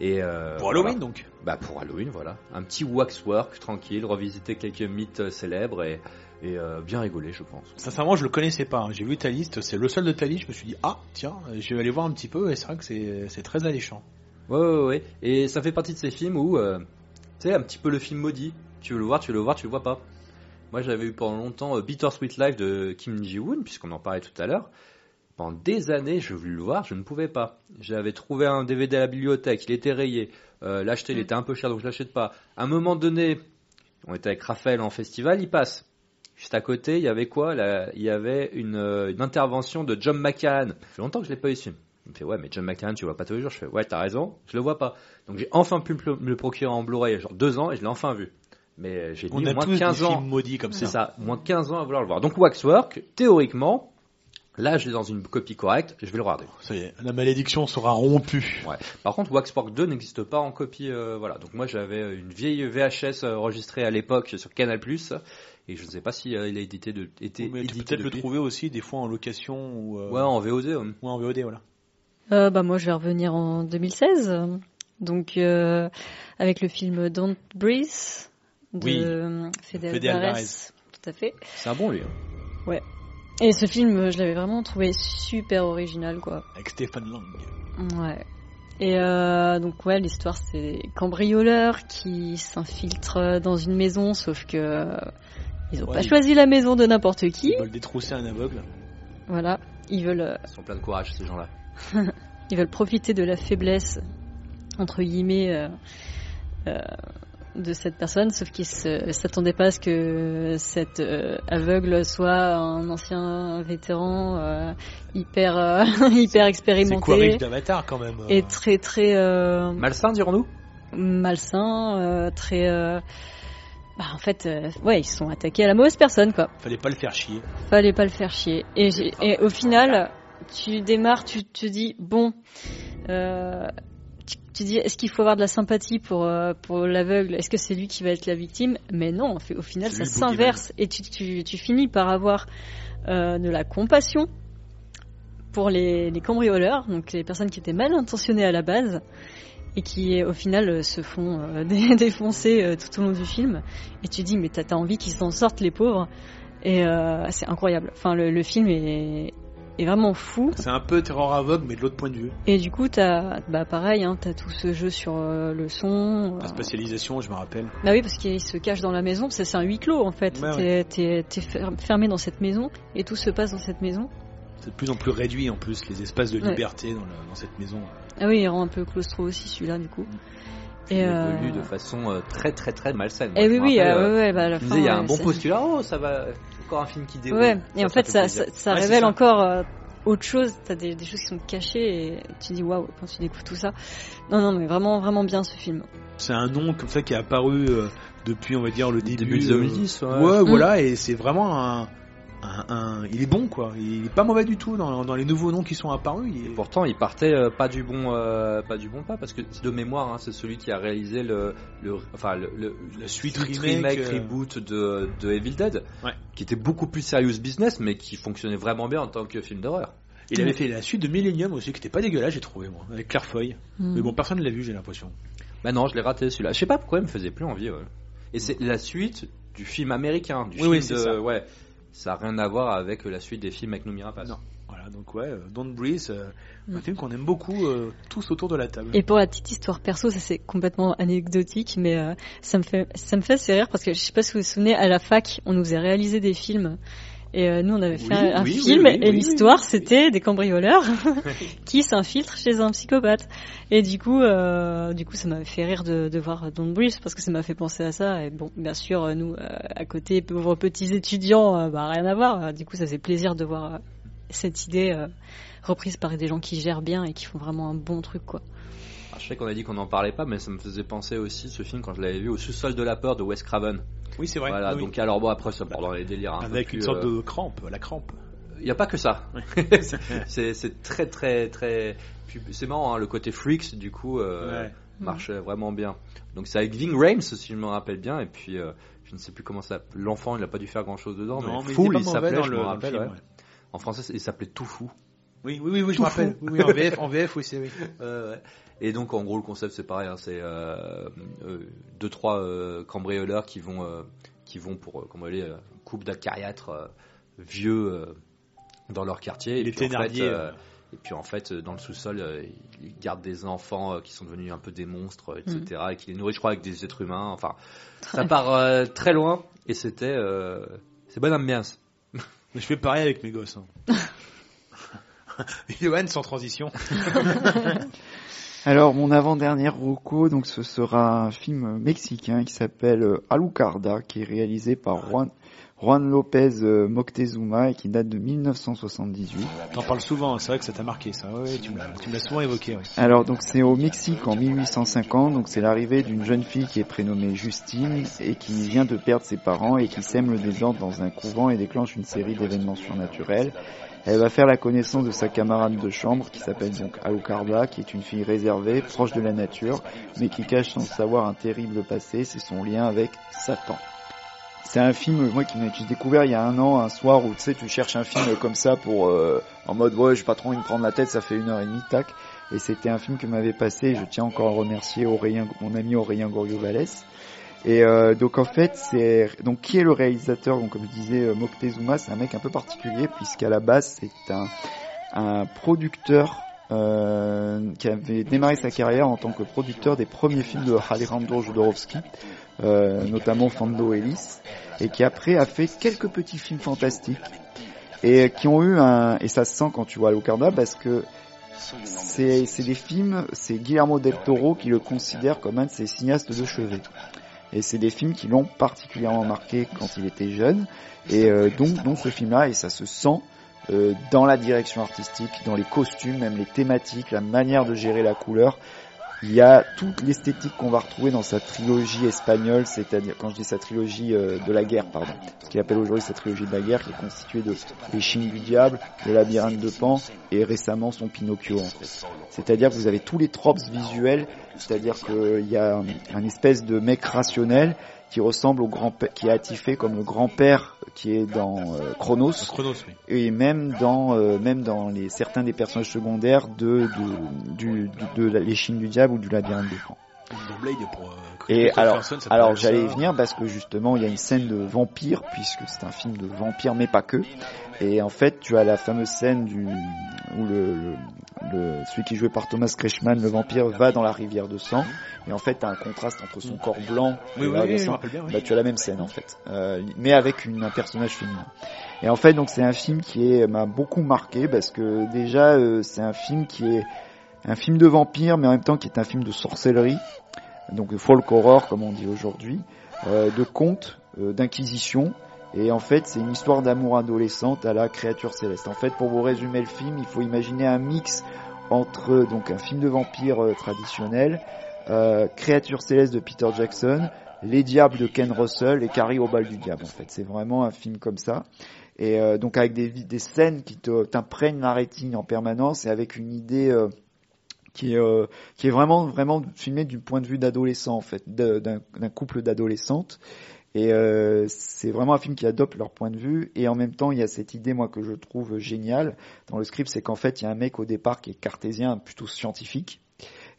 Et euh, Pour Halloween voilà. donc. Bah pour Halloween, voilà. Un petit waxwork tranquille, revisiter quelques mythes célèbres et, et euh, bien rigoler, je pense. Sincèrement, je le connaissais pas. hein. J'ai vu ta liste, c'est le seul de ta liste. Je me suis dit, ah, tiens, je vais aller voir un petit peu. Et c'est vrai que c'est c'est très alléchant. Ouais, ouais, ouais. Et ça fait partie de ces films où, euh, tu sais, un petit peu le film maudit. Tu veux le voir, tu veux le voir, tu le vois pas. Moi, j'avais eu pendant longtemps euh, Bittersweet Life de Kim Ji-woon, puisqu'on en parlait tout à l'heure. Pendant des années, je voulais le voir, je ne pouvais pas. J'avais trouvé un DVD à la bibliothèque, il était rayé. Euh, L'acheter, il était un peu cher, donc je l'achète pas. À un moment donné, on était avec Raphaël en festival, il passe. Juste à côté, il y avait quoi Là, Il y avait une, euh, une intervention de John McCann. Ça fait longtemps que je l'ai pas eu ce. Il me fait ouais, mais John McCann, tu le vois pas tous les jours. Je fais ouais, t'as raison, je le vois pas. Donc j'ai enfin pu me le- procurer en Blu-ray, il y a genre deux ans, et je l'ai enfin vu. Mais euh, j'ai mis moins tous 15 des ans. maudits comme C'est ça. ça, moins 15 ans à vouloir le voir. Donc Waxwork, théoriquement, là je l'ai dans une copie correcte, je vais le regarder. Ça y est, la malédiction sera rompue. Par contre, Waxwork 2 n'existe pas en copie. euh, voilà. Donc moi j'avais une vieille VHS enregistrée à l'époque sur Canal+, et je ne sais pas si euh, il a édité de, été Mais tu peux édité peut-être le trouver aussi des fois en location ou, euh, Ouais, en VOD. ou en VOD, voilà. Euh, bah moi je vais revenir en 2016, donc euh, avec le film Don't Breathe de Oui. Fede Fede Alvarez. Alvarez. Tout à fait. C'est un bon lui. hein. Et ce film, je l'avais vraiment trouvé super original, quoi. Avec Stéphane Lang. Ouais. Et euh, donc ouais, l'histoire c'est des cambrioleurs qui s'infiltrent dans une maison, sauf que euh, ils ont Ouais, pas ils- choisi la maison de n'importe qui. Ils veulent détrousser un aveugle. Voilà, ils veulent euh, Ils sont pleins de courage ces gens-là. ils veulent profiter de la faiblesse entre guillemets euh, euh, de cette personne, sauf qu'ils se- s'attendaient pas à ce que cet euh, aveugle soit un ancien vétéran euh, hyper euh, hyper C'est quoi expérimenté d'Avatar quand même. et très très euh, Malsain, dirons-nous? malsain, euh, très euh, bah, en fait euh, ouais ils se sont attaqués à la mauvaise personne quoi. Fallait pas le faire chier. Fallait pas le faire chier. Et, au final, tu démarres, tu te dis bon, euh, tu, tu dis est-ce qu'il faut avoir de la sympathie pour euh, pour l'aveugle? Est-ce que c'est lui qui va être la victime? Mais non, en fait, au final, ça s'inverse et tu, tu, tu finis par avoir euh, de la compassion pour les, les cambrioleurs, donc les personnes qui étaient mal intentionnées à la base et qui au final euh, se font euh, dé- défoncer euh, tout au long du film. Et tu dis mais t'as envie qu'ils s'en sortent les pauvres. Et euh, c'est incroyable. Enfin le, le film est, est vraiment fou. C'est un peu terreur aveugle, mais de l'autre point de vue. Et du coup t'as bah pareil, hein, t'as tout ce jeu sur euh, le son. La euh, spécialisation, je me rappelle. bah oui, parce qu'il se cache dans la maison, c'est un huis clos en fait. T'es- T'es t'es fer- fermé dans cette maison et tout se passe dans cette maison. C'est de plus en plus réduit en plus, les espaces de Ouais. liberté dans, le- dans cette maison. Ah oui, il rend un peu claustro aussi celui-là du coup. Il Et, évolue euh, de façon euh, très très très malsaine. Eh Moi, oui, oui, rappelle, ah euh, ouais, ouais, bah à la fin. disais, il y a un bon postulat, oh ça va, encore un film qui déroule. Ouais, et en fait, ça, ça, ça Ouais, c'est révèle ça. encore euh, autre chose. T'as des, des choses qui sont cachées et tu dis waouh quand tu découvres tout ça. Non, non, mais vraiment, vraiment bien ce film. C'est un nom comme ça qui est apparu euh, depuis, on va dire, le début. Début de euh, 2010, ouais. Ouais, Mm. voilà, et c'est vraiment un, un, un- Il est bon, quoi. Il est pas mauvais du tout dans, dans les nouveaux noms qui sont apparus. Il est... Pourtant, il partait euh, pas du bon, euh, pas du bon pas, parce que c'est de mémoire, hein, c'est celui qui a réalisé le, le enfin le, suite remake, remake, euh, reboot de, de Evil Dead, Ouais. qui était beaucoup plus serious business, mais qui fonctionnait vraiment bien en tant que film d'horreur. Il avait fait la suite de Millennium aussi, qui était pas dégueulasse, j'ai trouvé, moi, avec Claire Foy. Mm. Mais bon, personne ne l'a vu, j'ai l'impression. Bah non, je l'ai raté celui-là. Je sais pas pourquoi il me faisait plus envie. ouais. Et c'est la suite du film américain, du Oui, film oui, c'est de, ça. ouais. Ça a rien à voir avec la suite des films avec Noomi Rapace. Non. Voilà, donc ouais, euh, Don't Breathe, euh, un Mm. film qu'on aime beaucoup euh, tous autour de la table. Et pour la petite histoire perso, ça c'est complètement anecdotique, mais euh, ça me fait ça me fait assez rire parce que je sais pas si vous vous souvenez, à la fac, on nous faisait réaliser des films. Et euh, nous, on avait fait Oui, un, oui, film oui, et l'histoire, c'était des cambrioleurs qui s'infiltrent chez un psychopathe. Et du coup, euh, du coup, ça m'avait fait rire de, de voir Don't Breathe parce que ça m'a fait penser à ça. Et bon, bien sûr, euh, nous, euh, à côté, pauvres petits étudiants, bah rien à voir. Du coup, ça fait plaisir de voir cette idée reprise par des gens qui gèrent bien et qui font vraiment un bon truc, quoi. Je sais qu'on a dit qu'on n'en parlait pas, mais ça me faisait penser aussi ce film quand je l'avais vu au sous-sol de la peur de Wes Craven. Oui, c'est vrai. voilà, oui. donc alors bon après ça part dans les délires. un peu Avec plus, une sorte euh, de crampe, la crampe. Il n'y a pas que ça. c'est c'est très très très. C'est marrant, hein, le côté freaks du coup euh, Ouais. marche vraiment bien. Donc c'est avec Ving Rhames si je me rappelle bien, et puis euh, je ne sais plus comment ça. L'enfant il n'a pas dû faire grand chose dedans, Non, mais, mais Fool il s'appelait, je le, me rappelle. film, ouais. ouais. En français il s'appelait Tout Fou. Oui, oui, oui, oui, je me rappelle. fou. Oui, oui, en VF, en VF, oui, c'est oui. Euh, ouais. Et donc en gros le concept c'est pareil, hein, c'est euh, euh, deux trois euh, cambrioleurs qui vont euh, qui vont pour euh, cambrioler euh, couple d'acariâtres euh, vieux euh, dans leur quartier. Et Les puis, en fait, euh, et puis en fait dans le sous-sol euh, ils gardent des enfants euh, qui sont devenus un peu des monstres, etc. Et qui les nourrissent je crois avec des êtres humains. Enfin ça part euh, très loin et c'était euh, c'est bonne ambiance. Mais je fais pareil avec mes gosses. hein. Johan, sans transition. Alors, mon avant-dernière Rocco, donc ce sera un film mexicain qui s'appelle euh, Alucarda, qui est réalisé par Juan, Juan Lopez euh, Moctezuma et qui date de 1978. T'en parles souvent, c'est vrai que ça t'a marqué, ça. Ouais, tu me l'as tu me l'as souvent évoqué. ouais. Alors, donc c'est au Mexique en 1850, donc c'est l'arrivée d'une jeune fille qui est prénommée Justine et qui vient de perdre ses parents et qui sème le désordre dans un couvent et déclenche une série d'événements surnaturels. Elle va faire la connaissance de sa camarade de chambre qui s'appelle donc Alucarda, qui est une fille réservée, proche de la nature, mais qui cache sans savoir un terrible passé, c'est son lien avec Satan. C'est un film, moi, qui j'ai découvert il y a un an, un soir où tu sais, tu cherches un film comme ça pour, euh, en mode, ouais, j'ai pas trop envie prendre la tête, ça fait une heure et demie, tac. Et c'était un film que m'avait passé, je tiens encore à remercier Aurélien, mon ami Aurélien Goriot-Vallès. Et euh, donc en fait, c'est donc qui est le réalisateur? Donc comme je disais, euh, Moctezuma, c'est un mec un peu particulier puisqu'à la base c'est un, un producteur euh, qui avait démarré sa carrière en tant que producteur des premiers films de Alejandro Jodorowsky, euh, notamment Fando Ellis, et qui après a fait quelques petits films fantastiques et qui ont eu un et ça se sent quand tu vois Alucarda parce que c'est des films, c'est Guillermo del Toro qui le considère comme un de ses cinéastes de chevet. Et c'est des films qui l'ont particulièrement marqué quand il était jeune. Et euh, donc, donc ce film-là, et ça se sent euh, dans la direction artistique, dans les costumes, même les thématiques, la manière de gérer la couleur. Il y a toute l'esthétique qu'on va retrouver dans sa trilogie espagnole, c'est-à-dire quand je dis sa trilogie euh, de la guerre, pardon, ce qu'il appelle aujourd'hui sa trilogie de la guerre, qui est constituée de Les Chines du Diable, Le Labyrinthe de Pan et récemment son Pinocchio en fait. C'est-à-dire que vous avez tous les tropes visuels, c'est-à-dire qu'il y a un espèce de mec rationnel qui ressemble au grand qui est attifé comme le grand-père qui est dans euh, Chronos Chronos, oui. et même dans euh, même dans les certains des personnages secondaires de, de du, de, la- les Chines du diable ou du labyrinthe des Pan. Dans Blade pour. euh, Et alors, alors j'allais y venir parce que justement il y a une scène de vampire puisque c'est un film de vampire mais pas que. Et en fait tu as la fameuse scène du où le, le, le- celui qui est joué par Thomas Kretschmann, le vampire, va dans la rivière de sang et en fait t'as un contraste entre son corps blanc Oui, et oui, la oui, rivière de je me sang. bien. oui. Bah, tu as la même scène en fait, euh, mais avec une, un personnage féminin. Et en fait, donc c'est un film qui m'a beaucoup marqué parce que déjà euh, c'est un film qui est un film de vampire, mais en même temps qui est un film de sorcellerie, donc de folk horror comme on dit aujourd'hui, euh, de conte, euh, d'inquisition. Et en fait, c'est une histoire d'amour adolescente à la créature céleste. En fait, pour vous résumer le film, il faut imaginer un mix entre donc un film de vampire euh, traditionnel, euh, créature céleste de Peter Jackson, les Diables de Ken Russell et Carrie au bal du diable. En fait, c'est vraiment un film comme ça. Et donc avec des, scènes qui t'imprègnent la rétine en permanence et avec une idée qui est euh, qui est vraiment vraiment filmée du point de vue d'adolescent en fait, d'un couple d'adolescentes. Et euh, c'est vraiment un film qui adopte leur point de vue et en même temps il y a cette idée moi que je trouve géniale dans le script, c'est qu'en fait il y a un mec au départ qui est cartésien, plutôt scientifique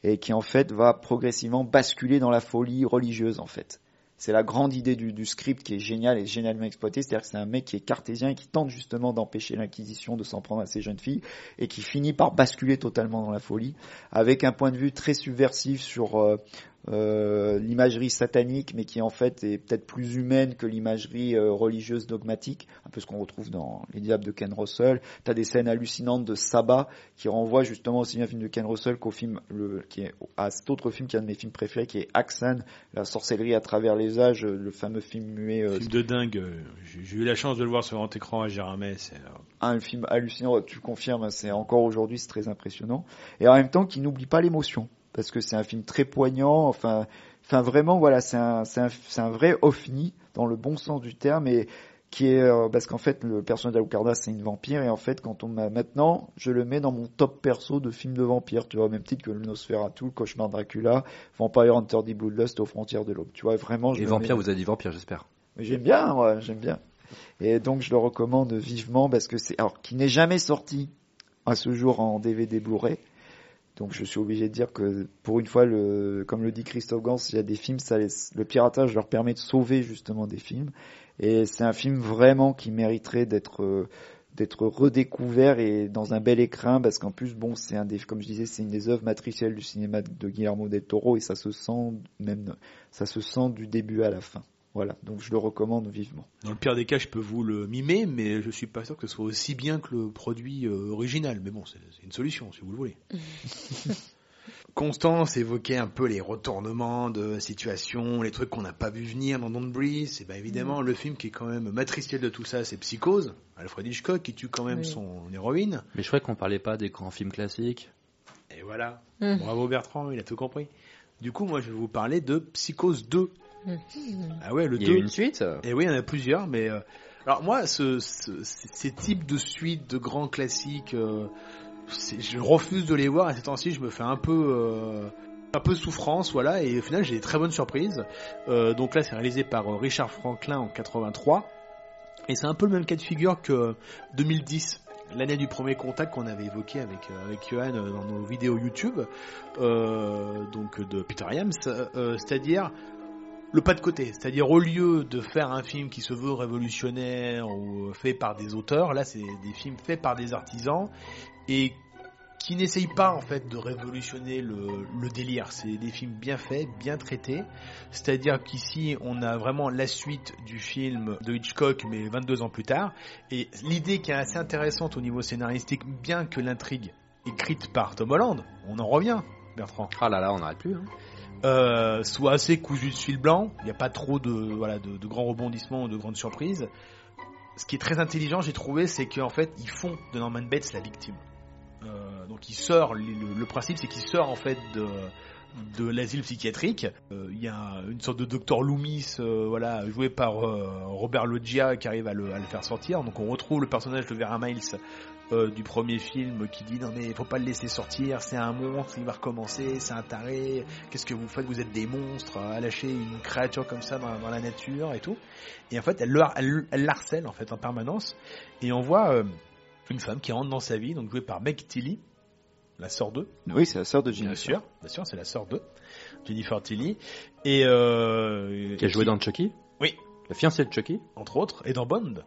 et qui en fait va progressivement basculer dans la folie religieuse en fait. C'est la grande idée du, script qui est géniale et génialement exploitée. C'est-à-dire que c'est un mec qui est cartésien et qui tente justement d'empêcher l'inquisition de s'en prendre à ces jeunes filles et qui finit par basculer totalement dans la folie avec un point de vue très subversif sur euh, euh, l'imagerie satanique, mais qui en fait est peut-être plus humaine que l'imagerie euh, religieuse dogmatique, un peu ce qu'on retrouve dans Les Diables de Ken Russell. T'as des scènes hallucinantes de sabbat qui renvoient justement aussi bien au film de Ken Russell qu'au film, le, qui est, à cet autre film qui est un de mes films préférés, qui est Axan, la sorcellerie à travers les âges, euh, le fameux film muet. euh, Film de dingue. J'ai eu la chance de le voir sur grand écran à euh, un film hallucinant, tu le confirmes, hein, c'est encore aujourd'hui c'est très impressionnant. Et en même temps qui n'oublie pas l'émotion, parce que c'est un film très poignant, enfin, enfin vraiment voilà, c'est un, c'est un, c'est un vrai ovni dans le bon sens du terme et qui est euh, parce qu'en fait le personnage d'Alucarda c'est une vampire et en fait quand on m'a maintenant je le mets dans mon top perso de films de vampires tu vois au même titre que le Nosferatu, le Cauchemar Dracula, Vampire Hunter the Bloodlust aux frontières de l'aube tu vois vraiment je Et vampire, mets- vous avez dit vampire, j'espère. mais j'aime bien, moi, j'aime bien. Et donc je le recommande vivement parce que c'est alors qui n'est jamais sorti à ce jour en DVD Blu-ray. Donc je suis obligé de dire que pour une fois, comme le dit Christophe Gans, il y a des films, le piratage leur permet de sauver justement des films. Et c'est un film vraiment qui mériterait d'être euh, d'être redécouvert et dans un bel écrin parce qu'en plus bon c'est un des comme je disais c'est une des œuvres matricielles du cinéma de Guillermo del Toro et ça se sent même ça se sent du début à la fin voilà donc je le recommande vivement Dans le pire des cas, je peux vous le mimer, mais je suis pas sûr que ce soit aussi bien que le produit euh, original. Mais bon, c'est une solution, si vous le voulez. Constance évoquait un peu les retournements de situation, les trucs qu'on n'a pas vu venir dans Don't Breathe. Et ben évidemment, le film qui est quand même matriciel de tout ça, c'est Psychose. Alfred Hitchcock qui tue quand même Oui. son héroïne. Mais je croyais qu'on parlait pas des grands films classiques. Et voilà. Mm. Bravo Bertrand, il a tout compris. Du coup, moi, je vais vous parler de Psychose 2. Mm. Ah ouais, le Il y 2. a une suite Et oui, il y en a plusieurs, mais euh, alors moi, ce, ce- ces types de suites de grands classiques, euh, je refuse de les voir. À ces temps-ci, je me fais un peu, euh, un peu souffrance, voilà. Et au final, j'ai des très bonnes surprises. Euh, donc là, c'est réalisé par euh, Richard Franklin en 83, et c'est un peu le même cas de figure que 2010. L'année du premier contact qu'on avait évoqué avec avec Johan dans nos vidéos YouTube, euh, donc de Peter Yams, euh, c'est-à-dire le pas de côté. C'est-à-dire au lieu de faire un film qui se veut révolutionnaire ou fait par des auteurs, là c'est des films faits par des artisans et qui n'essayent pas en fait de révolutionner le, le délire. C'est des films bien faits, bien traités. C'est-à-dire qu'ici on a vraiment la suite du film de Hitchcock mais 22 ans plus tard. Et l'idée qui est assez intéressante au niveau scénaristique, bien que l'intrigue écrite par Tom Holland, on en revient Bertrand Ah là là, on n'arrête plus. hein. Euh, soit assez cousu de fil blanc. Il n'y a pas trop de, voilà, de, grands rebondissements ou de grandes surprises. Ce qui est très intelligent, j'ai trouvé, c'est qu'en fait, ils font de Norman Bates la victime. Euh, donc, il sort, le, principe, c'est qu'il sort en fait de, l'asile psychiatrique. Euh, Il y a une sorte de docteur Loomis, euh, voilà, joué par euh, Robert Loggia, qui arrive à le, à le faire sortir. Donc, on retrouve le personnage de Vera Miles euh, du premier film qui dit non mais il faut pas le laisser sortir, c'est un monstre, il va recommencer, c'est un taré, qu'est-ce que vous faites, vous êtes des monstres à lâcher une créature comme ça dans, dans la nature et tout. Et en fait elle, le- elle, en fait en permanence et on voit euh, une femme qui rentre dans sa vie, donc jouée par Meg Tilly, la sœur d'eux, oui c'est la sœur de bien Jennifer sûr, bien sûr c'est la sœur d'eux, Jennifer Tilly, et euh, Qui a joué dans Chucky Oui. La fiancée de Chucky entre autres, et dans Bond,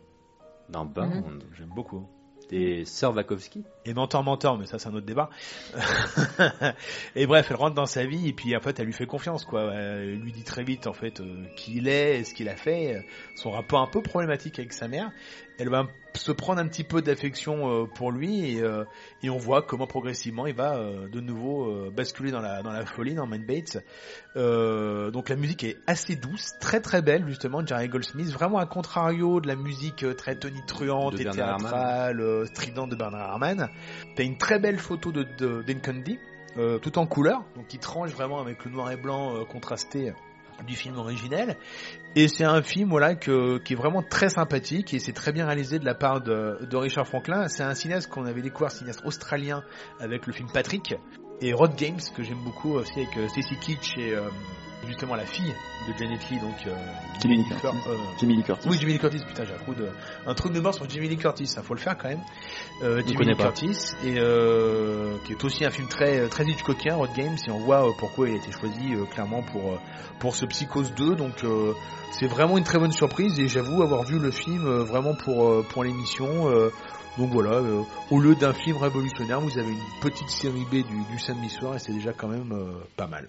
Dans Bond. j'aime beaucoup. Et Sir Wachowski. et mentor mentor mais ça c'est un autre débat. Et bref elle rentre dans sa vie et puis en fait elle lui fait confiance quoi. Elle lui dit très vite en fait euh, qui il est ce qu'il a fait. Son rapport un peu problématique avec sa mère. Elle va se prendre un petit peu d'affection euh, pour lui et, euh, et on voit comment progressivement il va euh, de nouveau basculer dans la dans la folie dans Man Bates. Donc la musique est assez douce très très belle justement Jerry Goldsmith. Vraiment à contrario de la musique très tonitruante et théâtrale stridente de Bernard Herrmann. T'as une très belle photo de, de tout en couleur, donc qui tranche vraiment avec le noir et blanc contrasté du film originel. Et c'est un film voilà que, qui est vraiment très sympathique et c'est très bien réalisé de la part de, Richard Franklin. C'est un cinéaste qu'on avait découvert, cinéaste australien, avec le film Patrick et Rod Games que j'aime beaucoup aussi avec euh, Stacy Kitsch et euh, justement la fille de Janet Lee, donc euh, Jamie Lee Curtis. euh, Lee Curtis. oui, Jamie Lee Curtis, putain, j'ai un, coup de, un truc de mort sur Jamie Lee Curtis, ça faut le faire quand même. Euh, connaît Lee pas. Curtis, et qui est aussi un film très très Hitchcockien, Hot Games, et on voit pourquoi il a été choisi clairement pour pour ce Psychose 2. Donc c'est vraiment une très bonne surprise, et j'avoue avoir vu le film vraiment pour pour l'émission. donc voilà, au lieu d'un film révolutionnaire, vous avez une petite série B du, du samedi soir, et c'est déjà quand même pas mal.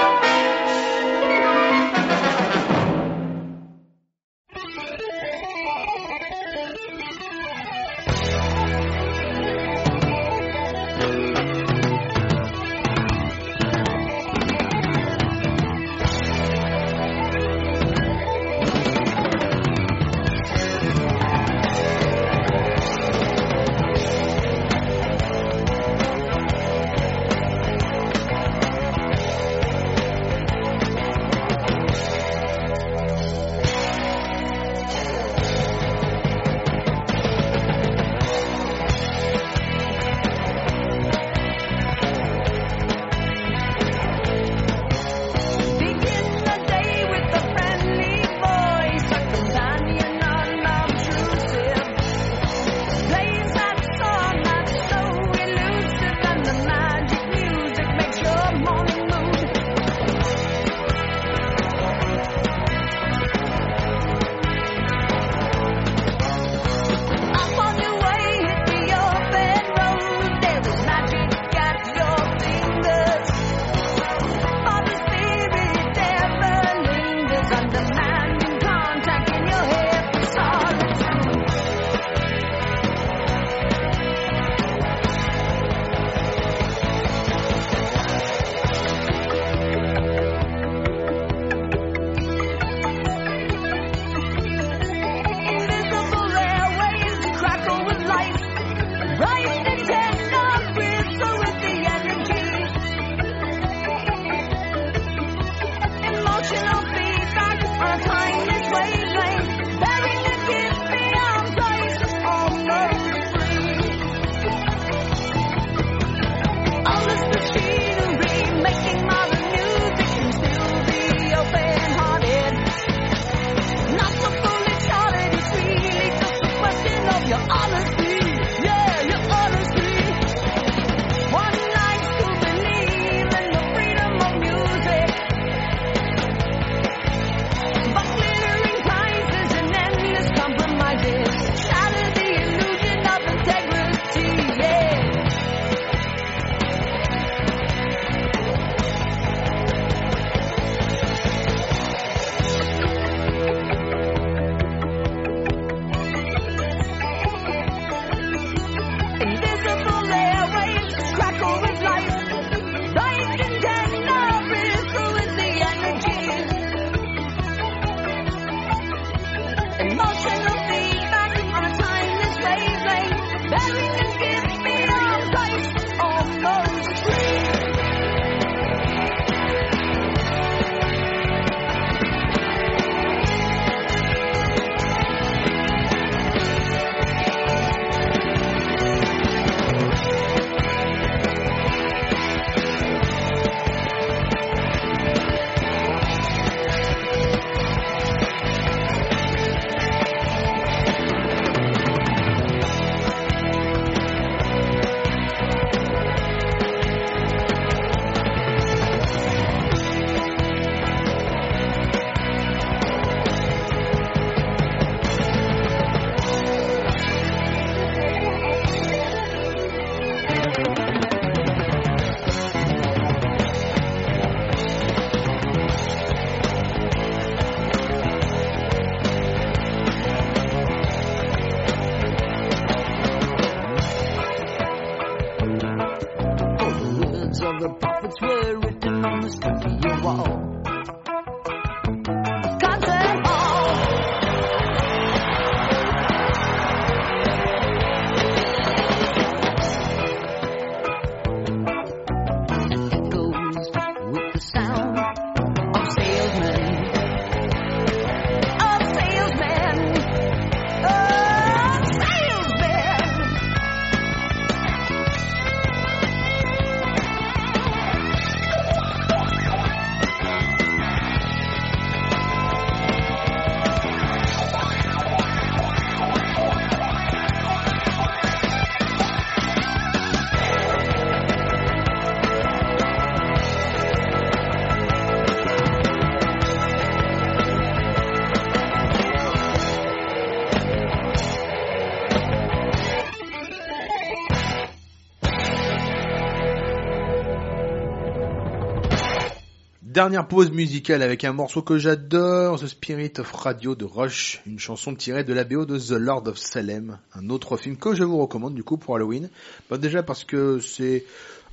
Dernière pause musicale avec un morceau que j'adore, The Spirit of Radio de Rush, une chanson tirée de la BO de The Lord of Salem, un autre film que je vous recommande du coup pour Halloween. Bah, déjà parce que c'est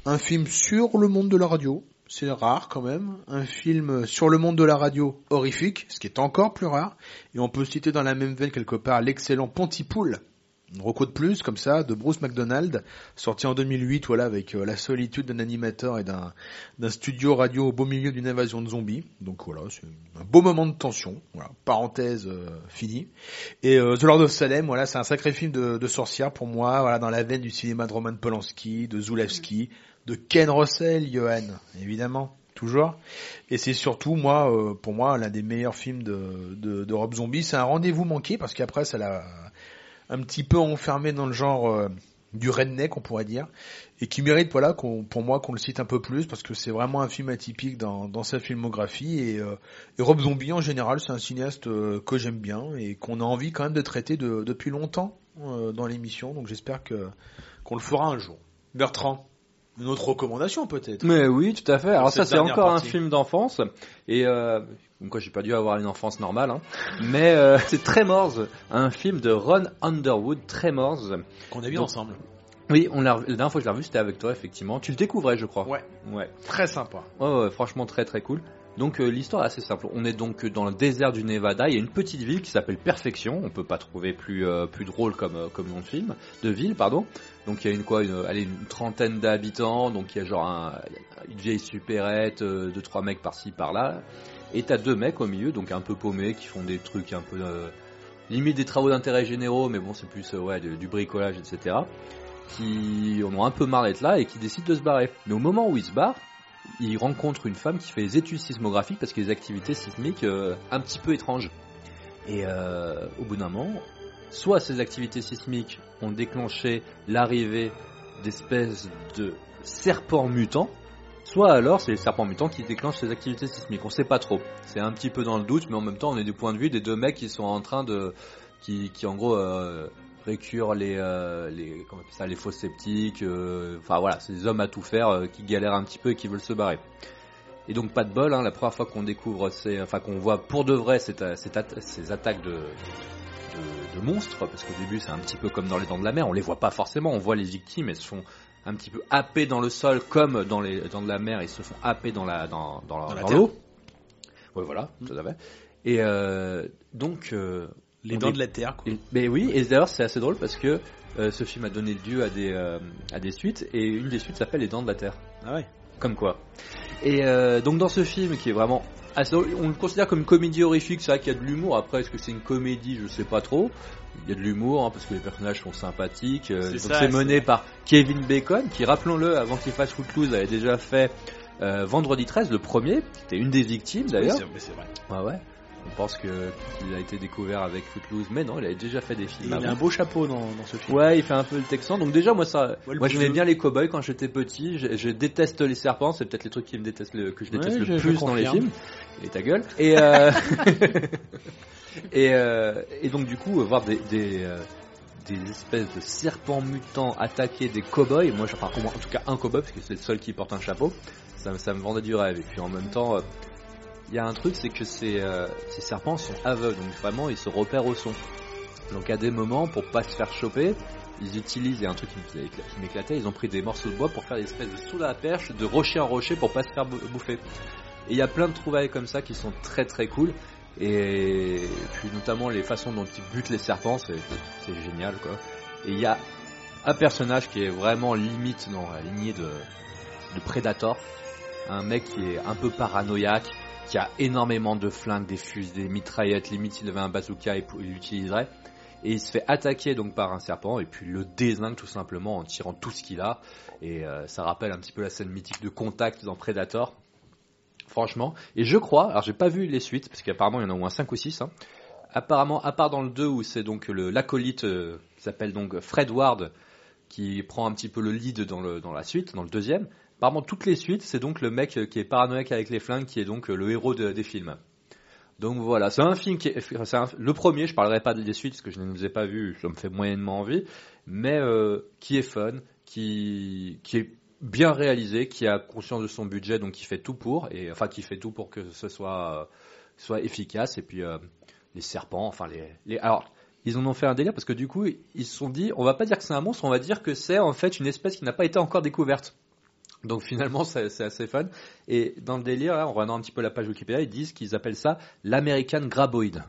un film sur le monde de la radio, c'est rare quand même, un film sur le monde de la radio horrifique, ce qui est encore plus rare, et on peut citer dans la même veine quelque part l'excellent Pontypool, une reco de plus comme ça de Bruce McDonald sorti en 2008 voilà avec euh, la solitude d'un animateur et d'un d'un studio radio au beau milieu d'une invasion de zombies. Donc voilà c'est un beau moment de tension voilà parenthèse euh, finie. Et euh, The Lord of Salem voilà c'est un sacré film de, de sorcière pour moi voilà dans la veine du cinéma de Roman Polanski de Zulawski de Ken Russell Johan évidemment toujours. Et c'est surtout moi euh, pour moi l'un des meilleurs films de de, de Rob Zombie. C'est un rendez-vous manqué parce qu'après ça l'a un petit peu enfermé dans le genre euh, du redneck, on pourrait dire, et qui mérite, voilà, pour moi, qu'on le cite un peu plus, parce que c'est vraiment un film atypique dans, sa filmographie, et, euh, et Rob Zombie, en général, c'est un cinéaste euh, que j'aime bien, et qu'on a envie quand même de traiter de- depuis longtemps dans l'émission, donc j'espère que qu'on le fera un jour. Bertrand, une autre recommandation peut-être Mais oui, tout à fait. Alors ça, c'est encore partie. un film d'enfance. Et euh, quoi, j'ai pas dû avoir une enfance normale. Hein. Mais euh, c'est Tremors, un film de Ron Underwood, Tremors. Qu'on a vu Donc- ensemble. Oui, on l'a, la dernière fois que je l'ai revu, c'était avec toi, effectivement. Tu le découvrais, je crois. Ouais. Ouais. Très sympa. Ouais, ouais, franchement très très cool. Donc euh, l'histoire est assez simple. On est donc dans le désert du Nevada. Il y a une petite ville qui s'appelle Perfection. On peut pas trouver plus euh, plus drôle comme euh, comme nom de film, de ville pardon. Donc il y a une quoi, une, allez, une trentaine d'habitants. Donc il y a genre un- une vieille supérette, euh, deux trois mecs par-ci par-là. Et t'as deux mecs au milieu, donc un peu paumés, qui font des trucs un peu euh, limite des travaux d'intérêt généraux, mais bon c'est plus euh, ouais du, du bricolage etc. Qui en ont un peu marre d'être là et qui décident de se barrer. Mais au moment où ils se barrent il rencontre une femme qui fait des études sismographiques parce qu'il y a des activités sismiques euh, un petit peu étranges. Et euh, au bout d'un moment, soit ces activités sismiques ont déclenché l'arrivée d'espèces de serpents mutants, soit alors c'est les serpents mutants qui déclenchent ces activités sismiques. On sait pas trop. C'est un petit peu dans le doute, mais en même temps, on est du point de vue des deux mecs qui sont en train de, qui, qui en gros euh, récurent les, euh, les, ça, les fausses sceptiques. euh, Enfin voilà, c'est des hommes à tout faire euh, qui galèrent un petit peu et qui veulent se barrer. Et donc pas de bol, hein, la première fois qu'on découvre, ces, enfin qu'on voit pour de vrai cette atta- ces attaques de, de, monstres, parce qu'au début c'est un petit peu comme dans les dents de la mer, on les voit pas forcément, on voit les victimes, elles se font un petit peu happer dans le sol comme dans les dents de la mer, ils se font happer dans la dans, dans, l'eau. Ouais voilà, tout à fait. Et euh, donc euh, Les dents de la terre, quoi. et- mais oui, et d'ailleurs c'est assez drôle parce que euh, ce film a donné lieu à des, euh, à des suites, et une des suites s'appelle Les Dents de la Terre. Ah ouais. Comme quoi. Et euh, donc dans ce film qui est vraiment assez drôle, on le considère comme une comédie horrifique, c'est vrai qu'il y a de l'humour, après est-ce que c'est une comédie, je sais pas trop. Il y a de l'humour hein, parce que les personnages sont sympathiques. euh, C'est donc ça, c'est c'est- mené par Kevin Bacon qui, rappelons-le, avant qu'il fasse Footloose, avait déjà fait euh, Vendredi 13, le premier, qui était une des victimes d'ailleurs. Oui, c'est- mais c'est vrai. Ouais ouais. On pense que qu'il a été découvert avec Footloose, mais non, il avait déjà fait des films. il a un beau chapeau dans, dans ce film. Ouais, il fait un peu le texan. Donc déjà, moi, ça, Ouais, moi, j'aimais bien les cowboys quand j'étais petit. Je, je déteste les serpents. C'est peut-être les trucs qui me détestent le, que je déteste Ouais, le je- je plus dans les films. Et ta gueule. Et euh, euh, et donc du coup, voir des euh, des espèces de serpents mutants attaquer des cowboys. Moi, enfin, en tout cas, un cowboy parce que c'est le seul qui porte un chapeau. Ça, me- vendait du rêve. Et puis en même temps. il y a un truc, c'est que ces, serpents sont aveugles, donc vraiment ils se repèrent au son. Donc à des moments, pour pas se faire choper, ils utilisent, il y a un truc qui m'écla- qui m'éclatait, ils ont pris des morceaux de bois pour faire des espèces de sous la perche, de rocher en rocher pour pas se faire bou- bouffer. Et il y a plein de trouvailles comme ça qui sont très très cool. Et puis notamment les façons dont ils butent les serpents, c'est génial quoi. Et il y a un personnage qui est vraiment limite dans la lignée de, Predator. Un mec qui est un peu paranoïaque, qui a énormément de flingues, des fusils, des mitraillettes, limite s'il avait un bazooka il l'utiliserait. Et il se fait attaquer donc par un serpent et puis le désingue tout simplement en tirant tout ce qu'il a. Et euh, ça rappelle un petit peu la scène mythique de Contact dans Predator. Franchement. Et je crois, alors j'ai pas vu les suites, parce qu'apparemment il y en a au moins 5 ou 6. Hein. Apparemment, à part dans le 2 où c'est donc l'acolyte euh, qui s'appelle donc Fred Ward qui prend un petit peu le lead dans, la suite, dans le deuxième. Apparemment, toutes les suites, c'est donc le mec euh, qui est paranoïaque avec les flingues qui est donc euh, le héros de- des films. Donc voilà, c'est un film qui est, le premier, je parlerai pas des suites parce que je ne les ai pas vus, ça me fait moyennement envie, mais euh, qui est fun, qui est bien réalisé, qui a conscience de son budget, donc qui fait tout pour, et enfin qui fait tout pour que ce soit, euh, soit efficace. Et puis euh, les serpents, enfin les, les, alors ils en ont fait un délire parce que du coup ils se sont dit, on va pas dire que c'est un monstre, on va dire que c'est en fait une espèce qui n'a pas été encore découverte. Donc finalement c'est assez fun. Et dans le délire, là, en regardant un petit peu la page Wikipédia, ils disent qu'ils appellent ça l'American Graboid.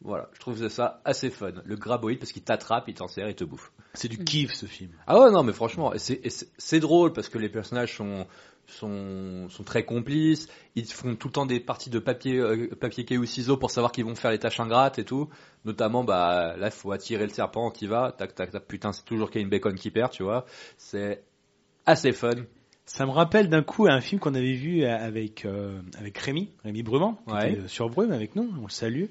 Voilà, je trouve ça assez fun. Le graboïde parce qu'il t'attrape, il t'en serre, il te bouffe. C'est du kiff ce film. Ah ouais, non, mais franchement, c'est- drôle parce que les personnages sont, sont, sont très complices. Ils font tout le temps des parties de papier, euh, papier caillou ciseaux pour savoir qu'ils vont faire les tâches ingrates et tout. Notamment, bah, là, il faut attirer le serpent qui va. Tac, tac, tac. Putain, c'est toujours Kane Bacon qui perd, tu vois. C'est assez fun. Ça me rappelle d'un coup un film qu'on avait vu avec euh, avec Rémi, Rémi Brumand, qui Ouais. était euh, sur Brume avec nous, on le salue.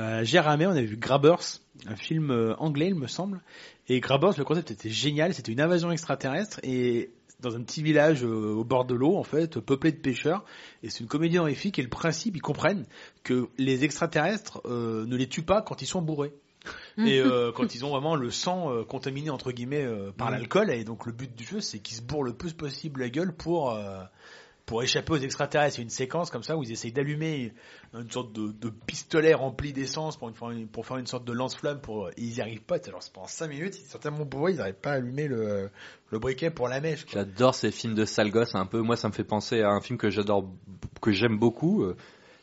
Euh, Gérardmer, on avait vu Grabbers, un film euh, anglais, il me semble. Et Grabbers, le concept était génial, c'était une invasion extraterrestre et dans un petit village euh, au bord de l'eau, en fait, peuplé de pêcheurs. Et c'est une comédie horrifique et le principe, ils comprennent que les extraterrestres euh, ne les tuent pas quand ils sont bourrés. Et euh, quand ils ont vraiment le sang contaminé entre guillemets par l'alcool et donc le but du jeu c'est qu'ils se bourrent le plus possible la gueule pour euh, pour échapper aux extraterrestres. C'est une séquence comme ça où ils essayent d'allumer une sorte de, de pistolet rempli d'essence pour, une- pour faire une sorte de lance-flamme pour et ils y arrivent pas. Alors c'est pendant 5 minutes, ils sont tellement bourrés, ils n'arrivent pas à allumer le, le briquet pour la mèche. quoi. J'adore ces films de sale gosse un peu. Moi, ça me fait penser à un film que j'adore, que j'aime beaucoup, euh,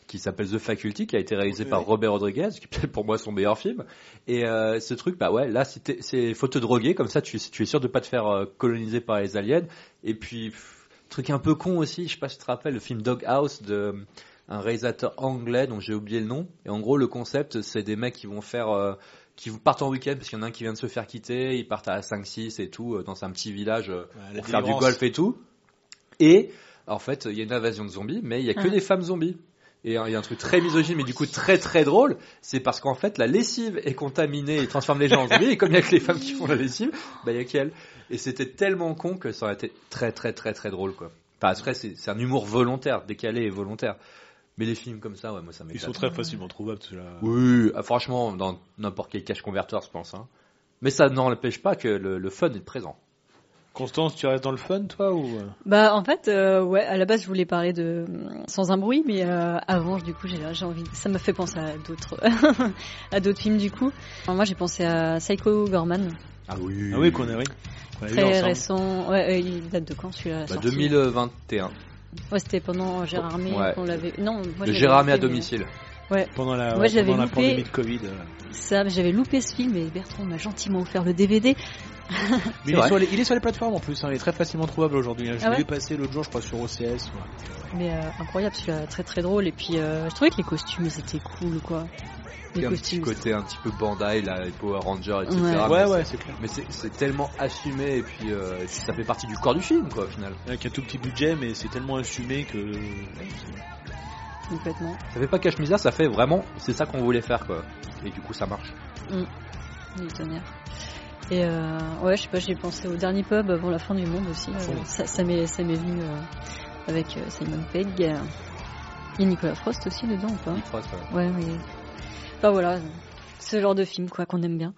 qui s'appelle The Faculty, qui a été réalisé Oui, par oui. Robert Rodriguez, qui est peut-être pour moi son meilleur film. Et euh, ce truc, bah ouais, là, c'est faut te droguer, comme ça, tu, tu es sûr de pas te faire euh, coloniser par les aliens. Et puis, truc un peu con aussi, je sais pas si tu te rappelles, le film Dog House de un réalisateur anglais dont j'ai oublié le nom. Et en gros, le concept, c'est des mecs qui vont faire euh, qui partent en week-end parce qu'il y en a un qui vient de se faire quitter, ils partent à 5-6 et tout, euh, dans un petit village euh, Ouais, pour faire du golf et tout. Et en fait, il y a une invasion de zombies, mais il y a que Ah. des femmes zombies. Et il y a un truc très misogyne, mais du coup très très drôle, c'est parce qu'en fait la lessive est contaminée et transforme les gens en zombies, et comme il y a que les femmes qui font la lessive, bah il y a qu'elles. Et c'était tellement con que ça aurait été très très très très drôle quoi. Enfin après c'est un humour volontaire, décalé et volontaire. Mais les films comme ça, ouais, moi ça Ils m'éclate. sont très facilement trouvables. ceux-là. Oui, ah, franchement, dans n'importe quel cache converteur, je pense. Hein. Mais ça n'empêche pas que le, le fun est présent. Constance, tu restes dans le fun toi ou euh Bah en fait, euh, ouais, à la base je voulais parler de sans un bruit, mais euh, avant du coup j'ai j'ai envie, ça m'a fait penser à d'autres à d'autres films du coup. Alors, moi j'ai pensé à Psycho Gorman, Ah oui. Ah oui, qu'on a, oui. Qu'on a vu très ensemble. récent. Ouais, euh, il date de quand celui-là Bah, sortie 2021. Ouais, c'était pendant Gérard Armé Ouais. qu'on l'avait. Non, moi l'avais Gérard Armé à mais- domicile. Pendant la, Moi, ouais, je l'avais pendant la loupé. pandémie de Covid. Ça, j'avais loupé ce film et Bertrand m'a gentiment offert le DVD. Mais il est, sur les, il est sur les plateformes en plus, hein, il est très facilement trouvable aujourd'hui. hein. Je Ah l'ai ouais passer l'autre jour, je crois, sur OCS. ouais. Mais euh, incroyable, celui-là, très très drôle. Et puis euh, je trouvais que les costumes ils étaient cool quoi. Il y Les a un petit côté un petit peu Bandai, là, les Power Rangers, etc. Ouais. Mais Ouais, c'est- ouais, c'est clair. Mais c'est c'est tellement assumé et puis, euh, et puis ça fait partie du corps du film, quoi, au final. Avec un tout petit budget, mais c'est tellement assumé que. Complètement. Ça fait pas cache-misère, ça fait vraiment, c'est ça qu'on voulait faire, quoi. Et du coup, ça marche. Les tonnerres. Et euh, ouais, je sais pas, j'ai pensé au dernier pub avant la fin du monde aussi. euh, ça ça m'est ça m'est venu euh, avec euh, Simon Pegg. Il y a Nicolas Frost aussi dedans ou pas Nick Frost, ouais. Ouais, oui. Enfin voilà, ce genre de film quoi qu'on aime bien.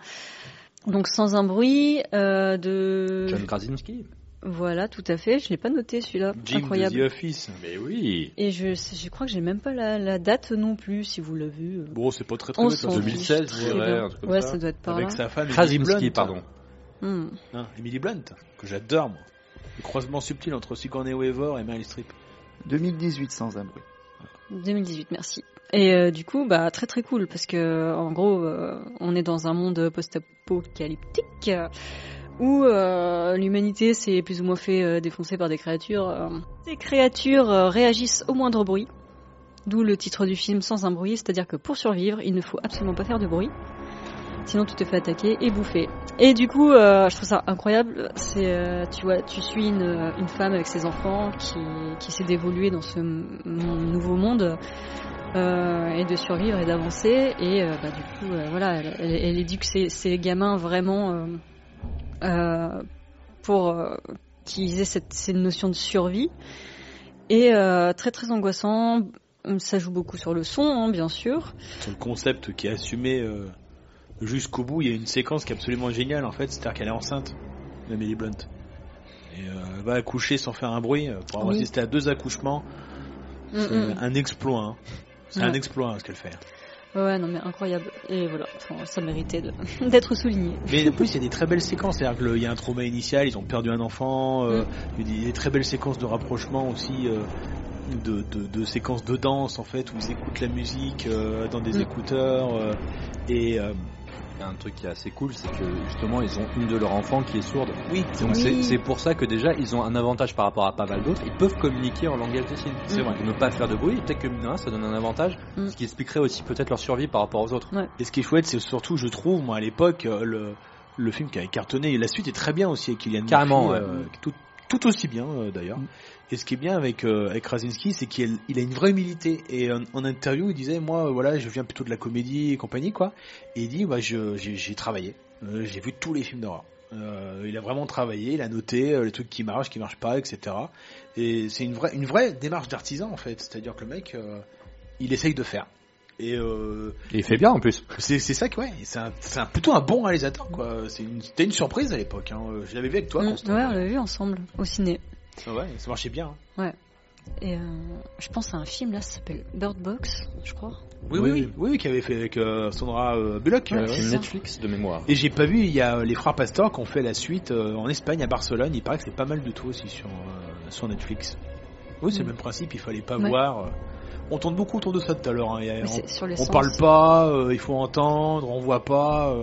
Donc sans un bruit de John Krasinski. Voilà, tout à fait. Je l'ai pas noté celui-là. Jim Incroyable. de The Office. Mais oui. Et je, je crois que j'ai même pas la, la date non plus, si vous l'avez vu. Bon, c'est pas très très fiche 2016, je dirais, Ouais, ça. ça doit être par Avec là. sa femme. Emily Krasinski, Blunt. pardon. Hmm. Hein, Emily Blunt, que j'adore moi. Le croisement subtil entre Sigourney Weaver et Meryl Streep. 2018 sans un bruit. 2018, merci. Et euh, du coup, bah très très cool parce que en gros, euh, on est dans un monde post-apocalyptique euh, où euh, l'humanité s'est plus ou moins fait euh, défoncer par des créatures. euh. Ces créatures réagissent au moindre bruit, d'où le titre du film Sans un bruit, c'est-à-dire que pour survivre, il ne faut absolument pas faire de bruit, sinon tu te fais attaquer et bouffer. Et du coup, je trouve ça incroyable. Tu vois, tu suis une, femme avec ses enfants qui, qui d'évoluer dans ce nouveau monde et de survivre et d'avancer. Et bah, du coup, voilà, elle, éduque ses, ses gamins vraiment pour euh, qu'ils aient cette, cette notion de survie. Et euh, très très angoissant. Ça joue beaucoup sur le son, hein, bien sûr. C'est le concept qui est assumé euh, jusqu'au bout. Il y a une séquence qui est absolument géniale en fait, c'est-à-dire qu'elle est enceinte, Emily Blunt. Et euh, elle va accoucher sans faire un bruit euh, pour avoir Oui. assisté à deux accouchements. Mm, C'est mm. un exploit. hein. C'est un exploit hein, ce qu'elle fait. Ouais, non mais incroyable. Et voilà, ça méritait d'être souligné. Mais en plus, il y a des très belles séquences. C'est-à-dire qu'il y a un trauma initial, ils ont perdu un enfant. euh, Il y a des très belles séquences de rapprochement aussi. euh, de, de, de séquences de danse en fait où ils écoutent la musique euh, dans des Mm. écouteurs et Il y a un truc qui est assez cool, c'est que justement ils ont une de leurs enfants qui est sourde. oui Donc Oui. c'est- c'est pour ça que déjà ils ont un avantage par rapport à pas mal d'autres. Ils peuvent communiquer en langage des signes. C'est vrai. Ne pas faire de bruit, peut-être que rien, ça donne un avantage, Mm. ce qui expliquerait aussi peut-être leur survie par rapport aux autres. Et ce qui est chouette, c'est surtout, je trouve, moi à l'époque, euh, le, le film qui avait cartonné, et la suite est très bien aussi avec Kylian Carrément, Murphy, ouais. euh, tout, tout aussi bien euh, d'ailleurs. Et ce qui est bien avec, euh, avec Krasinski, c'est qu'il il a une vraie humilité. Et en, en interview, il disait, moi, euh, voilà, je viens plutôt de la comédie et compagnie, quoi. Et il dit, bah, je, j'ai, j'ai travaillé, Euh, j'ai vu tous les films d'horreur. Euh, il a vraiment travaillé, il a noté euh, les trucs qui marchent, qui marchent pas, etc. Et c'est une vraie, une vraie démarche d'artisan en fait. C'est-à-dire que le mec, euh, il essaye de faire. Et euh, Et il fait bien en plus. c'est c'est ça que ouais, c'est un, c'est un- plutôt un bon réalisateur quoi. C'est une, c'était une surprise à l'époque. Hein. Je l'avais vu avec toi, Mm, Constant. ouais, on l'a vu ensemble au ciné. Ah ouais, ça marchait bien. hein. Et euh, je pense à un film là, ça s'appelle Bird Box, je crois. Oui, oui, oui, oui, oui, qui avait fait avec euh, Sandra euh, Bullock. Ouais, c'est. Netflix de mémoire. Et j'ai pas vu, il y a les frères Pastor qui ont fait la suite euh, en Espagne, à Barcelone. Il paraît que c'est pas mal du tout aussi sur, euh, sur Netflix. Oui, c'est Mm. le même principe, il fallait pas Ouais. voir. On tourne beaucoup autour de ça tout à l'heure. hein. On- On parle pas, euh, il faut entendre, on voit pas.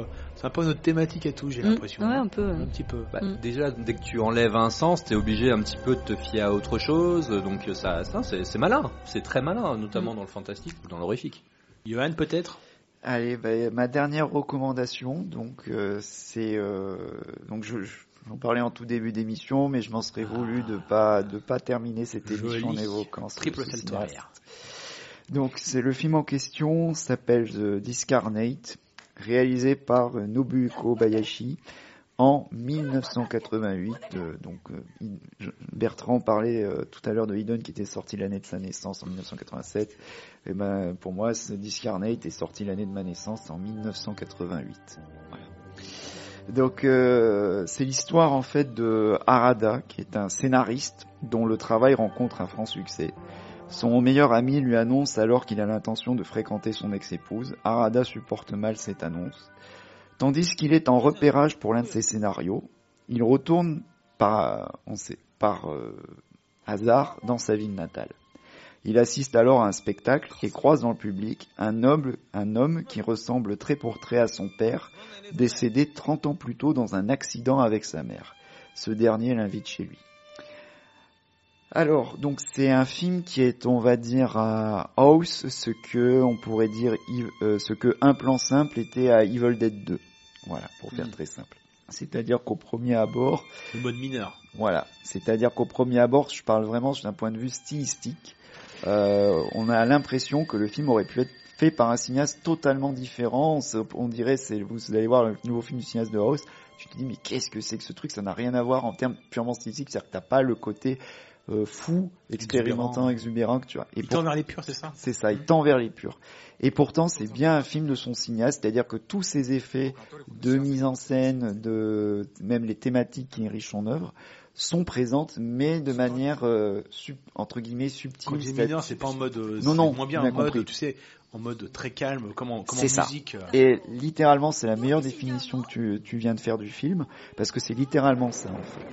C'est un peu notre thématique à tout, j'ai Mm, l'impression. Ouais, un peu. Un petit peu. Bah, Mm. Déjà, dès que tu enlèves un sens, t'es obligé un petit peu de te fier à autre chose. Donc ça, ça c'est c'est malin. C'est très malin, notamment Mm. dans le fantastique ou dans l'horrifique. Johan, peut-être? Allez, bah, ma dernière recommandation, donc euh, c'est euh, donc je, je- j'en parlais en tout début d'émission, mais je m'en serais voulu de pas de pas terminer cette émission en évoquant ce- Triple ce salto arrière. Donc c'est le film en question s'appelle The Discarnate, réalisé par euh, Nobuko Bayashi en 1988. euh, donc euh, Bertrand parlait tout à l'heure de Hidden qui était sorti l'année de sa naissance en 1987. Et ben pour moi, ce Discarnate est sorti l'année de ma naissance en 1988. Voilà. Donc euh, c'est l'histoire en fait de Harada qui est un scénariste dont le travail rencontre un franc succès. Son meilleur ami lui annonce alors qu'il a l'intention de fréquenter son ex-épouse. Harada supporte mal cette annonce. Tandis qu'il est en repérage pour l'un de ses scénarios, il retourne par, on euh, hasard dans sa ville natale. Il assiste alors à un spectacle et croise dans le public un noble, un homme qui ressemble trait pour trait à son père, décédé 30 ans plus tôt dans un accident avec sa mère. Ce dernier l'invite chez lui. Alors, donc c'est un film qui est, on va dire, à House, ce que on pourrait dire, euh, ce que un plan simple était à Evil Dead 2. Voilà, pour faire Mm. très simple. C'est-à-dire qu'au premier abord, Le mode mineur. voilà, c'est-à-dire qu'au premier abord, je parle vraiment d'un point de vue stylistique, euh, on a l'impression que le film aurait pu être fait par un cinéaste totalement différent. On, on dirait, c'est, vous allez voir le nouveau film du cinéaste de House, tu te dis mais qu'est-ce que c'est que ce truc? Ça n'a rien à voir en termes purement stylistiques, c'est-à-dire que t'as pas le côté euh, fou, expérimentant, exubérant que tu as. Et Il pour- tend vers les purs, c'est ça? C'est ça, il tend vers les purs. Et pourtant, c'est bien un film de son cinéaste, c'est-à-dire que tous ces effets de mise en scène, de même les thématiques qui enrichissent son œuvre, sont présentes, mais de manière euh, sub- entre guillemets Quand subtile. je dis c'est- pas en mode. euh, Non, c'est non, moins bien bien en mode, compris. tu sais, en mode très calme, comme en, comme en C'est ça. musique. euh. Et littéralement, c'est la meilleure définition que tu, tu viens de faire du film, parce que c'est littéralement ça en fait.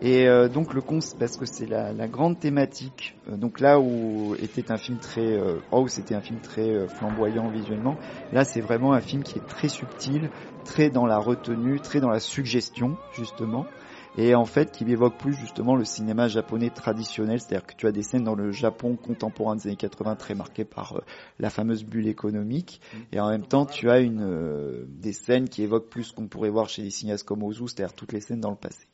Et euh, donc le cons, parce que c'est la, la grande thématique. euh, donc là où était un film très, euh, oh, c'était un film très euh, flamboyant visuellement. Là, c'est vraiment un film qui est très subtil, très dans la retenue, très dans la suggestion justement. Et en fait, qui évoque plus justement le cinéma japonais traditionnel, c'est-à-dire que tu as des scènes dans le Japon contemporain des années 80 très marquées par euh, la fameuse bulle économique, et en même temps, tu as une euh, des scènes qui évoquent plus ce qu'on pourrait voir chez les cinéastes comme Ozu, c'est-à-dire toutes les scènes dans le passé.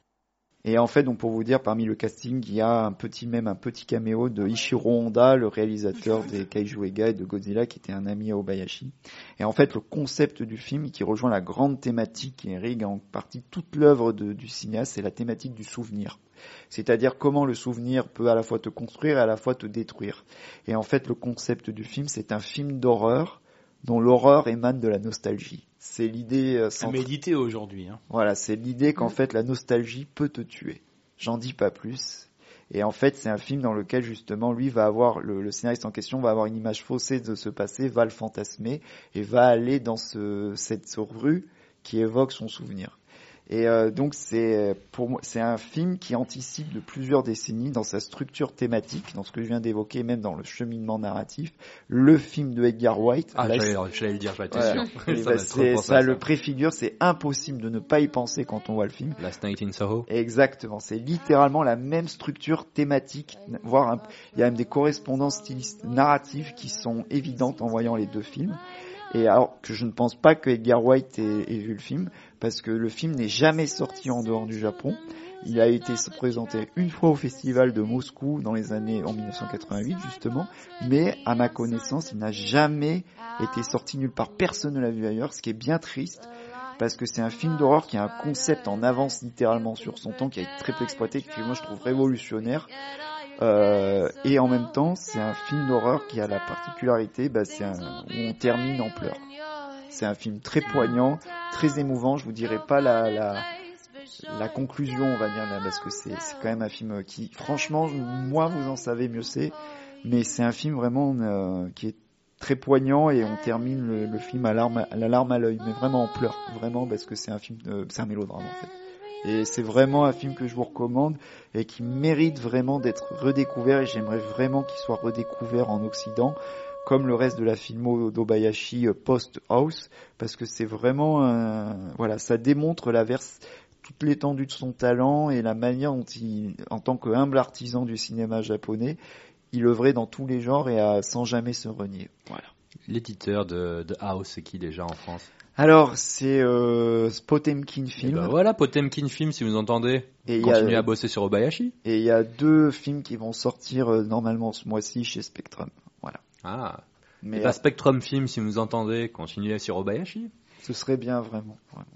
Et en fait, donc pour vous dire, parmi le casting, il y a un petit même un petit caméo de Ishiro Honda, le réalisateur des Kaiju Ega et de Godzilla, qui était un ami à Obayashi. Et en fait, le concept du film, qui rejoint la grande thématique qui irrigue en partie toute l'œuvre du cinéaste, c'est la thématique du souvenir. C'est-à-dire comment le souvenir peut à la fois te construire et à la fois te détruire. Et en fait, le concept du film, c'est un film d'horreur dont l'horreur émane de la nostalgie. C'est l'idée euh, à centrale. méditer aujourd'hui. Hein. Voilà, c'est l'idée qu'en fait la nostalgie peut te tuer. J'en dis pas plus. Et en fait, c'est un film dans lequel justement lui va avoir le, le, scénariste en question va avoir une image faussée de ce passé, va le fantasmer et va aller dans ce, cette, ce rue qui évoque son souvenir. Et euh, donc c'est pour moi c'est un film qui anticipe de plusieurs décennies dans sa structure thématique, dans ce que je viens d'évoquer, même dans le cheminement narratif, le film de Edgar White. Ah, j'allais le dire, voilà. sûr. Ça bah, ça le préfigure, c'est impossible de ne pas y penser quand on voit le film. Last Night in Soho. Exactement, c'est littéralement la même structure thématique, voire il y a même des correspondances stylistes narratives qui sont évidentes en voyant les deux films. Et alors que je ne pense pas que Edgar White ait, vu le film, parce que le film n'est jamais sorti en dehors du Japon. Il a été présenté une fois au festival de Moscou dans les années en 1988 justement, mais à ma connaissance, il n'a jamais été sorti nulle part. Personne ne l'a vu ailleurs, ce qui est bien triste parce que c'est un film d'horreur qui a un concept en avance littéralement sur son temps, qui a été très peu exploité, que moi je trouve révolutionnaire. Euh, et en même temps, c'est un film d'horreur qui a la particularité, bah, c'est où on termine en pleurs. C'est un film très poignant, très émouvant. Je vous dirai pas la, la, la conclusion, on va dire là, parce que c'est quand même un film qui, franchement, moi vous en savez mieux c'est, mais c'est un film vraiment euh, qui est très poignant et on termine le, film à, larme, à à l'œil, mais vraiment en pleurs, vraiment parce que c'est un film, euh, c'est un mélodrame en fait. Et c'est vraiment un film que je vous recommande et qui mérite vraiment d'être redécouvert et j'aimerais vraiment qu'il soit redécouvert en Occident comme le reste de la filmo d'Obayashi euh, Post House parce que c'est vraiment un- voilà ça démontre la verse toute l'étendue de son talent et la manière dont il en tant que humble artisan du cinéma japonais il œuvrait dans tous les genres et à- sans jamais se renier. Voilà. L'éditeur de, de House, c'est qui déjà en France? Alors c'est euh, Potemkin Eh Film ben voilà, Potemkin Film, si vous entendez. et il y a Continuez à bosser sur Obayashi. Et il y a deux films qui vont sortir euh, normalement ce mois-ci chez Spectrum. Voilà. Ah. Mais Et bah, Spectrum Film, si vous entendez, continuez sur Obayashi. ce serait bien vraiment. vraiment.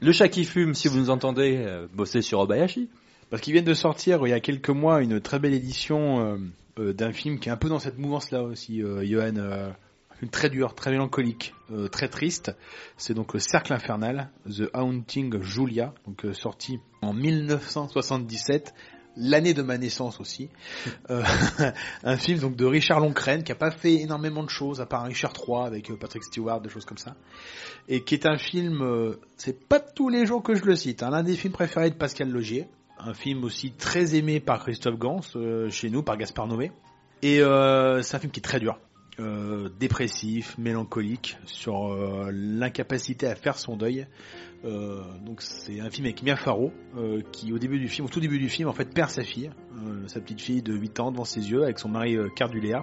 Le chat qui fume, si vous nous entendez, euh, bossez sur Obayashi. Parce qu'ils viennent de sortir il y a quelques mois une très belle édition euh, euh, d'un film qui est un peu dans cette mouvance-là aussi, euh, Johan. Film très dur, très mélancolique, euh, très triste. C'est donc le Cercle Infernal, The Haunting Julia, donc euh, sorti en 1977, l'année de ma naissance aussi. Euh, un film donc de Richard Loncren qui a pas fait énormément de choses à part Richard III avec Patrick Stewart, des choses comme ça, et qui est un film. c'est pas tous les jours que je le cite, hein, l'un des films préférés de Pascal Logier un film aussi très aimé par Christophe Gans chez nous, par Gaspard Noé. Et c'est un film qui est très dur, euh, dépressif, mélancolique, sur euh, l'incapacité à faire son deuil. Euh, donc c'est un film avec Mia Farrow, euh, qui au début du film, au tout début du film, en fait perd sa fille, sa petite fille de 8 ans devant ses yeux, avec son mari Cardulea,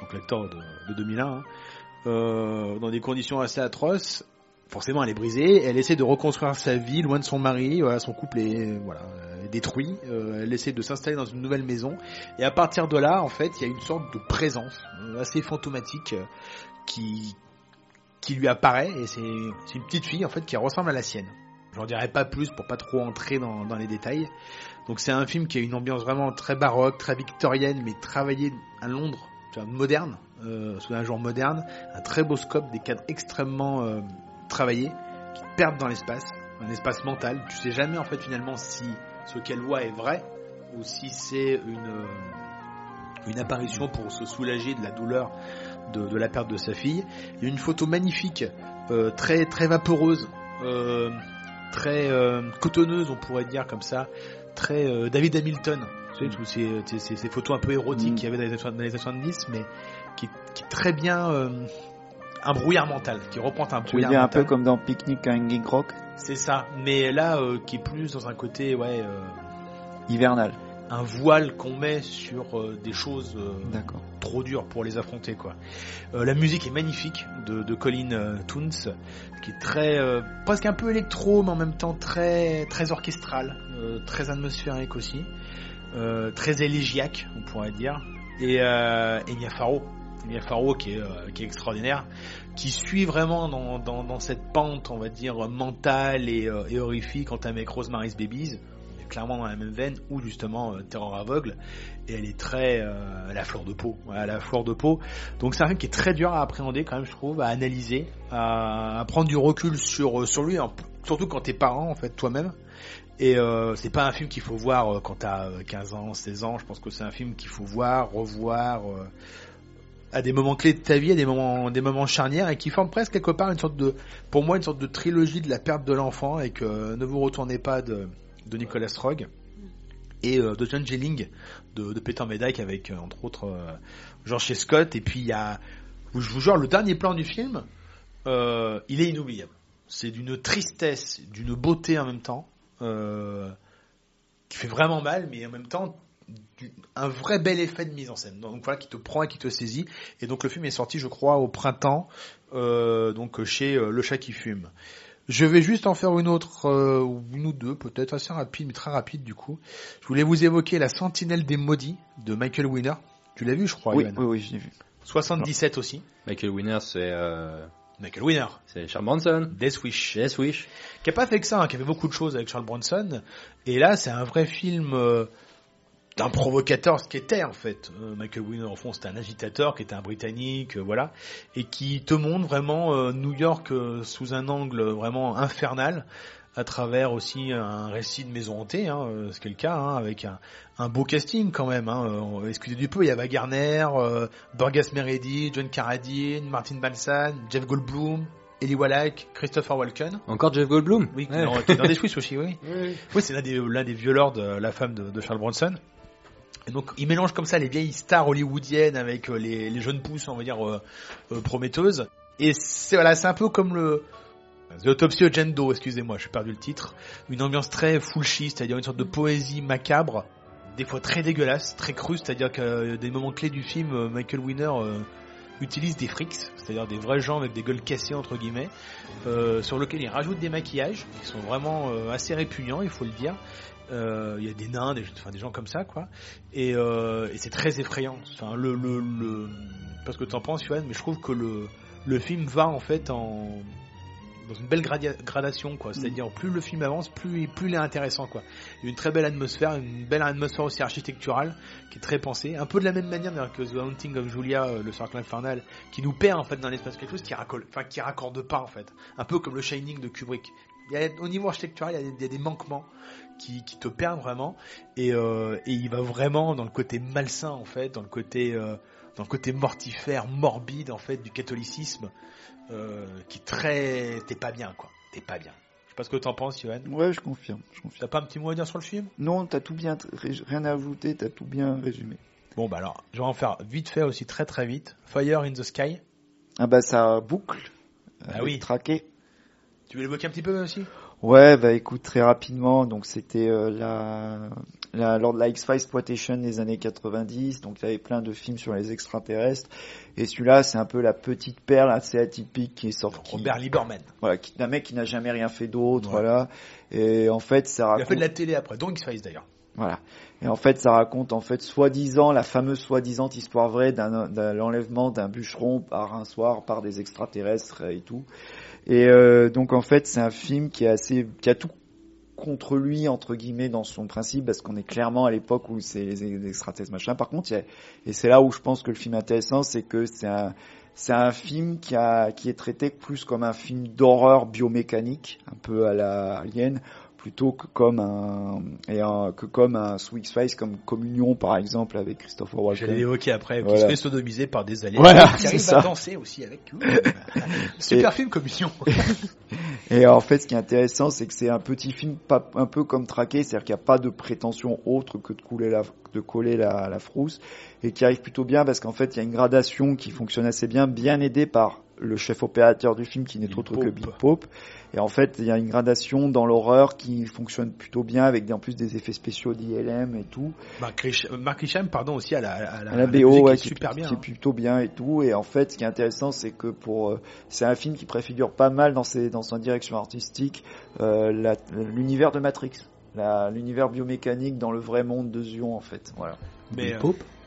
donc l'acteur de, de 2001, hein, dans des conditions assez atroces forcément elle est brisée, elle essaie de reconstruire sa vie loin de son mari, son couple est voilà, euh, détruit, euh, elle essaie de s'installer dans une nouvelle maison, et à partir de là, en fait, il y a une sorte de présence euh, assez fantomatique qui, qui lui apparaît, et c'est une petite fille en fait qui ressemble à la sienne. J'en dirai pas plus pour pas trop entrer dans, les détails. Donc c'est un film qui a une ambiance vraiment très baroque, très victorienne, mais travaillé à Londres, tu moderne, sous un jour moderne, un très beau scope, des cadres extrêmement travaillés, qui te perdent dans l'espace, un espace mental. Tu sais jamais en fait finalement si ce qu'elle voit est vrai ou si c'est une euh, une apparition pour se soulager de la douleur de, de la perte de sa fille. Il y a une photo magnifique, euh, très très vaporeuse, euh, très euh, cotonneuse on pourrait dire comme ça, très David Hamilton. Tu sais, tous ces, ces, photos un peu érotiques Mm. qu'il y avait dans les, années- dans les années 70, mais qui, qui est très bien un brouillard mental, qui reprend un Tu veux brouillard dire un peu comme dans Picnic à Hanging Rock C'est ça, mais là euh, qui est plus dans un côté ouais euh, Hivernal. un voile qu'on met sur euh, des choses trop dures pour les affronter quoi. La musique est magnifique de, de Colin Toons, qui est très presque un peu électro, mais en même temps très très orchestral, très atmosphérique aussi, très élégiaque on pourrait dire. Et, euh, et Mia Farrow, Mia Farrow qui est euh, qui est extraordinaire, qui suit vraiment dans, dans, dans cette pente on va dire mentale et, euh, et horrifique quand avec Rosemary's Babies. Clairement dans la même veine ou justement euh, Terreur aveugle et elle est très euh, à la fleur de peau à la fleur de peau donc c'est un film qui est très dur à appréhender quand même je trouve à analyser à, à prendre du recul sur euh, sur lui en- surtout quand t'es parent en fait toi-même Et euh, c'est pas un film qu'il faut voir euh, quand t'as euh, 15 ans, 16 ans. Je pense que c'est un film qu'il faut voir, revoir euh, à des moments clés de ta vie, à des moments, des moments charnières, et qui forme presque quelque part une sorte de, pour moi, une sorte de trilogie de la perte de l'enfant, avec euh, Ne vous retournez pas de, de Nicolas Strog et euh, de John Jelling de, de Peter Medak avec euh, entre autres euh, George. Scott. Et puis il y a, je vous jure, le dernier plan du film, il est inoubliable. C'est d'une tristesse, d'une beauté en même temps, qui fait vraiment mal, mais en même temps un vrai bel effet de mise en scène. Donc voilà, qui te prend et qui te saisit. Et donc le film est sorti, je crois, au printemps, euh, donc chez euh, Le Chat qui fume. Je vais juste en faire une autre, euh, ou une ou deux peut-être, assez rapide, mais très rapide du coup. Je voulais vous évoquer La Sentinelle des Maudits de Michael Winner. Tu l'as vu, je crois, Oui, Ivan oui, oui, j'ai vu. 77 aussi. Michael Winner, c'est euh, Michael Winner. c'est Charles Bronson. Death Wish. Death Wish. Qui a pas fait que ça, hein, qui a fait beaucoup de choses avec Charles Bronson. Et là, c'est un vrai film euh, d'un provocateur, ce qu'était en fait. Euh, Michael Winner, au fond, c'était un agitateur qui était un Britannique, euh, voilà, et qui te montre vraiment euh, New York sous un angle vraiment infernal, à travers aussi un récit de maison hantée, hein, ce qui est le cas, hein, avec un, un beau casting quand même. Hein, excusez du peu, il y avait Garner, euh, Burgess Meredith, John Carradine, Martin Balsam, Jeff Goldblum, Eli Wallach, Christopher Walken. Encore Jeff Goldblum? Oui, Ouais. dans, qui est dans des Swiss aussi, oui. Oui, c'est l'un des, des violeurs de la femme de, de Charles Bronson. Et donc, il mélange comme ça les vieilles stars hollywoodiennes avec euh, les, jeunes pousses, on va dire, euh, euh, prometteuses. Et c'est, voilà, un peu comme le, The Autopsy of Jane Doe, excusez-moi, j'ai perdu le titre. Une ambiance très fulshi, c'est-à-dire une sorte de poésie macabre, des fois très dégueulasse, très crue, c'est-à-dire que des moments clés du film, Michael Winner utilise des freaks, c'est-à-dire des vrais gens avec des gueules cassées entre guillemets, sur lesquels il rajoute des maquillages qui sont vraiment assez répugnants, il faut le dire. Euh, Il y a des nains, des, enfin, des gens comme ça, quoi. Et, euh, et c'est très effrayant. Enfin, le, le, le, parce que t'en penses, Yoann, mais je trouve que le, le film va en fait en dans une belle gradation, quoi. C'est-à-dire plus le film avance, plus plus il est intéressant, quoi. Il y a une très belle atmosphère, une belle atmosphère aussi architecturale qui est très pensée, un peu de la même manière que The Haunting of Julia, euh, le cercle infernal, qui nous perd en fait dans l'espace quelque chose qui raccorde, enfin qui raccorde pas en fait, un peu comme le Shining de Kubrick. Il y a, au niveau architectural, il y a des, il y a des manquements qui, qui te perdent vraiment, et, euh, et il va vraiment dans le côté malsain en fait, dans le côté euh, dans le côté mortifère, morbide en fait du catholicisme, euh, qui très, t'es pas bien quoi, t'es pas bien. Je sais pas ce que t'en penses, Yoann. Ouais, je confirme. Je confirme. T'as pas un petit mot à dire sur le film? Non, t'as tout bien, rien à ajouter, t'as tout bien résumé. Bon bah alors, je vais en faire vite fait aussi très très vite. Fire in the Sky. Ah bah ça boucle. Ah oui. Traqué. Tu veux l'évoquer un petit peu aussi? Ouais, bah écoute très rapidement, donc c'était euh, la, la lors de la X-Files exploitation des années 90, donc il y avait plein de films sur les extraterrestres, et celui-là c'est un peu la petite perle assez atypique qui est sortie, Robert Lieberman. voilà, qui- d'un mec qui n'a jamais rien fait d'autre, Ouais. voilà, et en fait ça Il a raconte, fait de la télé après, dont X-Files d'ailleurs. voilà, et en fait ça raconte en fait soi-disant la fameuse soi-disant histoire vraie d'un, d'un l'enlèvement d'un bûcheron par un soir par des extraterrestres et tout, et euh, donc en fait c'est un film qui est assez, qui a tout contre lui entre guillemets dans son principe parce qu'on est clairement à l'époque où c'est les extraterrestres machin. Par contre, y a- et c'est là où je pense que le film est intéressant, c'est que c'est un c'est un film qui a qui est traité plus comme un film d'horreur biomécanique, un peu à la Alien, plutôt que comme un et un, que comme un Swix Face comme Communion par exemple avec Christopher J'allais Walken. l'évoquer après, qui Voilà. se fait sodomiser par des aliens. Voilà, qui arrive ça. à danser aussi avec. Super film commission. Et en fait, ce qui est intéressant, c'est que c'est un petit film pas, un peu comme Traqué, c'est-à-dire qu'il n'y a pas de prétention autre que de, couler la, de coller la, la frousse, et qui arrive plutôt bien parce qu'en fait, il y a une gradation qui fonctionne assez bien, bien aidé par le chef opérateur du film qui n'est autre que Pope. Bill Pope. Et en fait, il y a une gradation dans l'horreur qui fonctionne plutôt bien avec en plus des effets spéciaux d'ILM et tout. Mark Isham, pardon, aussi à la, à la, À la à BO, ouais, est qui, super bien. qui est hein. plutôt bien et tout. Et en fait, ce qui est intéressant, c'est que pour, euh, c'est un film qui préfigure pas mal dans ses, dans sa direction artistique, euh, l'univers de Matrix. L'univers biomécanique dans le vrai monde de Zion, en fait. Voilà. Mais, euh,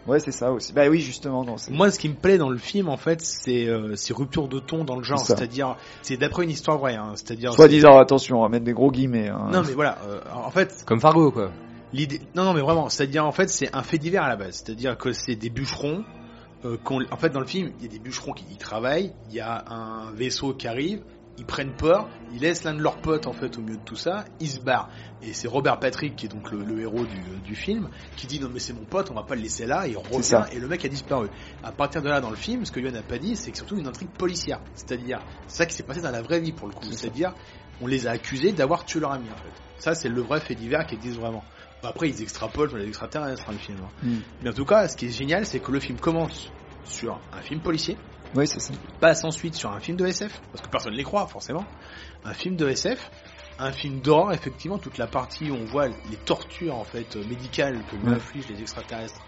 Ouais, c'est ça aussi. Bah oui, justement, Moi, ce qui me plaît dans le film, en fait, c'est euh, ces ruptures de ton dans le genre. C'est-à-dire, c'est d'après une histoire vraie. Hein, C'est-à-dire. Soit disant, attention, on va mettre des gros guillemets. hein. Non, mais voilà. euh, en fait, Comme Fargo, quoi. L'idée, non, non, mais vraiment, c'est-à-dire en fait, c'est un fait divers à la base. C'est-à-dire que c'est des bûcherons. euh, en fait, dans le film, il y a des bûcherons qui y travaillent. Il y a un vaisseau qui arrive. Ils prennent peur, ils laissent l'un de leurs potes en fait au milieu de tout ça, ils se barrent. Et c'est Robert Patrick qui est donc le, le héros du, du film qui dit non mais c'est mon pote, on va pas le laisser là, et il revient et le mec a disparu. À partir de là dans le film, ce que Yoann n'a pas dit, c'est que surtout une intrigue policière, c'est-à-dire c'est ça qui s'est passé dans la vraie vie pour le coup, c'est-à-dire on les a accusés d'avoir tué leur ami en fait. Ça c'est le vrai fait divers qui existe vraiment. Après ils extrapolent sur les extraterrestres hein, le film. hein. Mm. Mais en tout cas, ce qui est génial, c'est que le film commence sur un film policier, Oui, c'est ça. passe ensuite sur un film de SF, parce que personne ne les croit forcément, un film de SF, un film d'horreur, effectivement, toute la partie où on voit les tortures en fait médicales que nous Ouais. infligent les extraterrestres,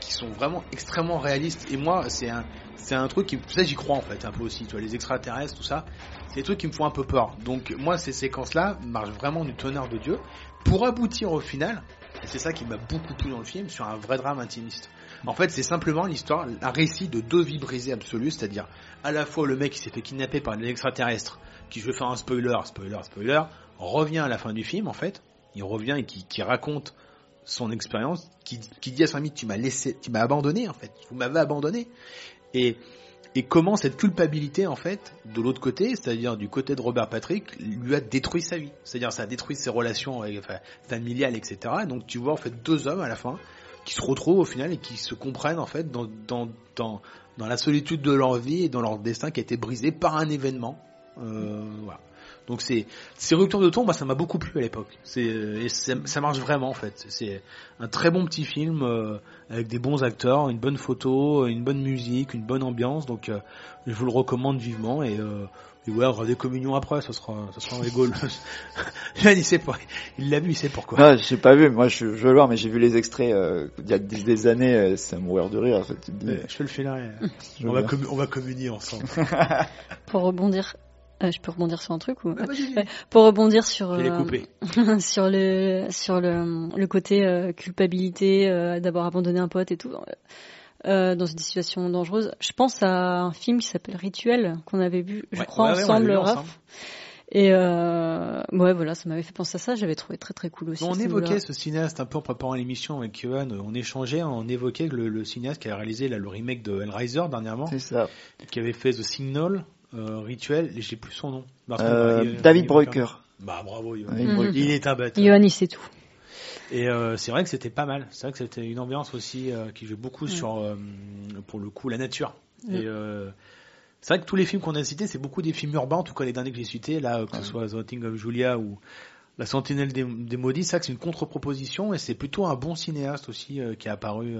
qui sont vraiment extrêmement réalistes. Et moi, c'est un, c'est un truc qui, ça j'y crois en fait un peu aussi, tu vois, les extraterrestres, tout ça, c'est des trucs qui me font un peu peur. Donc moi, ces séquences-là marchent vraiment du tonnerre de Dieu, pour aboutir au final, et c'est ça qui m'a beaucoup plu dans le film, sur un vrai drame intimiste. En fait, c'est simplement l'histoire, un récit de deux vies brisées absolues, c'est-à-dire à la fois le mec qui s'est fait kidnapper par des extraterrestres, qui je vais faire un spoiler, spoiler, spoiler, revient à la fin du film en fait, il revient et qui, raconte son expérience, qui, dit à son ami tu m'as laissé, tu m'as abandonné en fait, vous m'avez abandonné, et et comment cette culpabilité en fait de l'autre côté, c'est-à-dire du côté de Robert Patrick, lui a détruit sa vie, c'est-à-dire ça a détruit ses relations familiales, etc. Donc tu vois en fait deux hommes à la fin qui se retrouvent au final et qui se comprennent en fait dans, dans, dans, dans la solitude de leur vie et dans leur destin qui a été brisé par un événement. Euh, voilà. Donc c'est ces ruptures de ton, moi ça m'a beaucoup plu à l'époque. C'est et c'est- ça marche vraiment en fait. C'est un très bon petit film euh, avec des bons acteurs, une bonne photo, une bonne musique, une bonne ambiance. Donc euh, je vous le recommande vivement et euh, et ouais, on aura des communions après, ce sera, ce sera rigolo. Il sait pas, il l'a vu, il sait pourquoi. Non, j'ai pas vu, moi je, je veux le voir, mais j'ai vu les extraits euh, il y a des, des années, euh, c'est à mourir de rire. En fait, tu te dis, Ouais, je te le filerai. je On va, on va communier ensemble. Pour rebondir, euh, je peux rebondir sur un truc ou Ah, vas-y, Ouais, Pour rebondir sur euh, sur le sur le, le côté euh, culpabilité euh, d'avoir abandonné un pote et tout euh, dans une situation dangereuse. Je pense à un film qui s'appelle Rituel qu'on avait vu, je Ouais, crois ouais, ensemble, Raph. ensemble. Et euh, ouais, voilà, ça m'avait fait penser à ça. J'avais trouvé très très cool aussi. On ce évoquait ce cinéaste un peu en préparant l'émission avec Johan, on échangeait, on évoquait le, le cinéaste qui a réalisé là, le remake de Hellraiser dernièrement, C'est ça. qui avait fait The Signal, euh, Rituel, j'ai plus son nom. Euh, il- David Breuker. Bah bravo Johan. David. Breuker. Il est un bâtard. Johan, il sait tout. Et euh, c'est vrai que c'était pas mal. C'est vrai que c'était une ambiance aussi euh, qui jouait beaucoup Ouais. sur, euh, pour le coup, la nature. Mm. Et euh, c'est vrai que tous les films qu'on a cités, c'est beaucoup des films urbains, en tout cas les derniers que j'ai cités, là, que ce soit The Haunting of Julia ou La Sentinelle des, des Maudits, c'est vrai que c'est une contre-proposition et c'est plutôt un bon cinéaste aussi qui est apparu,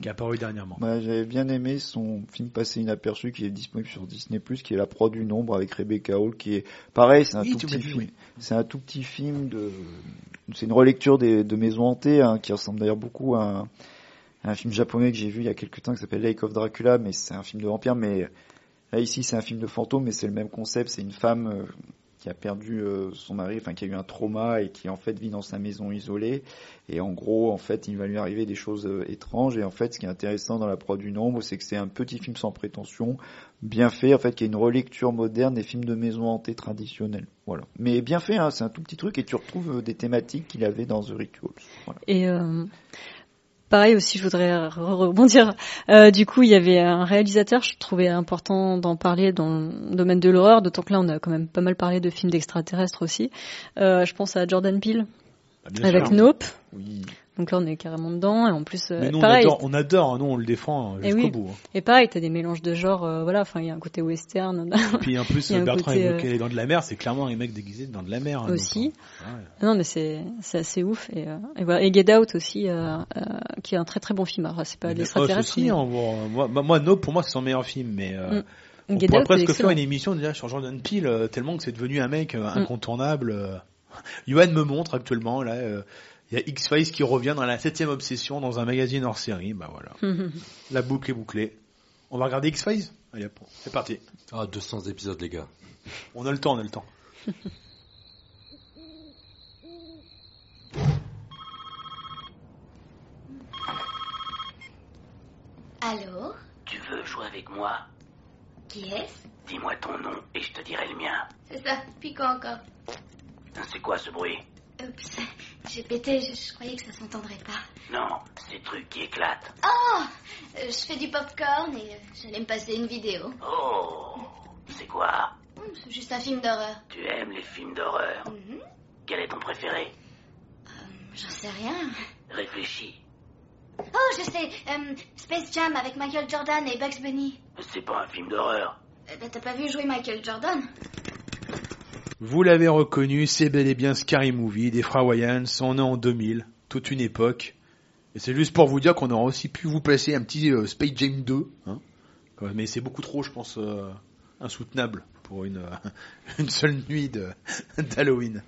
qui est apparu dernièrement. Ouais, J'avais bien aimé son film passé inaperçu qui est disponible sur Disney+, qui est La proie du nombre avec Rebecca Hall, qui est pareil, c'est un Oui, tout petit film. C'est un tout petit film de, c'est une relecture des, de Maisons hantées, hein, qui ressemble d'ailleurs beaucoup à un, à un film japonais que j'ai vu il y a quelques temps qui s'appelle Lake of Dracula, mais c'est un film de vampire, mais là ici c'est un film de fantôme, mais c'est le même concept, c'est une femme euh, qui a perdu euh, son mari, enfin qui a eu un trauma et qui en fait vit dans sa maison isolée. Et en gros, en fait, il va lui arriver des choses euh, étranges. Et en fait, ce qui est intéressant dans la proie du nombre, c'est que c'est un petit film sans prétention, bien fait, en fait, qui est une relecture moderne des films de maison hantée traditionnels. Voilà. Mais bien fait, hein, c'est un tout petit truc et tu retrouves euh, des thématiques qu'il avait dans The Rituals. Voilà. Et euh, pareil aussi, je voudrais re- rebondir. Euh, du coup, il y avait un réalisateur, je trouvais important d'en parler dans le domaine de l'horreur, d'autant que là, on a quand même pas mal parlé de films d'extraterrestres aussi. Euh, je pense à Jordan Peele Ah, avec sûr. Nope. Oui. Donc là, on est carrément dedans. Et en plus, euh, Mais nous, on pareil. adore, on adore, hein, nous, on le défend euh, Eh jusqu'au oui. bout. hein. Et pareil, t'as des mélanges de genres. euh, voilà, enfin, il y a un côté western Et puis en plus, Bertrand côté, évoquait les dents de la mer, c'est clairement un mec déguisé dans de la mer. hein, aussi. ouais. Non, mais c'est assez ouf. Et, euh, et voilà. Et Get Out aussi, euh, qui est un très très bon film. Alors, c'est pas l'extraterrestre. aussi, mais- on moi, bah, moi, No, pour moi, c'est son meilleur film, mais euh, on Get pourrait Out presque faire une émission déjà sur Jordan Peele, tellement que c'est devenu un mec Mm. incontournable. euh. Johan me montre actuellement, là, euh, il y a X-Files qui revient dans la septième obsession dans un magazine hors série, bah voilà, la boucle est bouclée. On va regarder X-Files? Allez, c'est parti. Ah, 200 épisodes, les gars. On a le temps, on a le temps. Allô? Tu veux jouer avec moi? Qui est-ce? Dis-moi ton nom et je te dirai le mien. C'est ça, puis quoi encore C'est quoi ce bruit? Oups, j'ai pété, je, je croyais que ça s'entendrait pas. Non, ces trucs qui éclatent. Oh euh, Je fais du popcorn et euh, j'allais me passer une vidéo. Oh C'est quoi? Hmm, c'est juste un film d'horreur. Tu aimes les films d'horreur? Mhm. Quel est ton préféré? J'en sais rien. Réfléchis. Oh, je sais, euh, Space Jam avec Michael Jordan et Bugs Bunny. C'est pas un film d'horreur. Ben, t'as pas vu jouer Michael Jordan? Vous l'avez reconnu, c'est bel et bien Scary Movie des frères Wayans. On est en 2000, toute une époque. Et c'est juste pour vous dire qu'on aurait aussi pu vous placer un petit euh, Space Jam 2. Hein mais c'est beaucoup trop, je pense, euh, insoutenable pour une, euh, une seule nuit d'Halloween.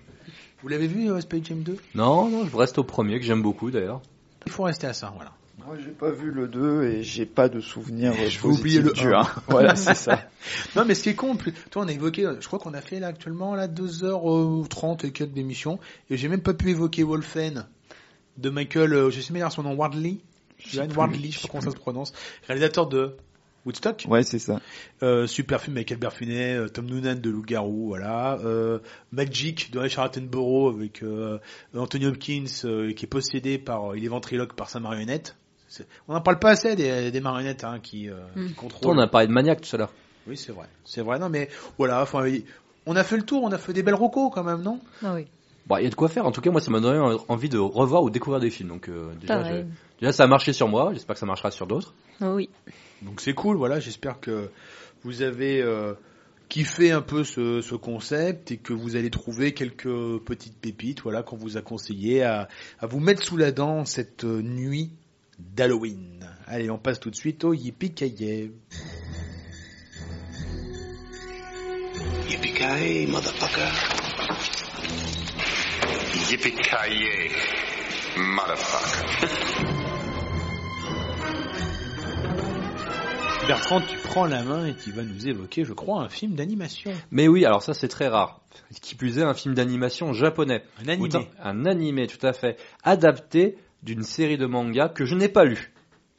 Vous l'avez vu, euh, Space Jam 2 Non, non, je reste au premier que j'aime beaucoup d'ailleurs. Il faut rester à ça, voilà. Moi, j'ai pas vu le 2 et j'ai pas de souvenir Je oublier le du 1. 1. Voilà, c'est ça. non, mais ce qui est con, plus... toi, on a évoqué, je crois qu'on a fait là actuellement là 2h30 et 4 d'émission, et j'ai même pas pu évoquer Wolfen de Michael, euh, je sais même son nom, Wardley? Johan Wardley, je sais pas comment ça se prononce. Réalisateur de Woodstock. Ouais, c'est ça. Euh, super film avec Albert Finet, euh, Tom Noonan de Loup-Garou, voilà. Euh, Magic de Richard Attenborough avec euh, Anthony Hopkins euh, qui est possédé par, euh, il est ventriloque par sa marionnette. On n'en parle pas assez des, des marionnettes hein, qui, euh, Mm. qui contrôlent. Toi, on a parlé de Maniac tout à l'heure. Oui, c'est vrai. C'est vrai, non, mais voilà, enfin, on a fait le tour, on a fait des belles rocos quand même, non? Ah oui. Bon, il y a de quoi faire. En tout cas, moi, ça m'a donné envie de revoir ou découvrir des films. Donc, euh, déjà, Pareil. je- déjà, ça a marché sur moi. J'espère que ça marchera sur d'autres. Ah oui. Donc c'est cool, voilà, j'espère que vous avez euh, kiffé un peu ce, ce concept et que vous allez trouver quelques petites pépites, voilà, qu'on vous a conseillé à, à vous mettre sous la dent cette euh, nuit d'Halloween. Allez, on passe tout de suite au Yippee Yippee-ki-yay, motherfucker. Yippee-ki-yay, motherfucker. Bertrand, tu prends la main et tu vas nous évoquer, je crois, un film d'animation. Mais oui, alors ça, c'est très rare. Qui plus est, un film d'animation japonais. Un animé. Un animé, tout à fait. Adapté d'une série de mangas que je n'ai pas lu.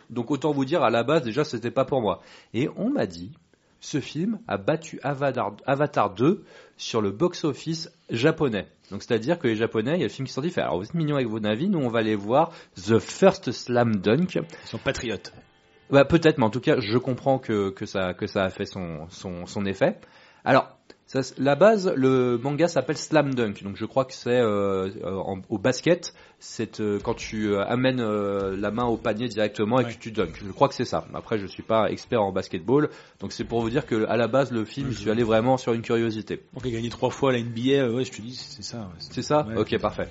Donc autant vous dire, à la base, déjà, c'était pas pour moi. Et on m'a dit, ce film a battu Avatar, Avatar 2 sur le box-office japonais. Donc c'est-à-dire que les japonais, il y a le film qui sont dit, fait, alors vous êtes mignons avec vos navis, nous on va aller voir The First Slam Dunk. Ils sont patriotes. Bah, peut-être, mais en tout cas, je comprends que, que, ça, que ça a fait son, son, son effet. Alors, ça, la base, le manga s'appelle Slam Dunk, donc je crois que c'est euh, euh, au basket, c'est euh, quand tu amènes euh, la main au panier directement et Ouais. que tu dunks. Je crois que c'est ça. Après, je suis pas expert en basketball, donc c'est pour vous dire que à la base, le film, je suis allé vraiment sur une curiosité. Donc il a gagné trois fois la NBA, ouais, je te dis, c'est ça. ouais, C'est ça Ouais. Ok, parfait.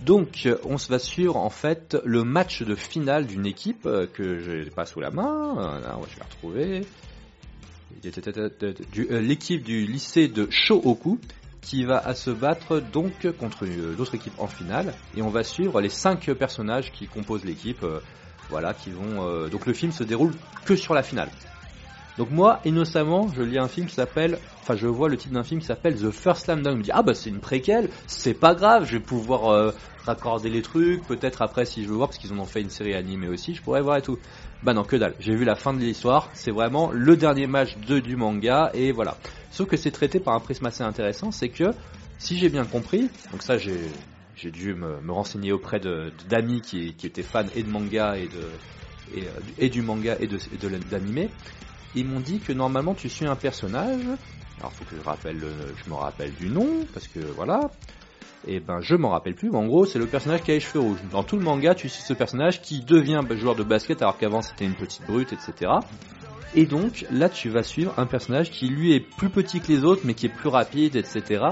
Donc, on se va suivre en fait le match de finale d'une équipe que je n'ai pas sous la main. Là, je vais la retrouver. Euh, L'équipe du lycée de Shohoku qui va se battre donc contre euh, l'autre équipe en finale et on va suivre les cinq personnages qui composent l'équipe. euh, voilà, qui vont. euh, donc le film se déroule que sur la finale. Donc moi, innocemment, je lis un film qui s'appelle, enfin je vois le titre d'un film qui s'appelle The First Slam Dunk. Je me dis ah bah c'est une préquelle, c'est pas grave, je vais pouvoir euh, raccorder les trucs, peut-être après si je veux voir parce qu'ils en ont fait une série animée aussi, je pourrais voir et tout. Bah non que dalle, j'ai vu la fin de l'histoire, c'est vraiment le dernier match de du manga et voilà. Sauf que c'est traité par un prisme assez intéressant, c'est que si j'ai bien compris, donc ça j'ai dû me, renseigner auprès d'amis qui, étaient fans et de manga et de et, euh, du manga et de, et ils m'ont dit que normalement tu suis un personnage. Alors faut que je rappelle, le- je me rappelle du nom parce que voilà. Et ben je m'en rappelle plus. Mais en gros c'est le personnage qui a les cheveux rouges. Dans tout le manga tu suis ce personnage qui devient joueur de basket alors qu'avant c'était une petite brute etc. Et donc là tu vas suivre un personnage qui lui est plus petit que les autres mais qui est plus rapide etc.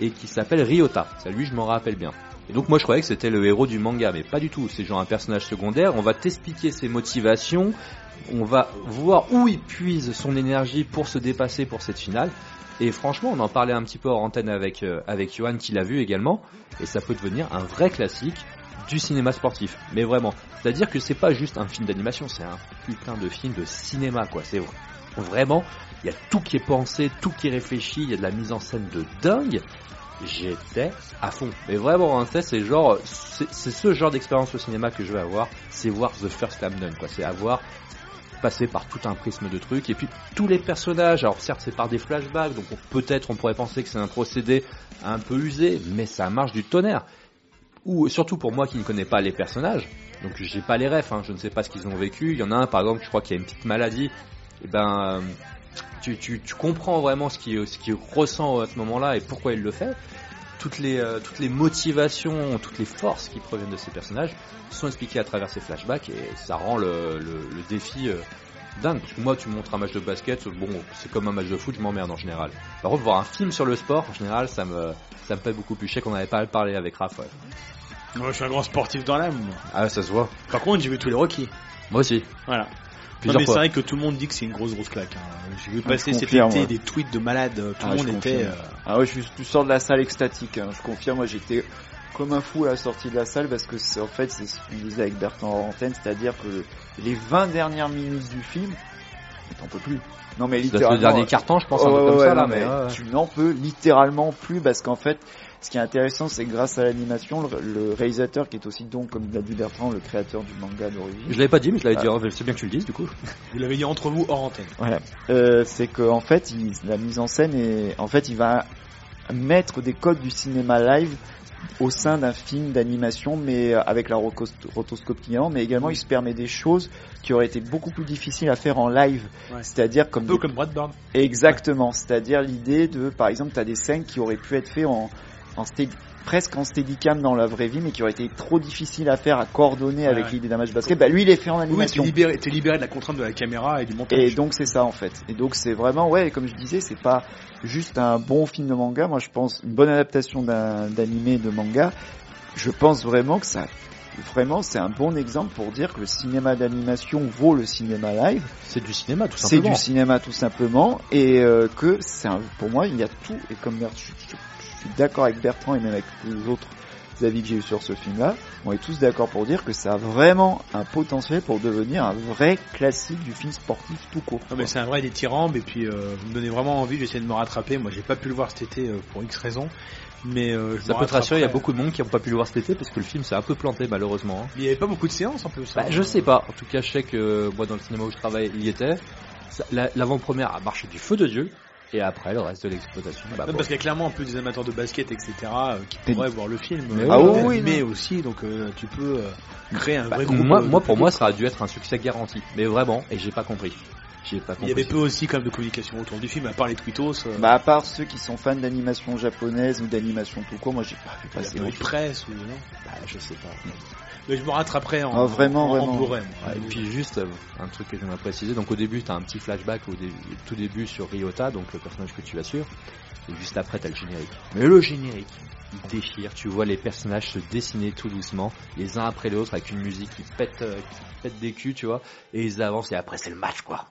Et qui s'appelle Ryota. Ça lui je m'en rappelle bien. Et donc moi je croyais que c'était le héros du manga, mais pas du tout. C'est genre un personnage secondaire. On va t'expliquer ses motivations. On va voir où il puise son énergie pour se dépasser pour cette finale. Et franchement, on en parlait un petit peu hors antenne avec euh, avec Johan qui l'a vu également. Et ça peut devenir un vrai classique du cinéma sportif. Mais vraiment, c'est-à-dire que c'est pas juste un film d'animation, c'est un putain de film de cinéma quoi. C'est vraiment, il y a tout qui est pensé, tout qui est réfléchi. Il y a de la mise en scène de dingue j'étais à fond. Mais vraiment, hein, c'est genre, c'est ce genre d'expérience au cinéma que je vais avoir, c'est voir The First Dunk, quoi. C'est avoir passé par tout un prisme de trucs, et puis tous les personnages, alors certes c'est par des flashbacks, donc on- peut-être on pourrait penser que c'est un procédé un peu usé, mais ça marche du tonnerre. Ou surtout pour moi qui ne connais pas les personnages, donc j'ai pas les refs, hein, je ne sais pas ce qu'ils ont vécu. Il y en a un par exemple, je crois qu'il a une petite maladie, et ben euh, tu, tu, tu comprends vraiment ce qu'il ce qu'il ressent à ce moment-là et pourquoi il le fait. Toutes les, euh, toutes les motivations, toutes les forces qui proviennent de ces personnages sont expliquées à travers ces flashbacks et ça rend le, le, le défi euh, dingue. Parce que moi, tu me montres un match de basket, bon, c'est comme un match de foot, je m'emmerde en général. Par contre, voir un film sur le sport, en général, ça me, ça me fait beaucoup plus. Sais qu'on avait pas parlé avec Raph. ouais. Moi, je suis un grand sportif dans l'âme. Ah, ça se voit. Par contre, j'ai vu tous les Rocky. Moi aussi. Voilà. Non, mais c'est vrai que tout le monde dit que c'est une grosse grosse claque. hein. J'ai vu Ah, passer cet confirme, été ouais. des tweets de malades. Tout Ah, le je monde était. euh, Ah ouais, je, suis- je sors de la salle extatique. hein. Je confirme, moi j'étais comme un fou à la sortie de la salle parce que c'est en fait c'est ce qu'on disait avec Bertrand en antenne, c'est-à-dire que le- les 20 dernières minutes du film, mais t'en peux plus. Non mais littéralement. le dernier carton, je pense, un Ouais, peu ouais, comme ouais, ça, là, non, mais, ouais, ouais. tu n'en peux littéralement plus parce qu'en fait, ce qui est intéressant, c'est que grâce à l'animation, le, le réalisateur qui est aussi donc, comme l'a dit Bertrand, le créateur du manga d'origine. Je l'avais pas dit, mais je l'avais Ah. dit, c'est bien que tu le dises, du coup. Vous l'avez dit entre vous hors antenne. Voilà. Euh, c'est que en fait, il- la mise en scène est, en fait, il va mettre des codes du cinéma live au sein d'un film d'animation, mais avec la rotoscopie en, mais également il se permet des choses qui auraient été beaucoup plus difficiles à faire en live, Ouais. c'est-à-dire comme Un peu des- comme Bradburn. exactement, c'est-à-dire l'idée de, par exemple, tu as des scènes qui auraient pu être faites en, en stead- presque en steadicam dans la vraie vie, mais qui auraient été trop difficiles à faire, à coordonner avec ouais. l'idée d'un match basket. Bah lui, il est fait en Oui, t'es animation. libéré, libéré de la contrainte de la caméra et du montage. Et donc c'est ça en fait. Et donc c'est vraiment ouais, comme je disais, c'est pas juste un bon film de manga. Moi je pense une bonne adaptation d'un d'animé de manga. Je pense vraiment que ça vraiment c'est un bon exemple pour dire que le cinéma d'animation vaut le cinéma live. C'est du cinéma, tout C'est simplement. du cinéma tout simplement et euh, que c'est un- pour moi il y a tout et comme je- je suis d'accord avec Bertrand et même avec les autres avis que j'ai eu sur ce film-là, on est tous d'accord pour dire que ça a vraiment un potentiel pour devenir un vrai classique du film sportif tout court. Non, mais c'est un vrai dithyrambe et puis euh, vous me donnez vraiment envie. J'essaie de me rattraper. Moi, j'ai pas pu le voir cet été euh, pour X raisons, mais euh, je Ça peut te rassurer, il y a beaucoup de monde qui n'ont pas pu le voir cet été parce que le film s'est un peu planté malheureusement. hein. Il y avait pas beaucoup de séances en plus. Bah, hein. je sais pas. En tout cas, je sais que euh, moi, dans le cinéma où je travaille, il y était. L'avant-première a marché du feu de Dieu. Et après, le reste de l'exploitation. Bah, parce qu'il y a clairement un peu des amateurs de basket, etc., euh, qui pourraient voir le film. Mais euh, ah oui, aussi, donc euh, tu peux euh, créer un Bah, vrai groupe. moi, pour moi, ça a dû être un succès garanti. Mais vraiment, et j'ai pas compris. J'ai pas il y avait peu aussi quand même de communication autour du film, à part les tweetos. euh, Bah à part ceux qui sont fans d'animation japonaise ou d'animation tout court, moi j'ai pas vu il y a passer pas de presse ou non? Bah, je sais pas. Mais je me rattraperai en, Ah, vraiment, en, en vraiment. Ouais, et puis juste euh, un truc que j'aimerais préciser, donc au début t'as un petit flashback au tout début sur Ryota, donc le personnage que tu as sûr, et juste après t'as le générique. Mais le générique, il déchire, tu vois les personnages se dessiner tout doucement, les uns après les autres avec une musique qui pète, euh, qui pète des culs, tu vois, et ils avancent et après c'est le match quoi.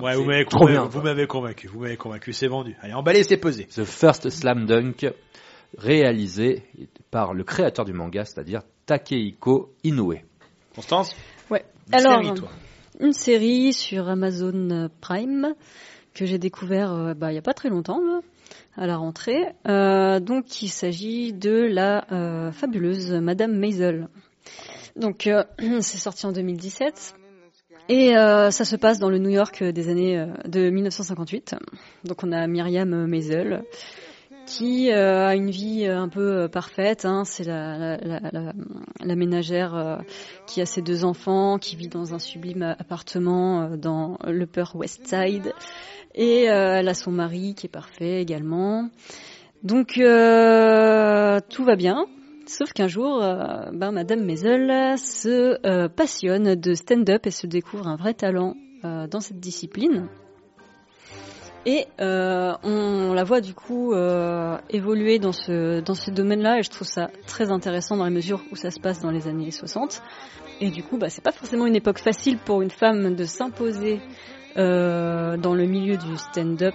Ouais, vous m'avez convaincu, vous m'avez convaincu, vous m'avez convaincu, c'est vendu. Allez, emballé, c'est pesé. The First Slam Dunk, réalisé par le créateur du manga, c'est-à-dire Takehiko Inoue. Constance Ouais. Une Alors, série, toi. une série sur Amazon Prime que j'ai découvert euh, bah, il y a pas très longtemps là, à la rentrée. Euh, donc il s'agit de la euh, fabuleuse Madame Maisel. Donc euh, c'est sorti en 2017 et euh, ça se passe dans le New York des années euh, de 1958. Donc on a Myriam Maisel qui euh, a une vie euh, un peu euh, parfaite. Hein. C'est la, la, la, la, ménagère euh, qui a ses deux enfants, qui vit dans un sublime appartement euh, dans l'Upper West Side. Et elle a son mari qui est parfait également. Donc tout va bien. Sauf qu'un jour, ben, Madame Maisel se passionne de stand-up et se découvre un vrai talent dans cette discipline. Et euh, on la voit du coup euh, évoluer dans ce dans ce domaine-là et je trouve ça très intéressant dans la mesure où ça se passe dans les années 60. Et du coup, bah, c'est pas forcément une époque facile pour une femme de s'imposer euh, dans le milieu du stand-up.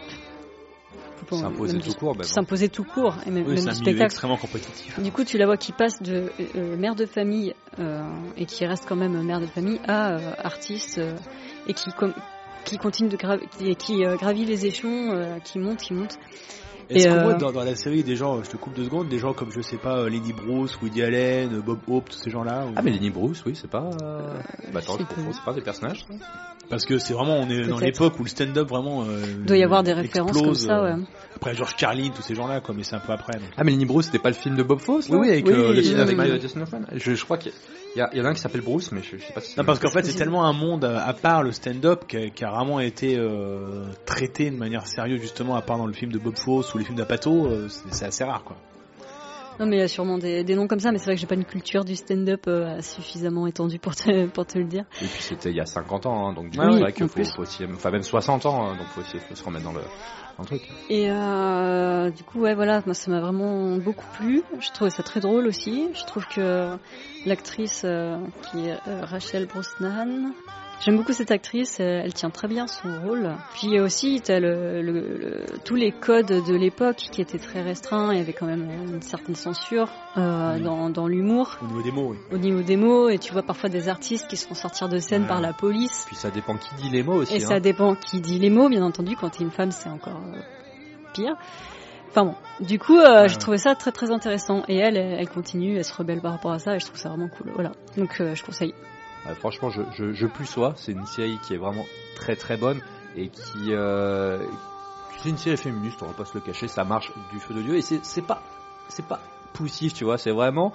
S'imposer tout court, bah. S'imposer tout court et même, Oui, même c'est du spectacle. extrêmement compétitif. Du coup, tu la vois qui passe de euh, mère de famille euh, et qui reste quand même mère de famille à euh, artiste et qui com- qui continue de gravi- qui, qui, euh, gravit les échelons, euh, qui monte, qui monte. Est-ce Et, qu'on euh, voit dans, dans la série des gens, je te coupe deux secondes, des gens comme je sais pas, euh, Lenny Bruce, Woody Allen, euh, Bob Hope, tous ces gens-là ou- Ah mais Lenny Bruce, oui, c'est pas... euh, Bah attends, je c'est confonds, pas- c'est pas des personnages ça Parce que c'est vraiment, on est dans l'époque où le stand-up vraiment. Euh, Il doit y avoir des références comme explose, ça, euh, ouais. Après George Carlin, tous ces gens-là, quoi, mais c'est un peu après. donc. Ah mais Lenny Bruce, c'était pas le film de Bob Fosse là Oui, oui, avec, Oui, euh, le oui, film oui, avec oui. euh, Justin Hoffman. Je, je crois qu'il Il y, y en a un qui s'appelle Bruce, mais je, je sais pas si c'est Non, parce qu'en fait, c'est tellement un monde à à part le stand-up qui a, qui a rarement été euh, traité de manière sérieuse, justement, à part dans le film de Bob Fosse ou les films d'Apato, euh, c'est c'est assez rare, quoi. Non, mais il y a sûrement des, des noms comme ça, mais c'est vrai que j'ai pas une culture du stand-up euh, suffisamment étendue pour te, pour te le dire. Et puis c'était il y a 50 ans, hein, donc du Ouais, coup, oui, c'est vrai qu'il en faut, faut aussi, enfin même 60 ans, hein, donc faut aussi faut se remettre dans le, Et euh, du coup, ouais, voilà, moi ça m'a vraiment beaucoup plu. Je trouvais ça très drôle aussi. Je trouve que l'actrice euh, qui est euh, Rachel Brosnan, j'aime beaucoup cette actrice. euh, Elle tient très bien son rôle. Puis aussi, t'as le, le, le- tous les codes de l'époque qui étaient très restreints. Il y avait quand même une certaine censure euh, Oui. dans, dans l'humour, Au niveau des mots, oui. au niveau des mots. Et tu vois parfois des artistes qui se font sortir de scène par la police. Puis ça dépend qui dit les mots aussi. Et hein. ça dépend qui dit les mots, bien entendu. Quand t'es une femme, c'est encore euh, pire. Enfin bon, du coup, euh, Ouais. j'ai trouvé ça très très intéressant. Et elle, elle elle continue, elle se rebelle par rapport à ça, et je trouve ça vraiment cool. Voilà. Donc euh, je conseille. Ouais, franchement, je, je, je plus sois. C'est une série qui est vraiment très très bonne et qui euh, c'est une série féministe. On va pas se le cacher, ça marche du feu de dieu et c'est pas c'est pas poussif, tu vois. C'est vraiment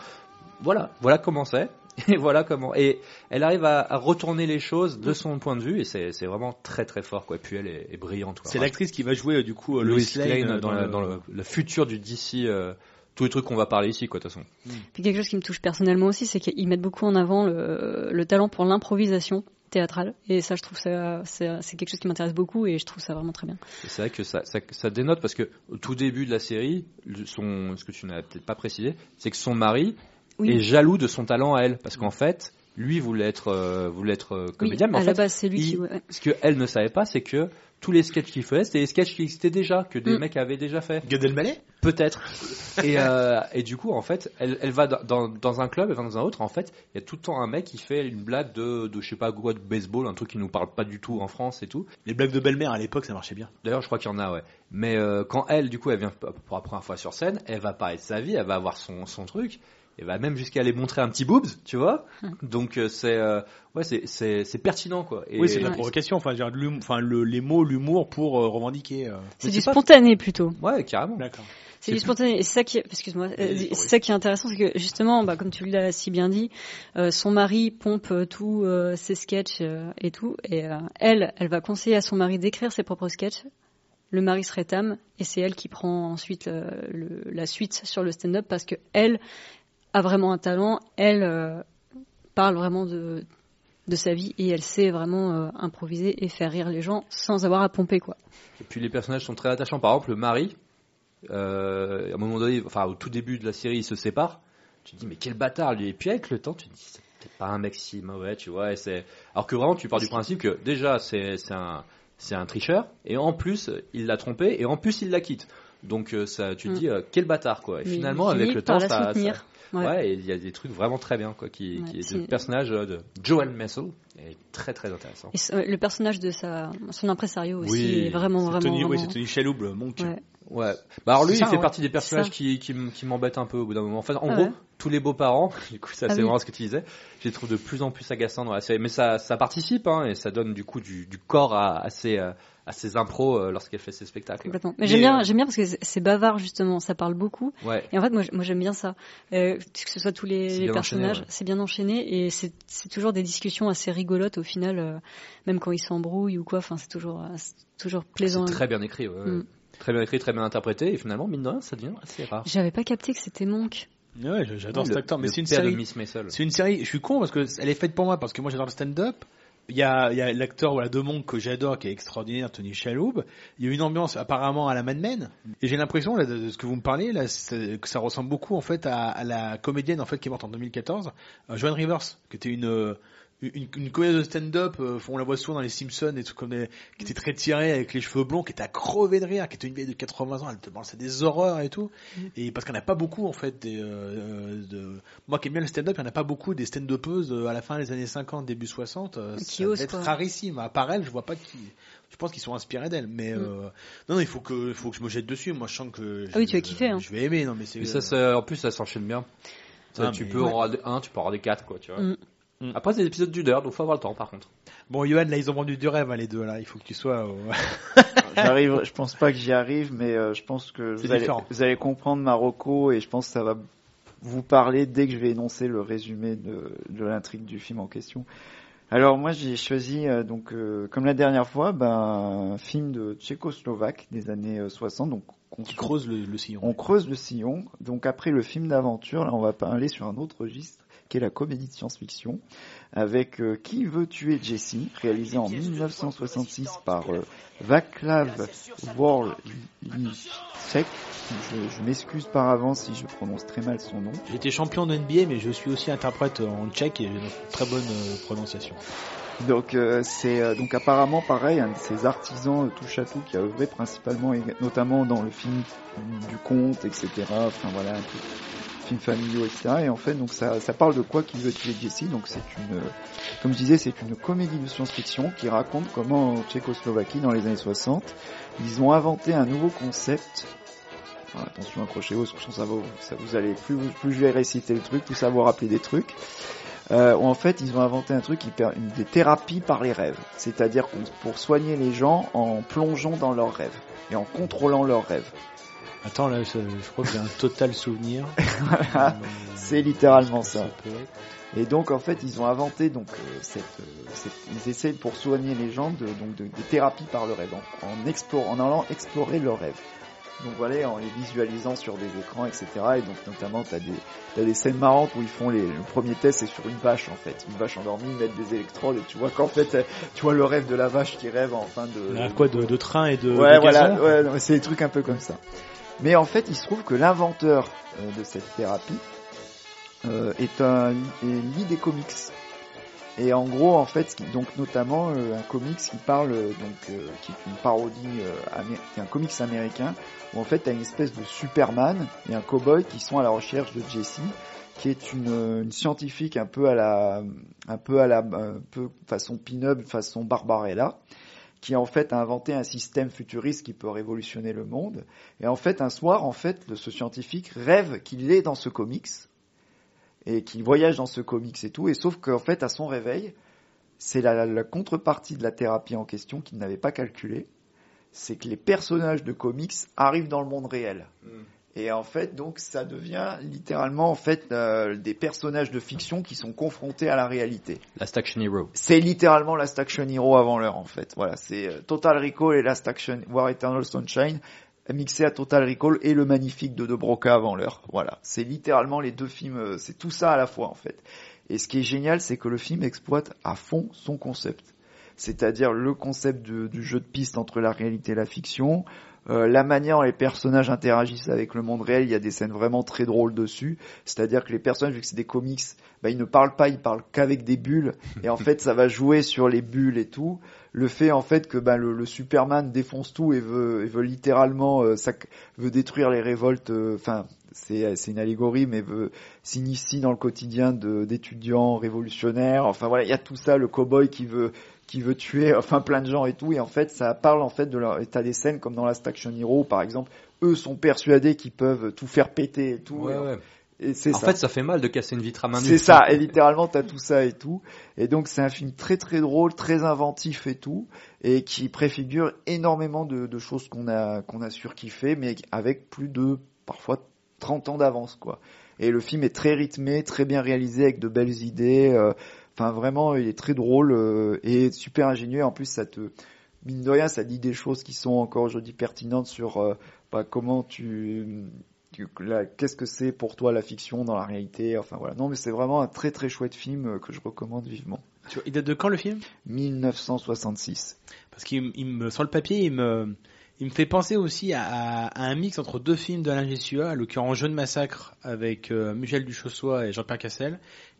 voilà voilà comment c'est et voilà comment et elle arrive à, à retourner les choses de son point de vue et c'est c'est vraiment très très fort quoi. Et puis elle est, est brillante. quoi. C'est l'actrice qui va jouer, euh, du coup, euh, Lois Lane, euh, dans, la- dans le, le futur du DC. euh, tous les trucs qu'on va parler ici, quoi, de toute façon. Puis quelque chose qui me touche personnellement aussi, c'est qu'ils mettent beaucoup en avant le, le talent pour l'improvisation théâtrale. Et ça, je trouve ça, c'est quelque chose qui m'intéresse beaucoup, et je trouve ça vraiment très bien. C'est vrai que ça, ça, ça dénote parce que au tout début de la série, son, ce que tu n'as peut-être pas précisé, c'est que son mari Oui. est jaloux de son talent à elle, parce qu'en fait, lui voulait être, euh, voulait être euh, comédien, oui, mais en à fait, la base, c'est lui il- qui. ouais. ce qu'elle ne savait pas, c'est que tous les sketchs qu'il faisait, c'était des sketchs qui existaient déjà, que des Mm. mecs avaient déjà fait. Gad Elmaleh Peut-être. Et, euh, et du coup, en fait, elle, elle va dans, un club, elle va dans un autre. En fait, il y a tout le temps un mec qui fait une blague de, de je sais pas quoi, de baseball, un truc qui nous parle pas du tout en France et tout. Les blagues de belle-mère à l'époque, ça marchait bien. D'ailleurs, je crois qu'il y en a, ouais. Mais euh, quand elle, du coup, elle vient pour la première fois sur scène, elle va parler de sa vie, elle va avoir son, son truc. Elle va même jusqu'à aller montrer un petit boobs, tu vois. Donc euh, c'est euh, ouais, c'est c'est c'est pertinent quoi. Et oui, c'est de la provocation, enfin, le, les mots, l'humour pour euh, revendiquer. euh. C'est du pas- spontané plutôt. Ouais, carrément. D'accord. C'est du spontané. Et c'est ça qui, est- excuse-moi, euh, oui. ça qui est intéressant, c'est que justement, bah, comme tu l'as si bien dit, euh, son mari pompe euh, tous euh, ses sketchs euh, et tout, et euh, elle, elle va conseiller à son mari d'écrire ses propres sketchs. Le mari se rétame et c'est elle qui prend ensuite euh, le- la suite sur le stand-up parce que elle a vraiment un talent. Elle euh, parle vraiment de de sa vie et elle sait vraiment euh, improviser et faire rire les gens sans avoir à pomper quoi. Et puis les personnages sont très attachants. Par exemple, le mari, euh, à un moment donné, enfin au tout début de la série, il se sépare. Tu te dis mais quel bâtard lui. Et puis avec le temps, tu te dis c'est peut-être pas un mec si mauvais, tu vois. Et c'est alors que vraiment tu pars du principe que déjà c'est un c'est un tricheur et en plus il l'a trompé et en plus il la quitte. Donc ça, tu te Mm. dis euh, quel bâtard quoi. Et Mais finalement avec le temps ça, ça- Ouais. Ouais, et il y a des trucs vraiment très bien, quoi, qui, Ouais, qui est c'est- le personnage euh, de Joel Messel est très très intéressant. Et ce- le personnage de sa, son impresario aussi Oui, est vraiment, C'est vraiment, Tony, oui, vraiment- c'est Tony Chaloub, le monk. Ouais. Ouais. Bah alors lui, il ça, fait ouais. partie des personnages qui, qui, qui m'embêtent un peu au bout d'un moment. En fait, en Ah gros, ouais. tous les beaux-parents, du coup, ça Ah c'est oui. vraiment ce que tu disais, je les trouve de plus en plus agaçants dans la série. Mais ça, ça participe, hein, et ça donne du coup du, du corps à, à ses, euh, à ses impros euh, lorsqu'elle fait ses spectacles. Complètement. Mais, Mais, j'aime bien, euh, j'aime bien parce que c'est- bavard justement, ça parle beaucoup. Ouais. Et en fait, moi, j'aime bien ça. Euh, que ce soit tous les, personnages, c'est bien enchaîné et c'est toujours des discussions assez rigolotes au final, euh, même quand ils s'embrouillent ou quoi. Enfin, c'est toujours, toujours plaisant. C'est très bien écrit, ouais. Mm. Très bien écrit, très bien interprété, et finalement, mine de rien, ça devient assez rare. J'avais pas capté que c'était Monk. Ouais, j'adore cet acteur, mais c'est une série. Miss Maisel. C'est une série, je suis con parce que elle est faite pour moi parce que moi j'adore le stand-up. Il y a, il y a l'acteur voilà, de Monk que j'adore qui est extraordinaire, Tony Chaloub. Il y a une ambiance apparemment à la Mad Men. Et j'ai l'impression là, de, de ce que vous me parlez là, que ça ressemble beaucoup en fait à, à la comédienne en fait qui est morte en 2014, euh, Joan Rivers, qui était une euh, une, une comédienne de stand-up, euh, on la voit souvent dans les Simpsons et tout comme des- qui était très tirée avec les cheveux blonds, qui était à crever de rire, qui était une vieille de 80 ans, elle te c'est des horreurs et tout. Et parce qu'il n'y en a pas beaucoup en fait des, euh, de, moi qui aime bien le stand-up, il n'y en a pas beaucoup des stand-upeuses euh, à la fin des années 50, début 60. euh, Qui ça être quoi. rarissime. À part elle, je vois pas qui. Je pense qu'ils sont inspirés d'elle, mais Mm. euh, non, non, il faut que, il faut que je me jette dessus. Moi, je sens que. Ah oui, tu vas kiffer, hein. Je vais aimer, non, mais c'est. Mais ça, c'est- en plus, ça s'enchaîne bien. Ça, Ah, tu peux en avoir des- un, tu peux en avoir des quatre, quoi, tu vois. Mm. Mm. Après, c'est des épisodes d'une heure, donc faut avoir le temps, par contre. Bon, Johan, là, ils ont vendu du rêve, hein, les deux, là. Il faut que tu sois. au- J'arrive, je pense pas que j'y arrive, mais euh, je pense que vous allez, différent. vous allez comprendre Marocco et je pense que ça va vous parler dès que je vais énoncer le résumé de, de l'intrigue du film en question. Alors moi j'ai choisi euh, donc euh, comme la dernière fois ben, un film de tchécoslovaque des années euh, 60 donc on, Qui creuse le, le sillon. on creuse le sillon. Donc après le film d'aventure, là on va pas aller sur un autre registre qui est la comédie de science-fiction avec euh, Qui veut tuer Jesse, réalisé en 1966 par euh, Vaclav Worlicek. Je, je m'excuse par avance si je prononce très mal son nom. J'étais champion de NBA, mais je suis aussi interprète en tchèque et j'ai une très bonne euh, prononciation. Donc euh, c'est euh, donc apparemment pareil un de ces artisans euh, touche à tout qui a œuvré principalement et notamment dans le film du conte etc. Enfin voilà un peu films familiaux etc. Et en fait donc ça, ça parle de quoi qui veut tuer Jesse donc c'est une euh, comme je disais c'est une comédie de science-fiction qui raconte comment en Tchécoslovaquie dans les années 60 ils ont inventé un nouveau concept Alors, attention accrochez-vous parce que ça, va, ça vous allez plus plus je vais réciter le truc plus ça va vous rappeler des trucs euh, où en fait ils ont inventé un truc une- des thérapies par les rêves, c'est-à-dire pour soigner les gens en plongeant dans leurs rêves et en contrôlant leurs rêves. Attends, là, je, je crois que j'ai un total souvenir. Voilà, Euh, c'est littéralement ça. Et donc en fait ils ont inventé donc euh, cette, euh, cette- ils essaient pour soigner les gens de donc de, des thérapies par le rêve en, en en allant explorer leurs rêves. Donc voilà en les visualisant sur des écrans etc. Et donc notamment t'as des t'as des scènes marrantes où ils font les le premier test c'est sur une vache en fait une vache endormie ils mettent des électrodes et tu vois qu'en fait tu vois le rêve de la vache qui rêve en fin de quoi de, de train et de, ouais, de voilà, ouais, c'est des trucs un peu comme ça. Mais en fait, il se trouve que l'inventeur euh, de cette thérapie euh, est un est des comics. Et en gros, en fait, donc notamment euh, un comics qui parle donc euh, qui est une parodie, qui est un comics américain où en fait t'as une espèce de Superman et un cowboy qui sont à la recherche de Jessie, qui est une, une scientifique un peu à la un peu à la un peu façon pin-up, façon Barbarella qui en fait a inventé un système futuriste qui peut révolutionner le monde. Et en fait, un soir, en fait, ce scientifique rêve qu'il est dans ce comics et qu'il voyage dans ce comics et tout. Et sauf qu'en fait, à son réveil, c'est la, contrepartie de la thérapie en question qu'il n'avait pas calculé. C'est que les personnages de comics arrivent dans le monde réel. Et en fait, donc, ça devient littéralement en fait euh, des personnages de fiction qui sont confrontés à la réalité. Last Action Hero. C'est littéralement Last Action Hero avant l'heure en fait. Voilà, c'est euh, Total Recall et Last Action War Eternal Sunshine mixé à Total Recall et le magnifique de De Broca avant l'heure. Voilà, c'est littéralement les deux films, euh, c'est tout ça à la fois en fait. Et ce qui est génial, c'est que le film exploite à fond son concept. C'est-à-dire le concept de- du jeu de piste entre la réalité et la fiction, euh, la manière dont les personnages interagissent avec le monde réel, il y a des scènes vraiment très drôles dessus. C'est-à-dire que les personnages, vu que c'est des comics, bah, ils ne parlent pas, ils parlent qu'avec des bulles. Et en fait, ça va jouer sur les bulles et tout. Le fait en fait que bah, le, Superman défonce tout et veut, et veut littéralement euh, veut détruire les révoltes. euh, Enfin, c'est c'est une allégorie, mais veut s'initie dans le quotidien d'étudiants révolutionnaires. Enfin voilà, il y a tout ça. Le cowboy qui veut qui veut tuer enfin plein de gens et tout et en fait ça parle en fait de leur et t'as des scènes comme dans Last Action Hero par exemple eux sont persuadés qu'ils peuvent tout faire péter et tout Ouais, et, ouais. et c'est En ça fait, ça fait mal de casser une vitre à main nue. c'est ça, et littéralement t'as tout ça et tout. Et donc c'est un film très très drôle, très inventif et tout, et qui préfigure énormément de, de choses qu'on a qu'on a surkiffé, mais avec plus de parfois 30 ans d'avance quoi. Et le film est très rythmé, très bien réalisé, avec de belles idées. euh, Enfin vraiment, il est très drôle euh, et super ingénieux. En plus, ça te mine de rien, ça dit des choses qui sont encore aujourd'hui pertinentes sur euh, bah, comment tu tu- qu'est-ce que c'est pour toi la fiction dans la réalité enfin voilà. Non mais c'est vraiment un très très chouette film euh, que je recommande vivement. Il date de quand le film? 1966 Parce qu'il il me, sur le papier, il me, il me fait penser aussi à, à- à un mix entre deux films d'Alain Gessua, à l'occurrence Jeune Massacre avec euh, Michel Duchossois et Jean-Pierre Cassel,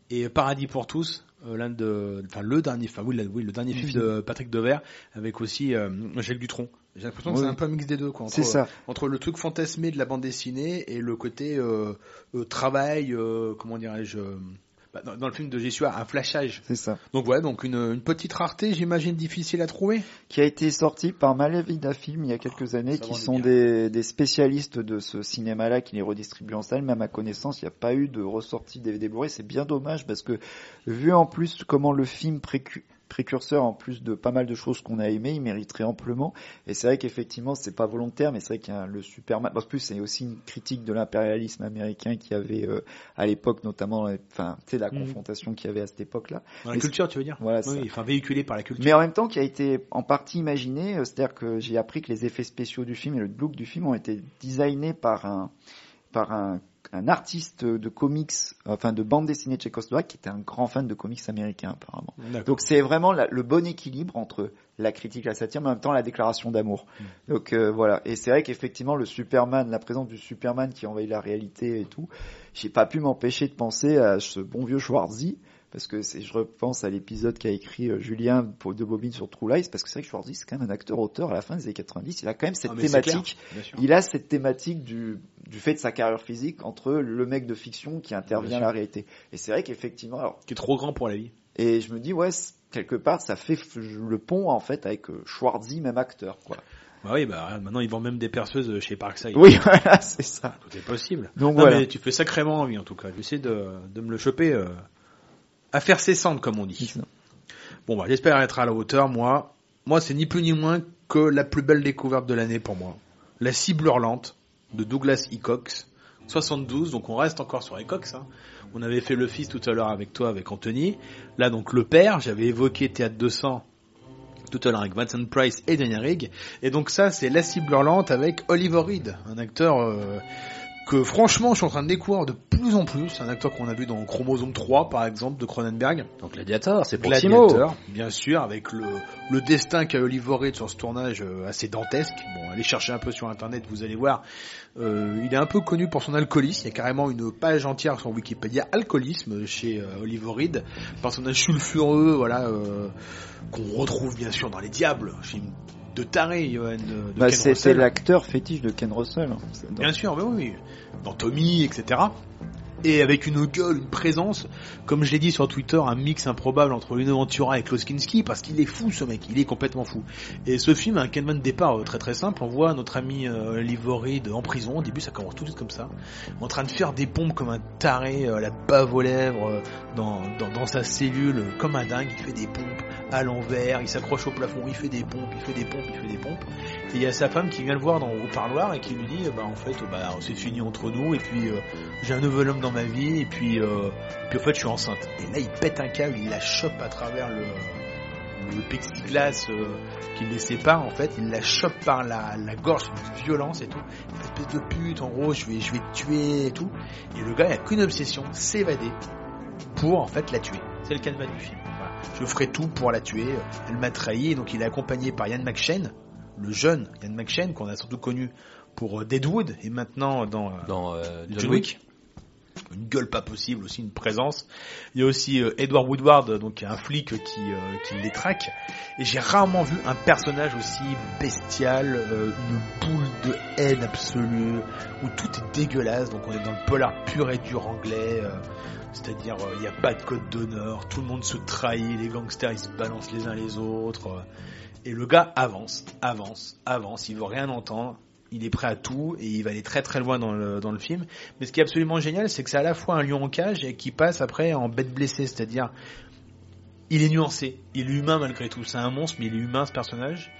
et Paradis pour tous, euh, l'un de, enfin le dernier, enfin oui, le, oui, le dernier film de Patrick Devers, avec aussi euh, Gilles Dutronc. J'ai l'impression que Oui. c'est un peu un mix des deux, quoi. Entre, c'est ça entre le truc fantasmé de la bande dessinée et le côté euh, euh, travail, euh, comment dirais-je, euh, bah, dans, dans le film de Gessua, un flashage. c'est ça Donc voilà, donc une, une petite rareté, j'imagine difficile à trouver. qui a été sorti par Malavida Film il y a quelques années Ça qui sont des, des spécialistes de ce cinéma là qui les redistribuent en salle mais à ma connaissance il n'y a pas eu de ressortie DVD Blu-ray c'est bien dommage parce que vu en plus comment le film précu- précurseur en plus de pas mal de choses qu'on a aimées, il mériterait amplement. Et c'est vrai qu'effectivement, c'est pas volontaire, mais c'est vrai qu'il y a le Superman. En plus, c'est aussi une critique de l'impérialisme américain qui avait euh, à l'époque, notamment, euh, enfin, tu sais, la Mhm. confrontation qu'il y avait à cette époque-là. Dans la Mais culture, tu veux dire? Voilà, Oui, enfin véhiculé par la culture. Mais en même temps, qui a été en partie imaginé, euh, c'est-à-dire que j'ai appris que les effets spéciaux du film et le look du film ont été designés par un, par un, un artiste de comics, enfin de bande dessinée tchécoslovaque, qui était un grand fan de comics américains apparemment. Donc c'est vraiment la- le bon équilibre entre la critique, la satire, mais en même temps la déclaration d'amour. Mm. Donc euh, voilà. Et c'est vrai qu'effectivement le Superman, la présence du Superman qui envahit la réalité et tout, j'ai pas pu m'empêcher de penser à ce bon vieux Schwarzy. Parce que je repense à l'épisode qu'a écrit euh, Julien pour de Bobine sur True Lies, parce que c'est vrai que Schwarzy c'est quand même un acteur-auteur à la fin des années 90. Il a quand même cette Ah, thématique clair, il a cette thématique du, du fait de sa carrière physique entre le mec de fiction qui intervient à la réalité. Et c'est vrai qu'effectivement, alors, Qui est trop grand pour la vie. et je me dis, ouais, quelque part, ça fait le pont, en fait, avec euh, Schwarzy, même acteur, quoi. Bah oui, bah maintenant ils vendent même des perceuses chez Parkside. Oui, voilà, c'est ça. Tout est possible. Donc non, voilà. mais tu fais sacrément envie en tout cas. J'essaie de, de me le choper euh, à faire cessante comme on dit. Bon bah j'espère être à la hauteur. Moi, moi c'est ni plus ni moins que la plus belle découverte de l'année pour moi. La cible hurlante de Douglas E. Cox, 72. Donc on reste encore sur Cox. Hein. On avait fait le fils tout à l'heure avec toi, avec Anthony. Là donc le père. J'avais évoqué Théâtre 200 tout à l'heure avec Vincent Price et Daniel Rigg. Et donc ça, c'est La cible hurlante avec Oliver Reed, un acteur euh, que franchement, je suis en train de découvrir de plus en plus. Un acteur qu'on a vu dans Chromosome 3, par exemple, de Cronenberg. Donc Gladiator, c'est pour. Gladiator, bien sûr, avec le, le destin qu'a Oliver Reed sur ce tournage euh, assez dantesque. Bon, allez chercher un peu sur internet, vous allez voir. Euh, il est un peu connu pour son alcoolisme. Il y a carrément une page entière sur Wikipédia alcoolisme chez euh, Oliver Reed. Personnage sulfureux, voilà, euh, qu'on retrouve bien sûr dans Les Diables, film de taré, Johan. Bah, c'était l'acteur fétiche de Ken Russell. hein. Bien sûr, mais oui, dans Tommy, etc. Et avec une gueule, une présence, comme je l'ai dit sur Twitter, un mix improbable entre Lino Ventura et Klaus Kinski, parce qu'il est fou ce mec, il est complètement fou. Et ce film a un canon de départ euh, très très simple, on voit notre ami euh, en prison, au début ça commence tout de suite comme ça, en train de faire des pompes comme un taré, euh, la bave aux lèvres, euh, dans, dans, dans sa cellule, euh, comme un dingue, il fait des pompes à l'envers, il s'accroche au plafond, il fait des pompes, il fait des pompes, il fait des pompes. Et il y a sa femme qui vient le voir dans, au parloir et qui lui dit, bah en fait, bah c'est fini entre nous et puis euh, j'ai un nouvel homme dans ma vie et puis, euh, puis en fait je suis enceinte. Et là il pète un câble, il la chope à travers le, le plexiglas euh, qui les sépare en fait, il la chope par la, la gorge avec violence et tout. Une espèce de pute, en gros, je vais, je vais te tuer et tout. Et le gars il a qu'une obsession, s'évader pour en fait la tuer. C'est le canevas du film. Voilà. Je ferai tout pour la tuer. Elle m'a trahi, et donc il est accompagné par Ian McShane, le jeune Ian McShane qu'on a surtout connu pour euh, Deadwood et maintenant dans, euh, Dans euh, John, John Wick. Une gueule pas possible, aussi une présence. Il y a aussi euh, Edward Woodward, donc un flic qui, euh, qui les traque. Et j'ai rarement vu un personnage aussi bestial, euh, une boule de haine absolue, où tout est dégueulasse. Donc on est dans le polar pur et dur anglais. euh, c'est-à-dire, il n'y a pas de code d'honneur, tout le monde se trahit, les gangsters ils se balancent les uns les autres. Et le gars avance, avance, avance, il veut rien entendre, il est prêt à tout et il va aller très très loin dans le, dans le film. Mais ce qui est absolument génial, c'est que c'est à la fois un lion en cage et qui passe après en bête blessée, c'est-à-dire il est nuancé, il est humain malgré tout, c'est un monstre mais il est humain ce personnage.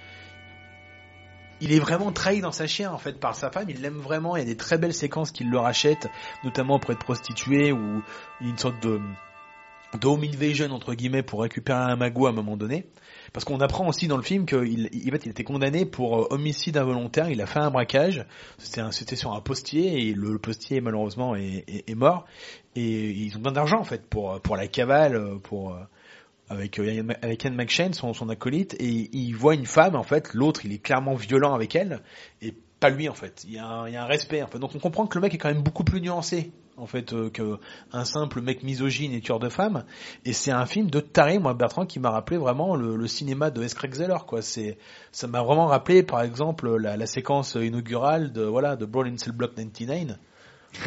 Il est vraiment trahi dans sa chair en fait par sa femme, il l'aime vraiment, il y a des très belles séquences qu'il le rachète, notamment auprès de prostituées ou une sorte de de home invasion entre guillemets pour récupérer un magot à un moment donné. Parce qu'on apprend aussi dans le film qu'il était condamné pour euh, homicide involontaire, il a fait un braquage, c'était sur un postier et le postier malheureusement est, mort et ils ont besoin d'argent en fait pour pour la cavale, euh, avec euh, avec Ian McShane, son, son acolyte, et il voit une femme en fait, l'autre il est clairement violent avec elle et pas lui en fait. Il y a un, il y a un respect en fait. Donc on comprend que le mec est quand même beaucoup plus nuancé en fait euh, que un simple mec misogyne et tueur de femmes. Et c'est un film de taré, moi Bertrand, qui m'a rappelé vraiment le, le cinéma de S. Craig Zeller quoi. C'est ça m'a vraiment rappelé par exemple la, séquence inaugurale de voilà de Brawl in Cell Block 99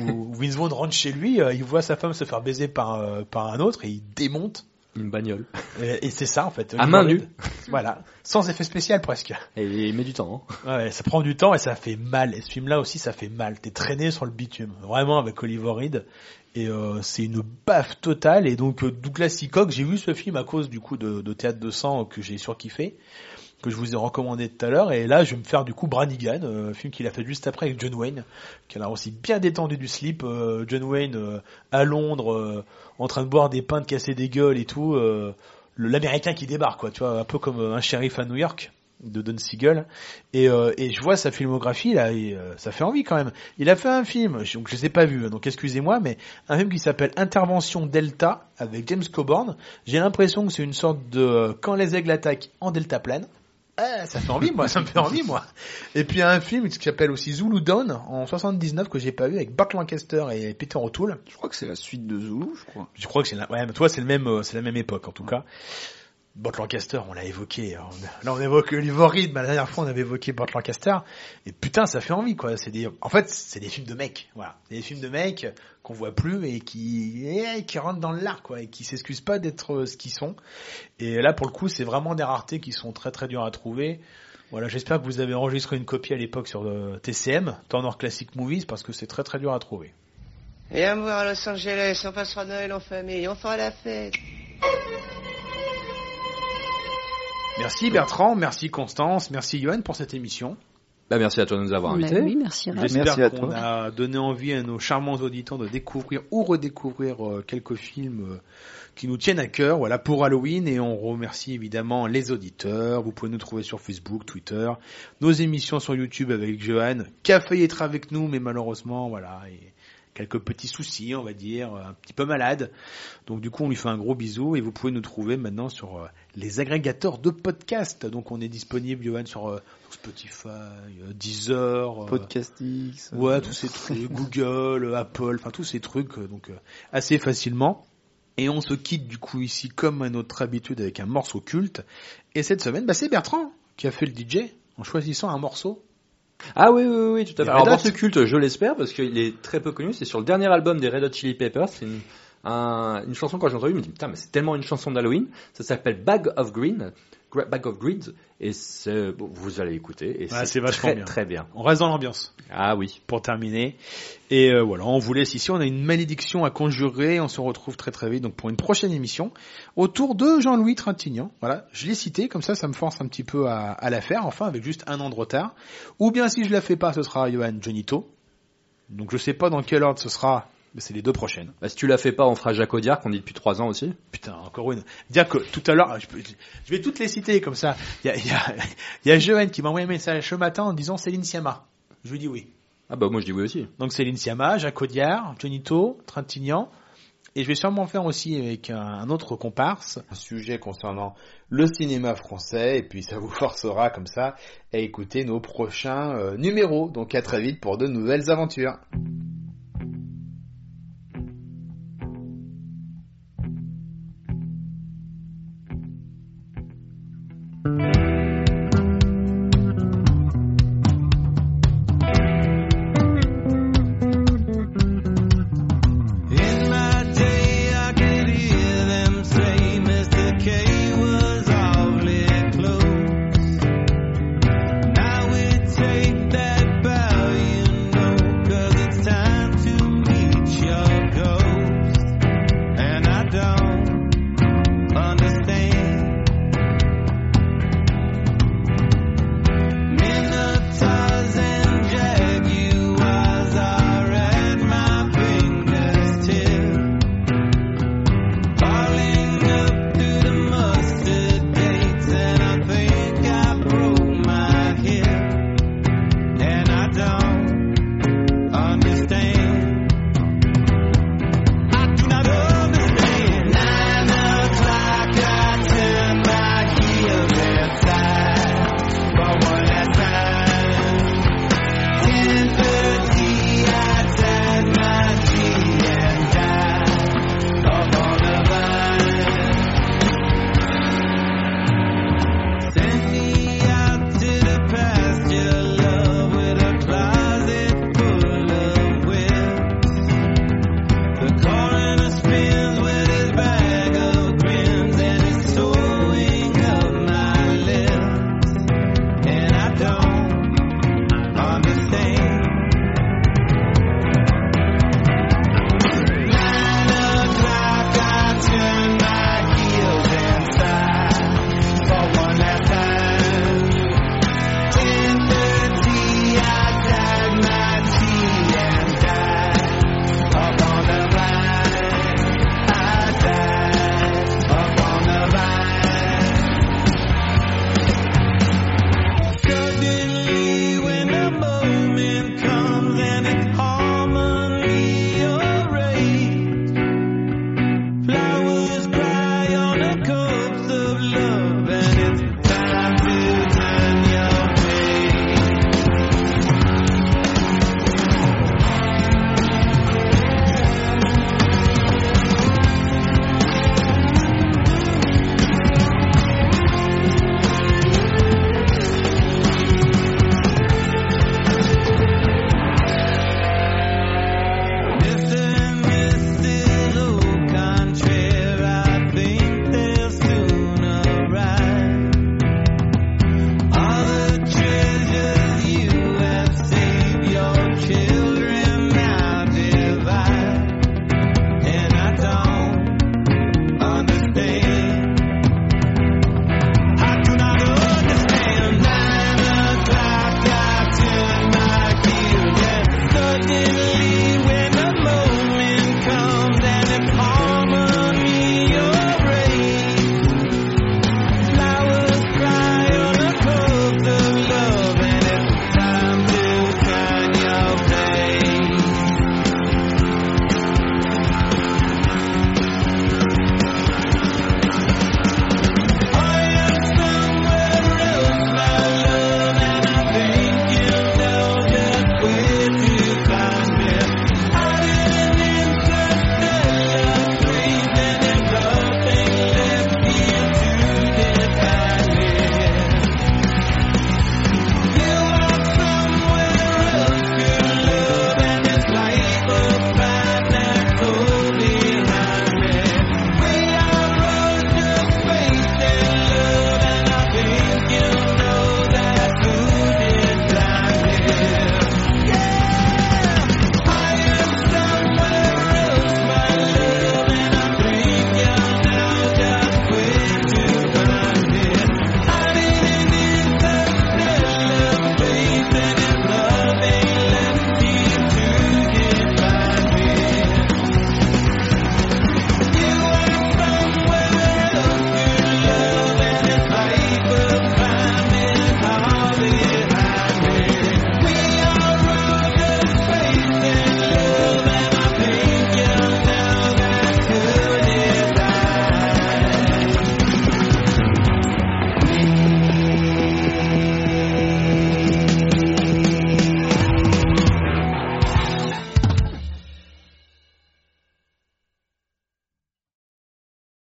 où Vince rentre chez lui, euh, il voit sa femme se faire baiser par euh, par un autre et il démonte Une bagnole. Et, et c'est ça en fait. À main nue. Voilà, sans effet spécial presque. Et il met du temps. hein. Ouais, ça prend du temps et ça fait mal. Et ce film-là aussi, ça fait mal. T'es traîné sur le bitume, vraiment avec Oliver Reed. Et euh, c'est une baffe totale. Et donc euh, Douglas Seacock, j'ai vu ce film à cause du coup de, de Théâtre de sang que j'ai surkiffé, que je vous ai recommandé tout à l'heure. Et là, je vais me faire du coup Branigan, euh, film qu'il a fait juste après avec John Wayne, qui a aussi bien détendu du slip. Euh, John Wayne euh, à Londres, euh, en train de boire des pains, de casser des gueules et tout. euh, L'Américain qui débarque, quoi. Tu vois, un peu comme euh, un shérif à New York de Don Siegel et, euh, et je vois sa filmographie là euh, ça fait envie quand même il a fait un film donc je ai pas vus hein, donc excusez-moi mais un film qui s'appelle Intervention Delta avec James Coburn j'ai l'impression que c'est une sorte de quand les aigles attaquent en delta plane Ah, ça fait envie moi ça me fait envie moi et puis il y a un film qui s'appelle aussi Zulu Dawn en 79 que j'ai pas vu avec Burt Lancaster et Peter O'Toole Je crois que c'est la suite de Zulu, je crois. je crois que c'est la, ouais, mais toi, c'est le même, euh, c'est la même époque, en tout cas. Burt Lancaster, on l'a évoqué. hein. Là, on évoque Oliver Reed, mais la dernière fois, on avait évoqué Burt Lancaster. Et putain, ça fait envie, quoi. C'est des, en fait, c'est des films de mecs. Voilà. C'est des films de mecs qu'on voit plus et qui, et qui rentrent dans l'art, quoi, et qui s'excusent pas d'être euh, ce qu'ils sont. Et là, pour le coup, c'est vraiment des raretés qui sont très très dures à trouver. Voilà, j'espère que vous avez enregistré une copie à l'époque sur le TCM, Turner Classic Movies, parce que c'est très très dur à trouver. Viens me voir à Los Angeles, on passera Noël en famille, on fera la fête. Merci Bertrand, merci Constance, merci Johan pour cette émission. Bah, merci à toi de nous avoir Bah invités. oui, merci. J'espère Merci à qu'on toi. a donné envie à nos charmants auditeurs de découvrir ou redécouvrir euh, quelques films euh, qui nous tiennent à cœur, voilà, pour Halloween. Et on remercie évidemment les auditeurs. Vous pouvez nous trouver sur Facebook, Twitter, nos émissions sur YouTube avec Johan, qui a failli être avec nous, mais malheureusement, voilà, et quelques petits soucis, on va dire, un petit peu malade. Donc du coup, on lui fait un gros bisou et vous pouvez nous trouver maintenant sur euh, les agrégateurs de podcasts. Donc on est disponible, Johan, sur, euh, Spotify, euh, Deezer, euh, Podcastix. Ouais, tous ces trucs, Google, Apple, enfin tous ces trucs, donc euh, assez facilement. Et on se quitte du coup ici comme à notre habitude avec un morceau culte. Et cette semaine, bah, c'est Bertrand qui a fait le DJ en choisissant un morceau. Ah oui, oui, oui, tout à fait. Alors, ce culte, je l'espère, parce qu'il est très peu connu. C'est sur le dernier album des Red Hot Chili Peppers. C'est une, un- une chanson, quand j'ai entendu, je me dis, putain, mais c'est tellement une chanson d'Halloween. Ça s'appelle Bag of Green, Bag of Greens. Et c'est, bon, vous allez écouter. Et Ouais, c'est très, bien. très bien. On reste dans l'ambiance Ah oui. pour terminer. Et euh, voilà, on vous laisse ici. On a une malédiction à conjurer. On se retrouve très très vite donc pour une prochaine émission autour de Jean-Louis Trintignant. Voilà, je l'ai cité comme ça, ça me force un petit peu à, à la faire. Enfin, avec juste un an de retard. Ou bien si je la fais pas, ce sera Johan Jonito. Donc je sais pas dans quel ordre ce sera. Mais c'est les deux prochaines. Bah, si tu la fais pas, on fera Jacques Audiard, qu'on dit depuis trois ans aussi. Putain, encore une. Dire que tout à l'heure, je, vais toutes les citer comme ça. Il y a, y a, il y a Johan qui m'a envoyé un message ce matin en disant Céline Sciamma. Je lui dis oui. Ah bah, moi, je dis oui aussi. Donc Céline Sciamma, Jacques Audiard, Jonito, Trintignant. Et je vais sûrement faire aussi avec un, un autre comparse. un sujet concernant le cinéma français et puis ça vous forcera comme ça à écouter nos prochains euh, numéros. Donc à très vite pour de nouvelles aventures.